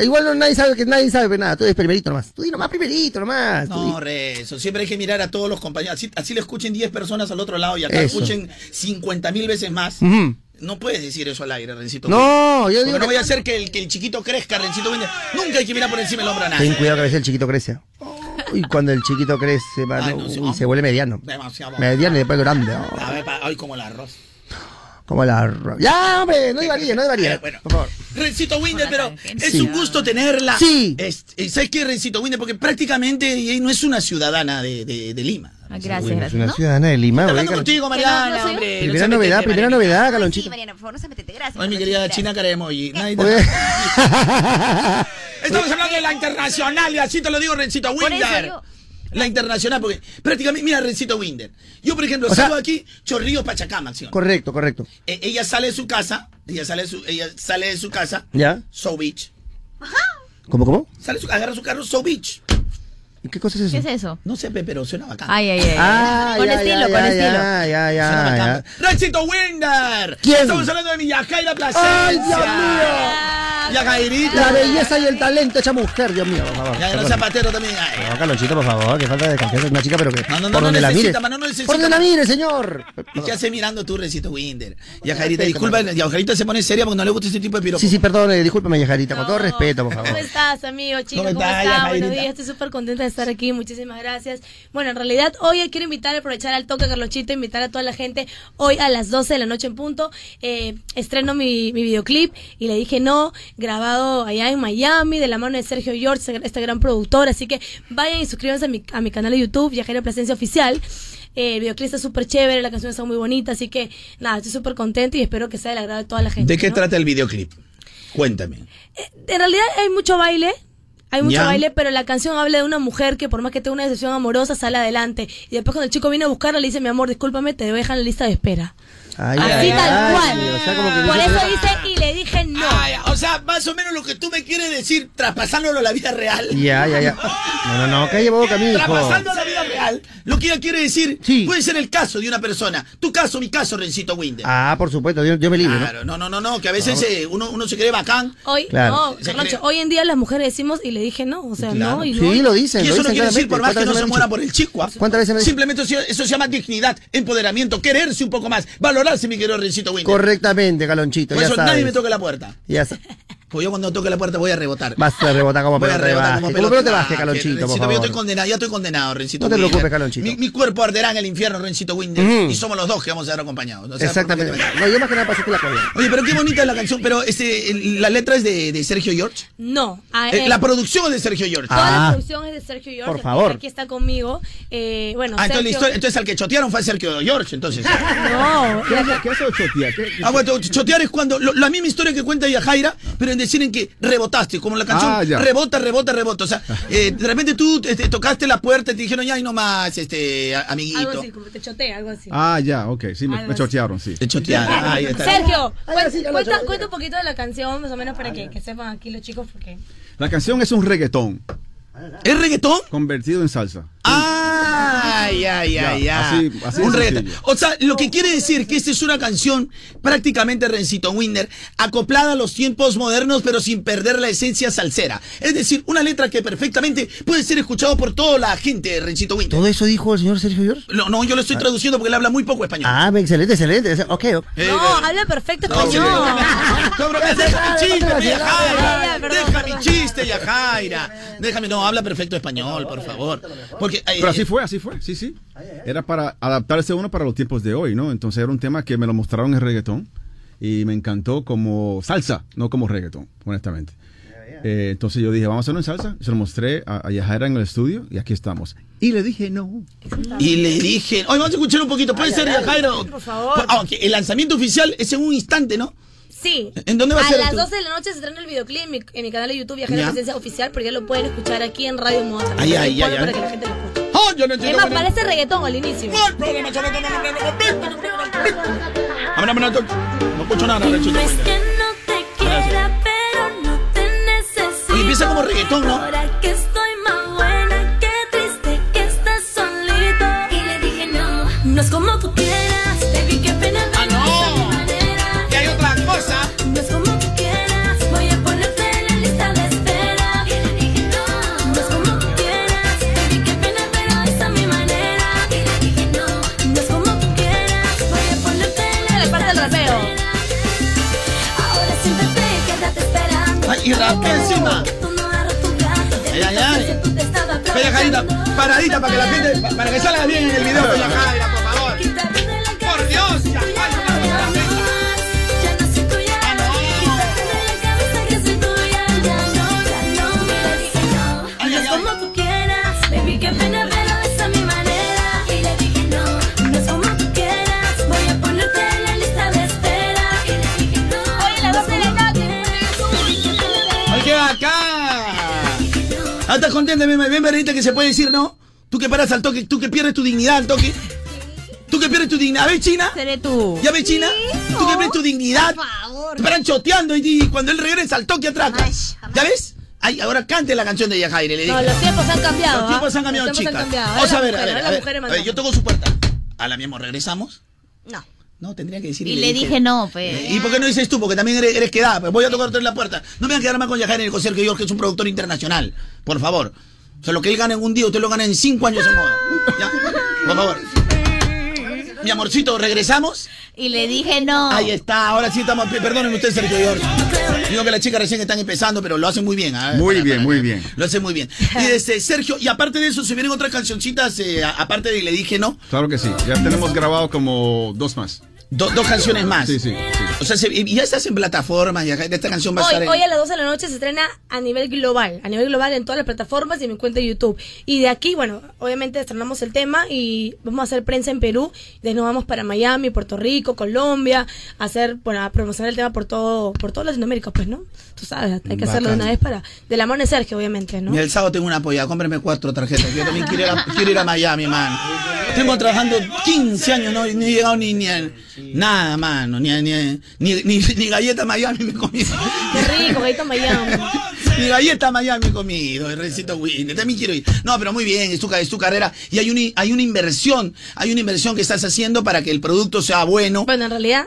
Igual no, nadie sabe que nadie sabe nada. Tú eres primerito nomás. Tú di nomás primerito nomás. No, Rezo, siempre hay que mirar a todos los compañeros. Así, así le escuchen 10 personas al otro lado y acá Eso. escuchen 50 mil veces más. No puedes decir eso al aire, Rencito. No, yo Porque digo no que- voy a hacer que el, que el chiquito crezca, Rencito Winder. Nunca hay que mirar por encima del hombro a nadie. Ten cuidado que a veces el chiquito crece. Y cuando el chiquito crece, mano, Ay, no, sí, uy, ah. se vuelve mediano. Demasiado. Mediano y después grande. oh, A ver, ay, como el arroz. Como la... Ya, hombre, no divaríe, no. Eh, bueno. Por favor. Rencito Winder, pero es Sí. un gusto tenerla. Sí. Es- ¿Sabes qué, Rencito Winder? Porque prácticamente no es una ciudadana de, de- de Lima. Ah, Gracias, Uy, es gracias. una ¿no? ciudadana de Lima. Hablando contigo, Mariana, no yo. hombre. Primera No novedad, metete, primera Mariana. novedad, Sí, Calonchito. Mariana, por favor, no se metete. Gracias. Ay, mi querida. China cara de emoji. Nadie te- Oye. Estamos hablando de la internacional y así te lo digo, Rencito Por eso Winder. La internacional, porque prácticamente, mira, Rencito Winder. Yo, por ejemplo, O sea- salgo aquí, Chorrillos Pachacama, ¿sí o no? Correcto, correcto. Eh, ella sale de su casa, ella sale de su, ella sale de su casa, ¿Ya? So Beach. ¿Cómo, cómo? Sale su- agarra su carro, So Beach. ¿Y ¿Qué cosa es ¿Qué eso? es eso? No sé, pe, pero suena bacán. Ay, ay, ay. Ah, con ya, estilo, ya, con ya, estilo. Ya, ya, ya, Suena bacán. ya. Rencito Winder. ¿Quién? Estamos hablando de mi Yajaira Plasencia. ¡Ay, Dios mío! Ya, Jairita. La belleza y el talento hecha mujer, Dios mío, por favor. Ya, no Perdón. zapatero también. Ay, No, Carlonchito, por favor, que falta de confianza. Es una chica, pero que. No, no, no, por no donde la mires. necesita, no necesita. Por donde la mires, señor. ¿Y qué hace mirando tú, Rencito Winder? Y a Jairita, disculpa, y a Jairita se pone seria porque no le gusta ese tipo de piropos. Sí, sí, perdón, discúlpeme, Yajarita, con todo respeto, por favor. ¿Cómo estás, amigo, chico? ¿Cómo ¿Cómo, estás? Yajairita? Buenos días, estoy súper contenta de estar aquí, muchísimas gracias. Bueno, en realidad hoy quiero invitar, aprovechar al toque Carlochito, invitar a toda la gente hoy a las 12 de la noche en punto. Eh, estreno mi, mi videoclip y le dije no, grabado allá en Miami, de la mano de Sergio George, este gran productor. Así que vayan y suscríbanse a mi, a mi canal de YouTube, Viajera Plasencia Oficial. Eh, el videoclip está súper chévere, la canción está muy bonita, así que nada, estoy súper contenta y espero que sea del agrado de toda la gente. ¿De qué ¿no? trata el videoclip? Cuéntame. En realidad hay mucho baile. Hay mucho Ya. baile, pero la canción habla de una mujer que por más que tenga una decepción amorosa sale adelante. Y después cuando el chico viene a buscarla le dice, mi amor, discúlpame, te dejo en la lista de espera. Ay, Así ay, tal ay, cual. o sea, como que Por dice- eso dice, y le dije no. Ah, o sea, más o menos lo que tú me quieres decir, traspasándolo a la vida real. Ya, ya, ya. No, no, no, calle boca, mijo. Traspasando a la vida real, lo que ella quiere decir puede ser el caso de una persona. Tu caso, mi caso, Rencito Winder. Ah, por supuesto, Dios, Dios me libre, ¿no? Claro, no, no, no, no, que a veces eh, uno, uno se cree bacán. Hoy, Claro. no, Carloncho, hoy en día las mujeres decimos y le dije no, o sea, Claro. no y Sí, no. lo dicen, Y lo eso no dicen quiere decir por más que ¿Cuántas no se muera por el chico. ¿ah? ¿Cuántas veces? Simplemente eso, eso se llama dignidad, empoderamiento, quererse un poco más, valorarse, mi querido Rencito Winder. Correctamente, Calonchito, Por ya eso sabes. nadie me toque la puerta. Ya sabes. Pues yo cuando toque la puerta voy a rebotar. Vas a rebotar como Voy a pelota rebotar como pelota de baje, baje, Calonchito, por yo estoy condenado, ya estoy condenado, Rencito No te Winder. preocupes, Calonchito. Mi, mi cuerpo arderá en el infierno, Rencito Winder. Y somos los dos que vamos a ser acompañados. O sea, Exactamente. No, yo más que nada pasé la cabeza. Oye, pero qué bonita es la canción. Pero este, la letra es de, de Sergio George. No. Eh, la producción es de Sergio George. Toda la Ah. producción es de Sergio George. Por favor. Aquí está conmigo. Eh, bueno, Ah, entonces, la Sergio- historia- entonces al que chotearon fue Sergio George, entonces. No, ¿Qué hace, qué hace chotear? ¿Qué- Ah, bueno, chotear es cuando lo- la misma historia que cuenta Yajaira, pero en decir en que rebotaste, como la canción Ah, ya. rebota, rebota, rebota. O sea, eh, de repente tú este, tocaste la puerta y te dijeron ya y no más, este, a- Algo amiguito. así, como te chotea, algo así. Ah, ya, ok, sí, me, me chotearon, sí. Te chotearon. Ah, ahí está. Sergio, cuenta, un poquito de la canción, más o menos para que, que sepan aquí los chicos, porque... La canción es un reggaetón. ¿Es reggaetón? Convertido en salsa. Ay, ay, ay, Ya, ay. así- así Un sencillo. O sea, lo que quiere decir que esta es una canción prácticamente Rencito Winder, acoplada a los tiempos modernos, pero sin perder la esencia salsera. Es decir, una letra que perfectamente puede ser escuchado por toda la gente, Rencito Winder. ¿Todo eso dijo el señor Sergio George? No, no, yo lo estoy traduciendo porque él habla muy poco español. Ah, excelente, excelente. Ok, ok. Eh, No, eh, habla perfecto no, español. Deja mi chiste, Yajaira. Deja mi chiste, Yajaira. Déjame, no, habla perfecto español, por favor. Porque, eh, Pero así fue, así fue, sí, sí. Era para adaptarse uno para los tiempos de hoy, ¿no? Entonces era un tema que me lo mostraron en reggaetón y me encantó como salsa, no como reggaetón, honestamente. Eh, entonces yo dije, vamos a hacerlo en salsa. Se lo mostré a, a Yajaira en el estudio y aquí estamos. Y le dije, no. Y le dije, oye, vamos a escuchar un poquito, puede ser, Jairo. Por favor. Ah, ok, El lanzamiento oficial es en un instante, ¿no? Sí. ¿En dónde va a ser las esto? 12 de la noche se estrena el videoclip en mi, en mi canal de YouTube Viajera Ya. Presencia Oficial, pero ya lo pueden escuchar aquí en Radio Moda. Ay, ay, ay. Para que la gente lo escuche. Oh, yo no Es entiendo. más, bueno. parece reggaetón al inicio. No hay problema, yo no tengo problema. A a no, escucho nada. No es que no te quiera, pero no te necesito. Oye, empieza como reggaetón, ¿no? Ahora que estoy más buena, qué triste que estás solito. Y le dije no, no es como tú quieras, y rapea encima. Ay, ay, ay. paradita para que la gente, pa- para que salga bien en el video con Yajaira, Ah, ¿Estás contenta, bien, bien, Bernita, que se puede decir, no? Tú que paras al toque, tú que pierdes tu dignidad al toque. Tú que pierdes tu dignidad. ¿Ves, China? Seré tú. ¿Ya ves, China? Tú que pierdes tu dignidad. Por favor. Te paran choteando y, y cuando él regresa al toque. Jamás, jamás. ¿Ya ves? Ay, ahora cante la canción de Yajaire, le dije. No, los tiempos han cambiado. Los tiempos ¿ah? han cambiado, Los tiempos chicas. han cambiado. Vamos a ver, a ver, a ver. A ver, Yo toco su puerta. A la misma, ¿regresamos? No. No, tendría que decir. Y le dije no, pues. ¿Y por qué no dices tú? Porque también eres, eres quedada. Pues voy a tocarte en la puerta. No me voy a quedar más con Yajaira y con Sergio York, que es un productor internacional. Por favor. O sea, lo que él gana en un día, usted lo gana en cinco años en moda. Ya, por favor. Mi amorcito, ¿regresamos? Y le dije no. Ahí está, ahora sí estamos. Perdonen usted, Sergio York. Digo que las chicas recién están empezando, pero lo hacen muy bien. ¿ah? Muy Para- bien, para- muy bien. Lo hacen muy bien. Y este, Sergio, y aparte de eso, se vienen otras cancioncitas, eh, aparte de Le dije no. Claro que sí. Ya tenemos grabado como dos más. Do- dos canciones más. Sí, sí, sí. O sea, se- y ya estás en plataformas, ya esta canción va a Hoy, estar en... hoy a las 12 de la noche se estrena a nivel global, a nivel global en todas las plataformas y en mi cuenta de YouTube. Y de aquí, bueno, obviamente estrenamos el tema y vamos a hacer prensa en Perú. De ahí nos vamos para Miami, Puerto Rico, Colombia, a hacer, bueno, a promocionar el tema por todo, por todo Latinoamérica, pues, ¿no? Tú sabes, hay que hacerlo de una vez para, de la mano de Sergio, obviamente, ¿no? Mira, el sábado tengo una apoyada, cómprame cuatro tarjetas. Yo también quiero ir a, quiero ir a Miami, man. Tengo trabajando 15 años, no, ni he llegado ni, ni a- nada, mano. Ni, ni, ni, ni, ni galleta Miami me he comido. Qué rico, gallito Miami. Ni galleta Miami he comido, el recito Winner. También quiero ir. No, pero muy bien, es tu, es tu carrera. Y hay, un, hay una inversión, hay una inversión que estás haciendo para que el producto sea bueno. Bueno, en realidad,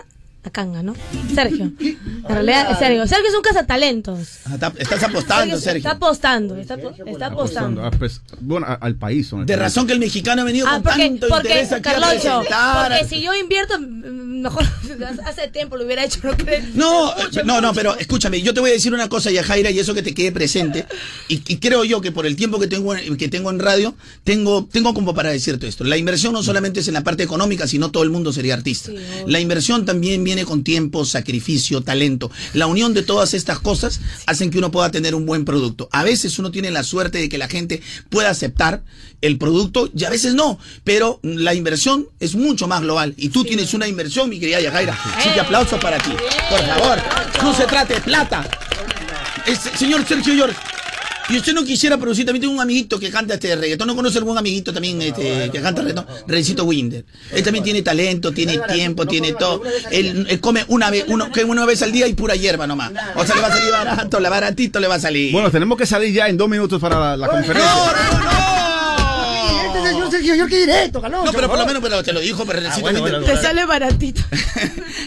canga, ¿no? Sergio. En realidad, es Sergio. Sergio es un cazatalentos. Ah, está- Estás apostando, Sergio. Está apostando, está, está apostando. Ah, pues, bueno, a- al país. De razón que el mexicano ha venido Ah, con porque, tanto porque interés aquí a Carloncho, presentar. porque si yo invierto, mm, mejor hace tiempo lo hubiera hecho, ¿no crees? No, eh, no, no, pero escúchame, yo te voy a decir una cosa, Yajaira, y eso que te quede presente. Y, y creo yo que por el tiempo que tengo, en- que tengo en radio, tengo, tengo como para decirte esto. La inversión no solamente es en la parte económica, sino todo el mundo sería artista. La inversión también viene con tiempo, sacrificio, talento. La unión de todas estas cosas hacen que uno pueda tener un buen producto. A veces uno tiene la suerte de que la gente pueda aceptar el producto y a veces no, pero la inversión es mucho más global. Y tú tienes una inversión, mi querida Yajaira. Así que aplausos para ti. Por favor, no se trate de plata. Es- señor Sergio York, y usted no quisiera producir, también tengo un amiguito que canta este reggaetón, no conoce algún amiguito también este, que canta reggaetón, Rencito Winder. Él también tiene talento, tiene tiempo, tiene todo. Él, él come una vez, uno, que una vez al día y pura hierba nomás. O sea, le va a salir barato, la baratito le va a salir. Bueno, tenemos que salir ya en dos minutos para la, la conferencia. Este señor Sergio York directo, Caloncho. No, pero por lo menos pero te lo dijo, pero bueno, Winder. bueno, Te sale baratito.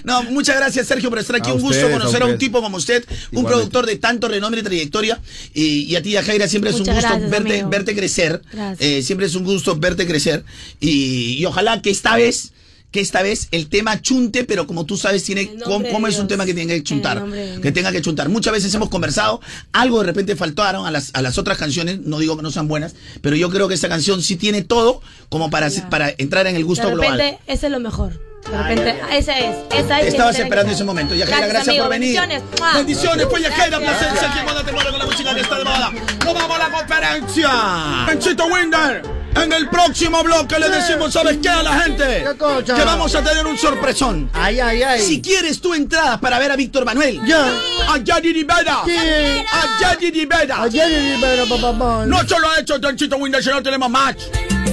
No, muchas gracias Sergio por estar aquí. A un gusto ustedes, a conocer a un tipo como usted, un productor de tanto renombre y trayectoria. Y, y a ti, Jaira, siempre es un gusto gracias, verte, amigo. verte crecer. Eh, siempre es un gusto verte crecer. Y, y ojalá que esta vez, que esta vez el tema chunte, pero como tú sabes, tiene cómo, cómo es un tema que tiene que chuntar. Que tenga que chuntar. Muchas veces hemos conversado, algo de repente faltaron a las, a las otras canciones, no digo que no sean buenas, pero yo creo que esta canción sí tiene todo como para, para entrar en el gusto de repente, global. ese es lo mejor. De repente, esa es. Esa es Estabas esperando ese momento. Yajaira, Gracias, gracias, por venir. Bendiciones. Bendiciones, pues placer ser quien manda te mueve con la música que está de moda. Nos vamos a la conferencia. Panchito Winder, en el próximo bloque le decimos, ¿sabes qué a la gente? Que vamos a tener un sorpresón. Ay, ay, ay. Si quieres tu entrada para ver a Víctor Manuel. Ya. A Yadi Rivera. Sí. A Yadi Rivera. Ayer Rivera, papá, papá. No solo ha hecho Panchito Winder, sino tenemos match.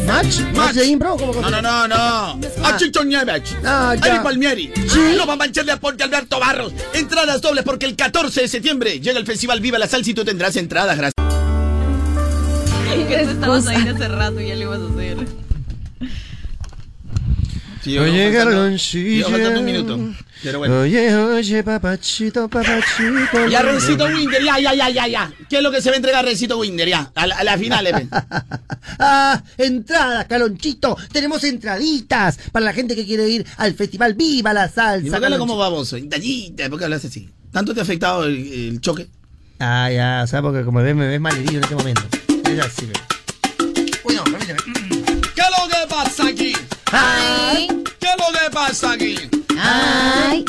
¿Match? ¿Match de impro? ¿Cómo No, no, no, no. A Chicho Nieves. Ah, ya. Ari Palmieri. Sí. No va a mancharle a Ponte Alberto Barros. Entradas dobles porque el 14 de septiembre llega el Festival Viva la Salsa y tú tendrás entradas gracias. Que estabas ahí hace rato y ya lo ibas a hacer. Oye, Carloncillo. Yo faltando un minuto. Pero bueno. Oye, oye, papachito, papachito. Ya, Rencito Winder, ya, ya, ya, ya, ya. ¿Qué es lo que se va a entregar Rencito Winder? Ya, a la, a la final, Epe. Ah, entradas, Calonchito. Tenemos entraditas para la gente que quiere ir al festival Viva la ¿Y Salsa. por qué hablas como Calonchito. baboso? Tallita, ¿por qué hablas así? ¿Tanto te ha afectado el, el choque? Ah, ya, o sea, porque como ves, me ves malherido en este momento. Es así, ve. Uy, no, permíteme. ¿Qué es lo que pasa aquí? Ay, ¿Qué es lo que pasa aquí? ay.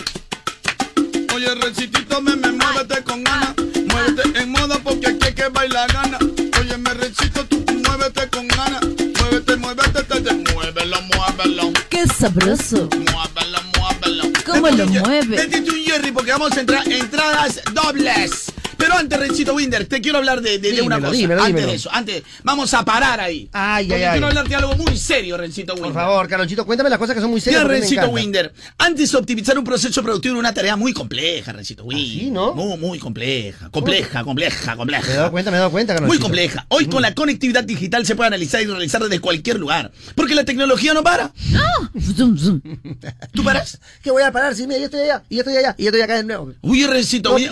Oye, recitito, me, me muévete con ganas. Muévete en moda porque aquí hay que bailar gana. Oye, me recito, tú muévete con ganas. Muévete, muévete, te, te, muévelo, muévelo. Qué sabroso. Muévelo, muévelo. ¿Cómo lo mueve? Métete un Jerry porque vamos a entrar entradas dobles. Pero antes, Rencito Winder, te quiero hablar de, de- de una cosa. dímelo, antes dímelo. de eso, antes, vamos a parar ahí. Ay, Porque ay, ay. quiero hablarte de algo muy serio, Rencito Winder. Por favor, Carlonchito, cuéntame las cosas que son muy serias. Me Rencito. Winder, antes de optimizar un proceso productivo era una tarea muy compleja, Rencito Winder. ¿Sí, no? Muy, muy compleja. Compleja, compleja, compleja. Me he dado cuenta, me he dado cuenta, Muy compleja. Hoy con la conectividad digital se puede analizar y realizar desde cualquier lugar. Porque la tecnología no para. ¿Tú paras? ¿Qué voy a parar? Sí, mira, yo estoy allá, y yo estoy allá, y yo estoy acá de nuevo. Uy, Rencito, No Winder,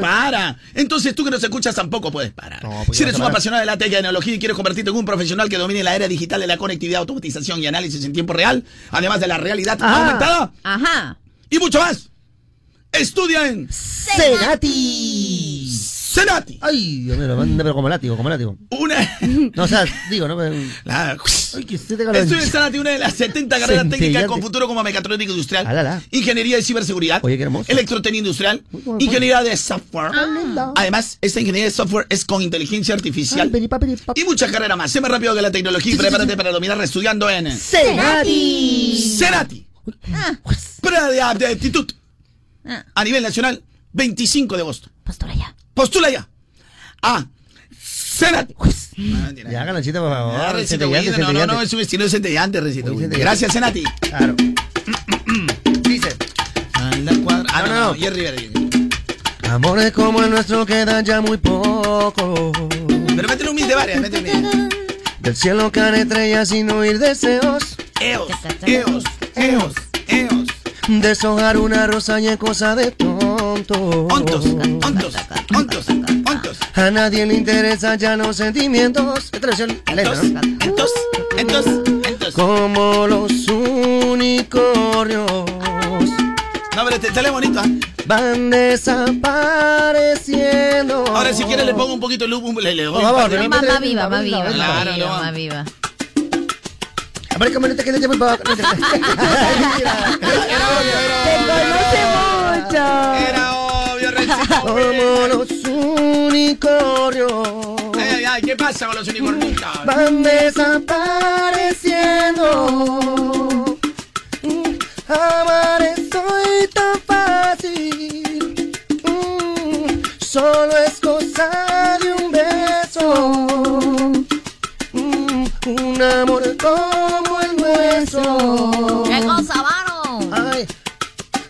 para. Entonces tú que nos escuchas tampoco puedes parar. pues si eres un apasionado de la tecnología y quieres convertirte en un profesional que domine la era digital de la conectividad, automatización y análisis en tiempo real, además de la realidad Ajá. aumentada Ajá. y mucho más, estudia en Senati. Senati. Ay, Dios mío, manda, pero como látigo, como látigo. Una... No, o sea, digo, ¿no? Pero- La- Ay, que se te en Senati, una de las 70 carreras técnicas con futuro como mecatrónica industrial, Ah, la, la. ingeniería de ciberseguridad, Oye, qué hermoso. electrotecnia industrial, bueno, ingeniería de software. lindo. Además, esta ingeniería de software es con inteligencia artificial Ay, peripa, peripa. y muchas carreras más. Sé más rápido que la tecnología y prepárate para dominar estudiando en Senati. Senati. Prueba de, aptitud Ah. a nivel nacional, 25 de agosto. Postura ya. Postula ya. A. Senati. No. Ya, Carlonchito, por favor. Ah, Recito Centellante, no, no, no, es un estilo centellante, Recito centellante. Gracias, Senati. Claro. Dice. Anda, cuadra- Ah, No, no, no. Jerry Verde. Amores como el nuestro quedan ya muy poco. Pero métele un mil de varias, métele un. Del cielo caen estrellas sin oír deseos. Eos, eos, eos, eos. Deshojar una rosa y es cosa de tonto. Ontos, ontos, ontos, ontos. A nadie le interesan ya los sentimientos. Esta versión lenta, Entos, ¿no? entos, entos, entos. Como los unicornios No, pero te sale bonito, ¿ah? van desapareciendo. Ahora, si quieres, le pongo un poquito de luz. Le, le Por favor, par de- pero Más, métele- más viva, más viva, no. más viva. Aparezca manita que le llame para abajo. Te conoce mucho. Era obvio. Como los unicornios Ay, ¿qué pasa con los unicornios? van desapareciendo. Amar es hoy tan fácil. Mm, Solo es cosa de un beso. Un amor como el nuestro. ¿Qué cosa, mano? Ay,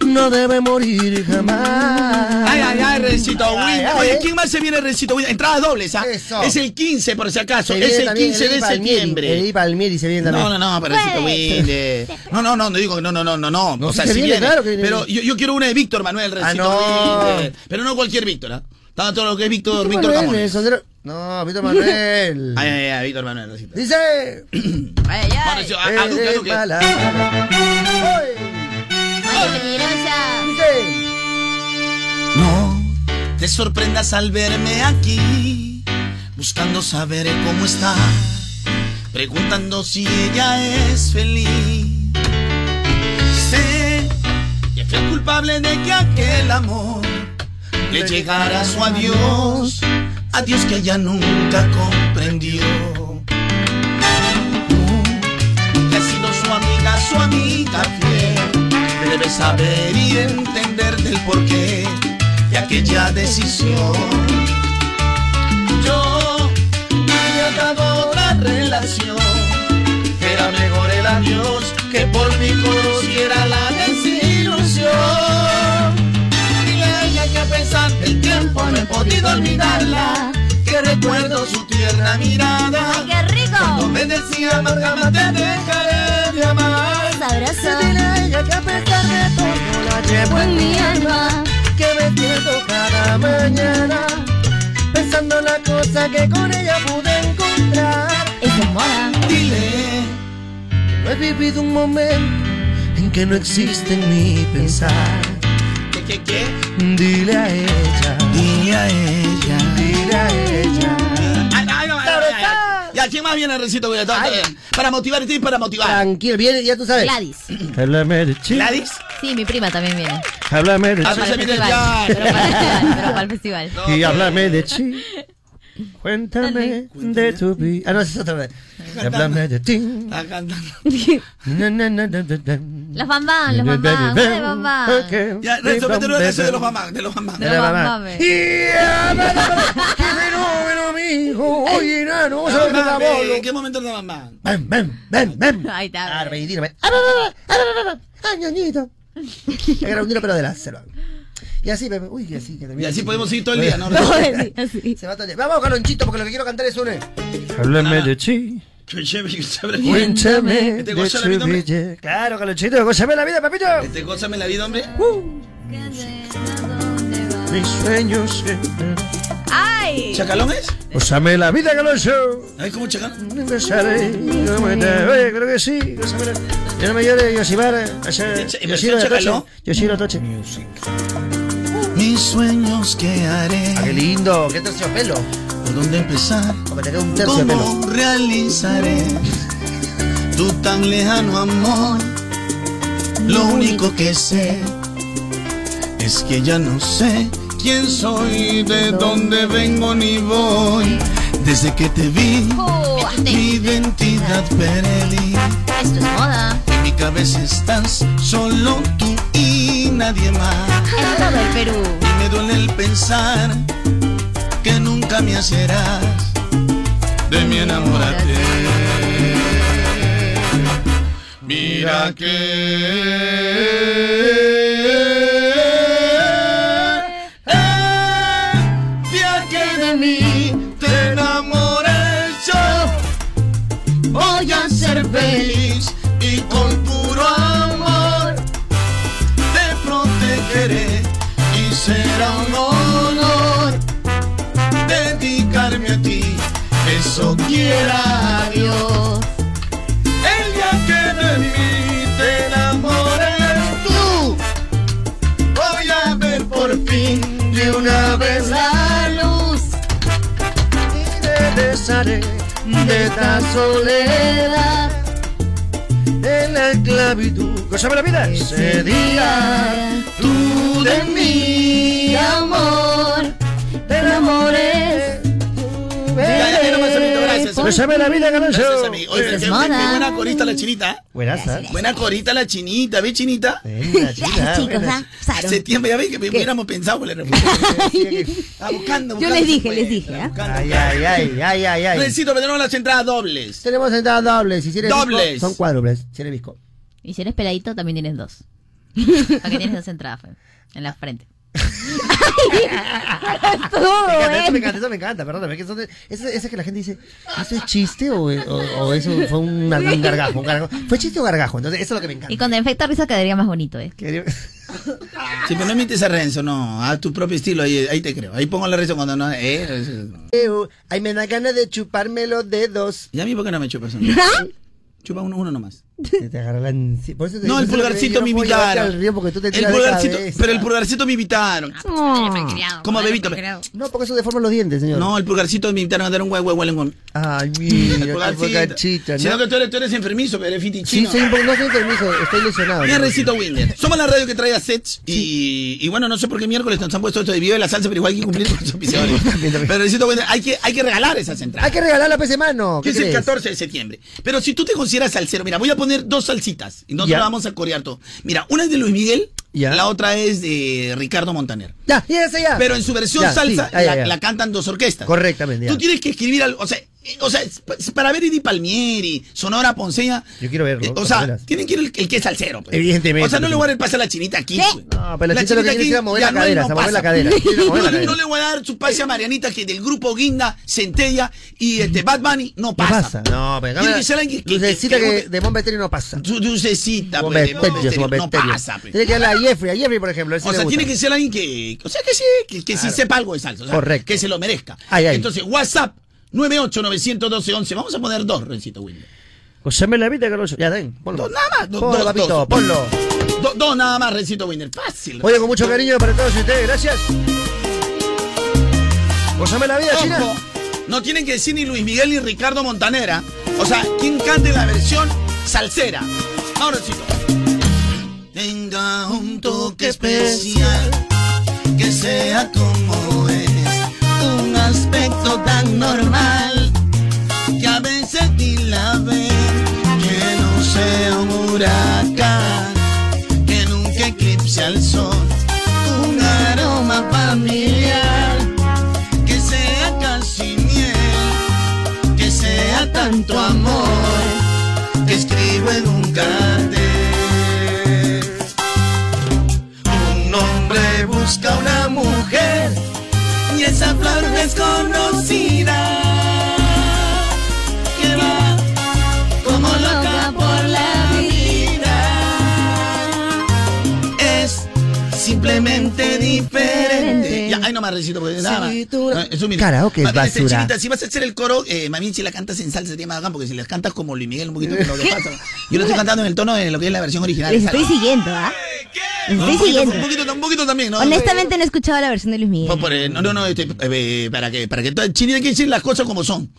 no debe morir jamás. Ay, ay, ay, Rencito ay, Oye, eh. ¿quién más se viene, Rencito Winder? Entradas dobles, ¿ah? Eso. Es el 15, por si acaso. Es el también 15 de septiembre. Eddie Palmieri se viene también. No, no, no, pero Rencito Winder. No, no, no, no digo que no, no, no, no, no. O sea, sí viene, viene. claro que viene. Pero yo, yo quiero una de Víctor Manuel, Rencito no. Winder. Pero no cualquier Víctor, ¿ah? Está todo lo que es Víctor, Víctor Manuel, el Camones. No, Víctor Manuel. Ay, ay, ay, Víctor Manuel, Rencito. Dice. Ay, ay. Mauricio, a- a Duque, a Duque. Ay, peligrosa. Dice. No te sorprendas al verme aquí, buscando saber cómo está, preguntando si ella es feliz. Sé que fui el culpable de que aquel amor le llegara su adiós, adiós que ella nunca comprendió. Tú, que has sido su amiga, su amiga fiel, debes saber y entender del porqué de aquella decisión. Yo había dado otra relación, era mejor el adiós que por mi conociera la desilusión. Del tiempo no he podido olvidarla, que recuerdo su tierna mirada. Ay, qué rico. Cuando me decía, jamás te dejaré de amar. Sabroso. A ella que a pesar de todo la llevo en mi alma. Que me pierdo cada mañana. Pensando en la cosa que con ella pude encontrar. Es moda. Dile. No he vivido un momento en que no existe en mi pensar. ¿Qué, qué, qué? Dile a ella. Dile a ella. Dile a ella. Ay, ay, ay. Ya, ¿quién más viene, todo- Para motivar, estoy para motivar. Tranquilo, viene, ya tú sabes. Gladys. Háblame de chi. ¿Gladys? Sí, mi prima también viene. Háblame de Ah, chi. Para el viene festival. ya. Pero para el festival. Pero para el festival. Y háblame de chi. Cuéntame de tu vida. Ah, no, esa es otra vez. Háblame de ti. Los bambán, los bambán, de bambán. Ya, de los mamás, de los mamás. De los bambán. Oye, nano, vamos a ver Mamá, la. ¿En qué momento de mamá? Ven, ven, ven, ven. Ahí está. Arbe, y dime. Ah, ñañito. Era un tiro, pero de la selva. Y así, Pepe. Uy, que así, que también. Y así podemos ir todo el día, ¿no? No, así, así. Se va todo el día. Vamos, Calonchito, porque lo que quiero cantar es un. Háblame de ti. Qué chévere, qué chévere. Cuéntame ¿Te de goza la vida, hombre? Claro, Calonchito, gózame la vida, papito. ¿Te gózame la vida, hombre? Mis sueños. ¡Ay! ¿Chacalón es? Gózame la vida, Caloncho. ¿Ay, cómo chacalón? No me da- Oye, creo que sí. Yo no me llore, Yosibara. ¿En Yoshiro versión Toche. chacalón? Yoshiro Toche. Mis sueños que haré. Ah, qué lindo, qué terciopelo. ¿Por dónde empezar? Como te queda un terciopelo. ¿Cómo realizaré tu tan lejano amor? Lo único que sé es que ya no sé quién soy, de dónde vengo ni voy. Desde que te vi, Oh, mi identidad perdí. Esto es moda. En mi cabeza estás solo tú y nadie más. En todo el Perú. Y me duele el pensar que nunca me hacerás de mi enamorate. Mira que de esta soledad. En la esclavitud. Gózame la vida. Ese día tú de mi amor te enamores. Ya, ya, ya, no más, amiguito, gracias. Gózame la vida. Gracias, amigo. Oye, qué, qué- buena corista la chinita. Buenas. Buena corista la chinita, ¿ves, chinita? Chica, Chicos, buenas. ¿ah? Hace tiempo ya ves que hubiéramos pensado con la respuesta. Ah, buscando, Yo les dije, les dije, ¿ah? Ay, ay, ay, ay, ay, ay. Necesito, pero tenemos las entradas dobles. Tenemos entradas dobles. Si eres Dobles. son cuádruples. Si eres visco. Y si eres peladito, también tienes dos. Para que tienes dos entradas fe, en la frente. Estuvo Me encanta, eso me encanta, eso me encanta, perdóname. que eso, de- eso, eso es que la gente dice, ¿eso es chiste o, o- o eso fue un, un gargajo, un gargajo? ¿Fue chiste o gargajo? Entonces, eso es lo que me encanta. Y con efecto risa quedaría más bonito, ¿eh? Si me no imites a Renzo, no, haz tu propio estilo, ahí, ahí te creo. Ahí pongo la risa cuando no. Eh, eso- Eu, Ay, me da ganas de chuparme los dedos. ¿Y a mí por qué no me chupas? Chupa uno, uno nomás. Te agarra la por eso te- No, el pulgarcito no me invitaron. pero el pulgarcito me invitaron. ¿Cómo bebito? ve? No, porque eso deforma los dientes, señor. No, el pulgarcito me invitaron a dar un huevo huevo en Ay, mira, El pulgarcito. pulgarcita, Sino ¿no? que tú eres, tú eres enfermizo, pero eres Sí, fitichino. soy un poco, no soy enfermizo, estoy lesionado. Mira, Recito Winder. Somos la radio que trae a sets y, y bueno, no sé por qué miércoles nos han puesto esto de video de la salsa, pero igual hay que cumplir con los auspiciadores. Pero Recito Winder, hay que, hay que regalar esas entradas. Hay que regalar la PC mano. Que ¿Qué es el crees? 14 de septiembre. Pero si tú te consideras salsero, mira, voy a poner dos salsitas y nosotros Ya. vamos a corear todo. Mira, una es de Luis Miguel, Ya. la otra es de Ricardo Montaner. Ya, ya, ya. Pero en su versión Ya, salsa la, la cantan dos orquestas. Correctamente. Tú tienes que escribir algo, o sea, o sea, es pa- es para ver Eddie Palmieri, Sonora Ponceña. Yo quiero verlo. eh, o sea, veras. tienen que ir el, el que es salsero. pues. Evidentemente, O sea, no pues, le voy a dar el pase a la chinita aquí. pues. No, pero la chinita lo que quiere es ir a mover la cadera, no a mover la pasa. cadera. La No, le voy a dar su pase a Marianita que del grupo Guinda, Centella y este Bad Bunny no No pasa. pasa. No, pero Tiene que ser alguien que- Lucecita que- que, que- de Bombeterio no pasa. Du- Dulcecita, pues, de no pasa. pues. Tiene que darle a Jeffrey, a Jeffrey, por ejemplo. O sea, tiene que ser alguien que, o sea, que sí, que, sí sepa algo de salsa. Correcto. Que se lo merezca. Ay, ay. Entonces, WhatsApp 9891211. Vamos a poner dos, Rencito Wilmer. Coseme la vida, Carlos. Ya, den, ponlo. Dos nada más. do- Ponlo, dos, papito, dos. ponlo. Do- dos nada más, Rencito Wilmer. Fácil. Oye, con mucho cariño para todos ustedes, gracias. Cosame la vida, China. No tienen que decir ni Luis Miguel ni Ricardo Montanera. O sea, ¿quién cante la versión salsera? Ahora, Rencito. Tenga un toque especial, que sea como un tan normal, que a veces ni la huracán que nunca eclipse al sol. Un aroma familiar que sea casi miel, que sea tanto amor que escribo en un cartel. Un hombre busca una mujer esa flor desconocida que va como loca por la vida es simplemente diferente. Ya, ay, no me recito porque nada más. No, es un minuto. Karaoke es Mami, este, basura. Chinita, si vas a hacer el coro, eh, si la cantas en salsa sería más bacán, porque si las cantas como Luis Miguel un poquito, que no le pasa. Yo lo estoy cantando en el tono de lo que es la versión original. Les estoy siguiendo, ¿ah? Les Un estoy poquito, siguiendo. un poquito, un poquito también, ¿no? Honestamente no he escuchado la versión de Luis Miguel. Por, eh, no, no, no, este, eh, para que, para que todo, Chini hay que decir las cosas como son.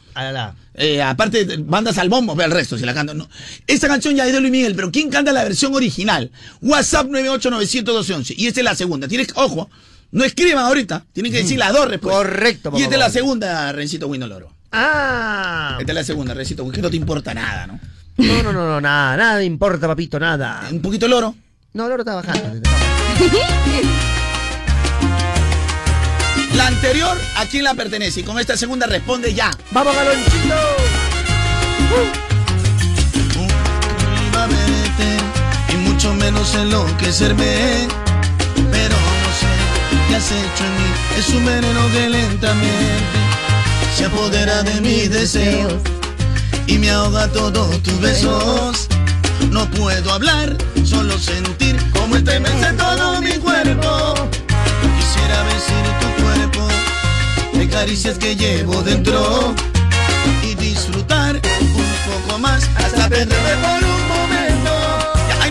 Eh, aparte, bandas al bombo, ve el resto, si la cantan. No. Esta canción ya es de Luis Miguel, pero ¿quién canta la versión original? WhatsApp 9891211. Y esta es la segunda. Tienes, que- ojo, no escriban ahorita, tienen que decir las dos respuestas. Correcto, Y esta es la segunda, Rencito Wino Loro. Ah. Esta es la segunda, Rencito, que no te importa nada, ¿no? No, no, no, no, nada, nada importa, papito, nada. Un poquito loro. No, el oro está bajando. La anterior, ¿a quién la pertenece? Y con esta segunda responde ya. ¡Vamos, galonchito! verte y mucho menos enloquecerme. Qué has hecho en mí. Es un veneno que lentamente se apodera de mis deseos y me ahoga todos tus besos. No puedo hablar, solo sentir como estremece todo mi cuerpo. Quisiera vestir tu cuerpo de caricias que llevo dentro y disfrutar un poco más hasta perderme por un momento.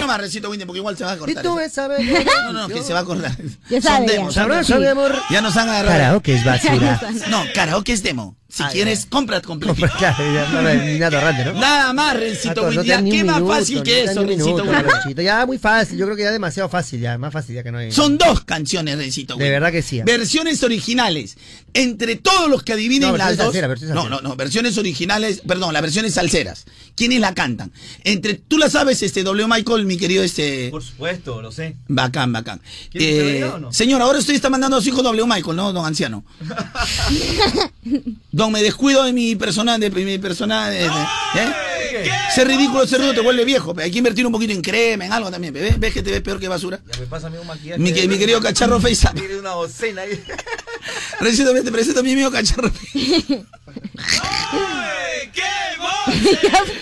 No más, recito Windy, porque igual se va a cortar. Y tú ves, sabes. No, no, que se va a acordar. Ya Son sabe, ya. demos, son Sabroso, demos. mi amor. Ya nos han agarrado. Karaoke es basura. No, karaoke es demo. Si Ah, quieres, compra completo. Claro, ya, no, no, ni nada errante, ¿no? Nada más, Rencito ni ¿Qué más fácil no que eso, Rencito? Galonchito. Ya, muy fácil. Yo creo que ya demasiado fácil, ya. Más fácil ya que no hay. Son dos canciones, Rencito De Windy. verdad que sí. Versiones originales. Entre todos los que adivinen No, las dos. salsera, no, no, no. Versiones originales, perdón, las versiones salseras. ¿Quiénes la cantan? Entre, tú la sabes, este W. Michael, mi querido, este. Por supuesto, lo sé. Bacán, bacán. ¿Quieres que se vea o no? Señor, ahora usted está mandando a su hijo W. Michael, ¿no, don anciano? don, me descuido de mi persona, de mi persona. de- de- ¿eh? Ser ridículo, ser rudo te vuelve viejo. pe. Hay que invertir un poquito en crema, en algo también. pe. ¿Ves, ¿Ves que te ves peor que basura? Ya me pasa a mí un maquillaje. Mi, que- mi querido cacharro FaceApp. Tiene una docena ahí. Recién te presento a mi amigo cacharro.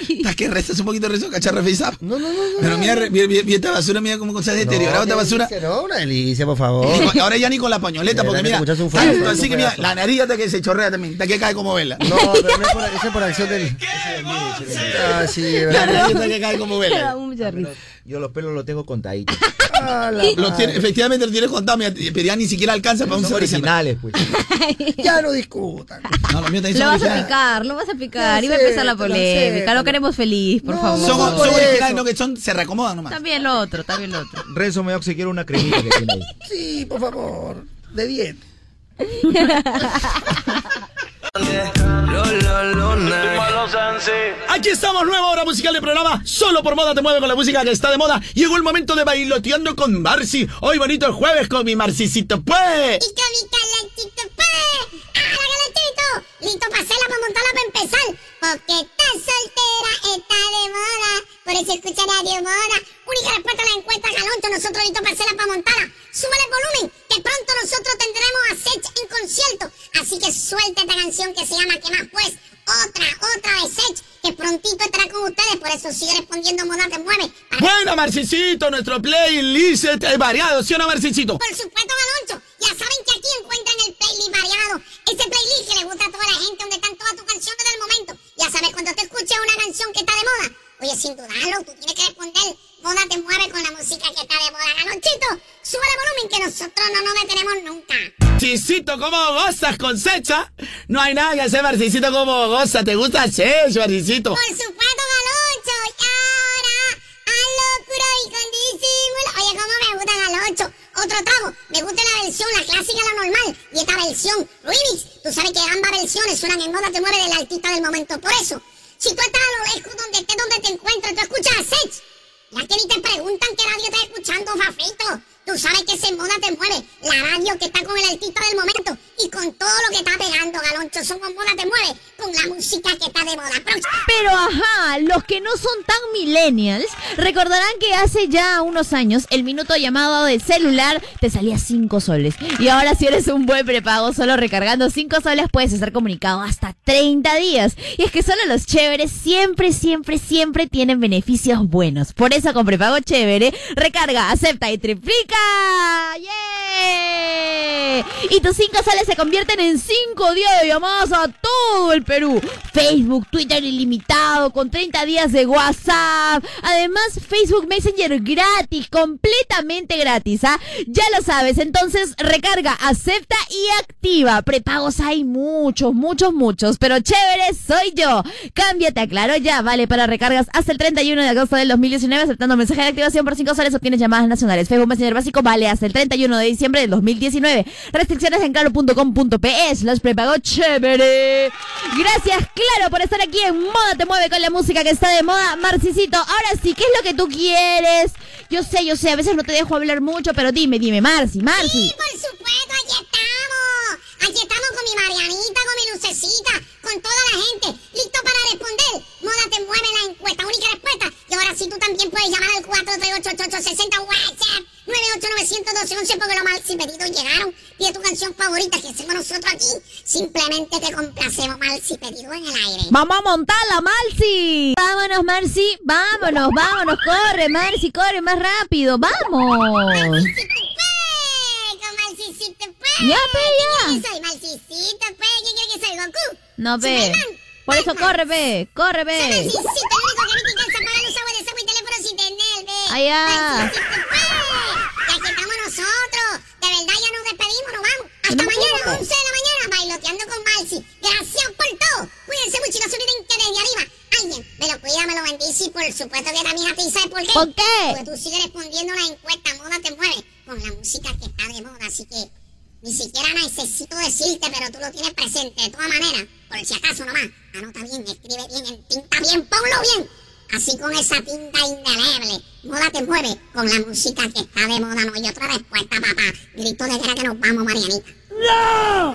¿Estás que restas un poquito de rezo cacharro FaceApp? No, no, no. Pero mira, mira, mira, mira esta basura, mira cómo se ha deteriorado esta qué basura. No, una delicia, por favor. Ahora ya ni con la pañoleta, porque mira, así que mira, la nariz hasta que se chorrea también, hasta que cae como vela. No, pero no es por, eso es por acción del. Ah, sí, La nariz hasta que cae como vela. Yo los pelos los tengo contaditos. Ah, Lo tiene, efectivamente lo tienes contado, mira, pero ya ni siquiera alcanza para un Son originales, pues. Ya no discutan. No, los míos también Lo vas a picar, lo vas a picar. Iba a empezar la polémica. Lo queremos feliz, por No, favor. Son, no, son originales, no que son, se reacomodan nomás. También lo otro, también lo otro. Renzo me quiero una cremita que tiene ahí. Sí, por favor. De dieta. Aquí estamos, nueva hora musical del programa. Solo por moda te mueve con la música que está de moda. Llegó el momento de bailoteando con Marci. Hoy bonito el jueves con mi Marcicito, pues. Y que mi calentito, pues. ¡Ah, calentito! Listo para hacerla, para montarla, para empezar. Porque está soltera, está de moda. Por eso escucha Radio Moda. Única respuesta a la encuesta, Galoncho. Nosotros listos para hacerla, para montarla. Súbale el volumen, que pronto nosotros tendremos a Sech en concierto. Así que suelta esta canción que se llama ¿Qué más pues? Otra, otra de Sech, que prontito estará con ustedes. Por eso sigue respondiendo Moda Te Mueve. Bueno, Marcicito, nuestro playlist es variado, ¿sí o no, Marcicito? Por supuesto, Galoncho. Ya saben que aquí encuentran el playlist variado. Ese playlist que le gusta a toda la gente, donde están todas tus canciones del momento. Ya sabes, cuando te escuches una canción que está de moda, oye, sin dudarlo, tú tienes que responder. Moda te mueve con la música que está de moda. Galonchito, sube el volumen que nosotros no nos detenemos nunca. Marcicito, ¿cómo gozas con Secha? No hay nada que hacer, Marcicito, ¿cómo goza? ¿Te gusta Sech, Marcicito? Por supuesto, Galoncho. Y ahora, a locura y con disimulo. Oye, cómo me gusta Galoncho. Otro trago. Me gusta la versión, la clásica, la normal. Y esta versión, remix. Tú sabes que ambas versiones suenan en moda, te mueve del artista del momento. Por eso, si tú estás a lo lejos, donde estés, donde te encuentres, tú escuchas a Sech. Ya que ni te preguntan qué radio estás escuchando, Fafito. Tú sabes que ese moda te mueve. La radio que está con el altito del momento y con todo lo que está pegando, Galoncho. Somos moda te mueve con la música que está de moda. Próximo. Pero ajá, los que no son tan millennials recordarán que hace ya unos años el minuto llamado de celular te salía 5 soles. Y ahora si eres un buen prepago, solo recargando 5 soles puedes estar comunicado hasta 30 días. Y es que solo los chéveres siempre, siempre, siempre tienen beneficios buenos. Por eso con prepago chévere, recarga, acepta y triplica. ¡Yeah! Y tus 5 soles se convierten en 5 días de llamadas a todo el Perú. Facebook, Twitter ilimitado, con 30 días de WhatsApp. Además, Facebook Messenger gratis, completamente gratis, ¿ah? Ya lo sabes, entonces recarga, acepta y activa. Prepagos hay muchos, muchos, muchos, pero chévere soy yo. Cámbiate a Claro ya, vale, para recargas hasta el 31 de agosto del 2019, aceptando mensaje de activación por 5 soles, obtienes llamadas nacionales. Facebook Messenger básico vale hasta el 31 de diciembre del 2019. Restricciones en claro.com.pe slash prepago chévere. Gracias, Claro, por estar aquí en Moda Te Mueve con la música que está de moda. Marcisito, ahora sí, ¿qué es lo que tú quieres? Yo sé, yo sé, a veces no te dejo hablar mucho, pero dime, dime, Marci, Marci. Sí, por supuesto, aquí estamos. Aquí estamos con mi Marianita, con mi lucecita, con toda la gente. Listo para responder. Moda te mueve la encuesta, única respuesta. Ahora sí tú también puedes llamar al 4388860 WhatsApp 9891211 porque los si pedidos llegaron. Pide tu canción favorita que hacemos nosotros aquí. Simplemente te complacemos mal si pedido en el aire. Vamos a montarla, Marci. Vámonos, Marci, vámonos, vámonos, corre, Marci, corre más rápido, vamos. Pues. Ya, pe, ya. ¿Quién quiere que soy? Malcicito, pues. ¿Quién quiere que soy? ¿Goku? No, ve. Por eso corre, ve, corre, ve. Malcicito, el único que Allá. Y aquí estamos nosotros. De verdad ya nos despedimos, nos vamos. Hasta mañana, 11 de la mañana, bailoteando con Malci. Gracias por todo. Cuídense mucho y no se olviden que desde arriba alguien me lo cuida, me lo bendice y por supuesto que también a ti. ¿Sabes por qué? ¿Por qué? Porque tú sigues respondiendo la encuesta, moda te mueve, con la música que está de moda, así que ni siquiera necesito decirte, pero tú lo tienes presente de todas maneras, por si acaso nomás. Anota bien, escribe bien, en tinta bien, ponlo bien. Así con esa tinta indeleble. Moda te mueve con la música que está de moda, no hay otra respuesta, papá. Grito de guerra que nos vamos, Marianita. ¡No!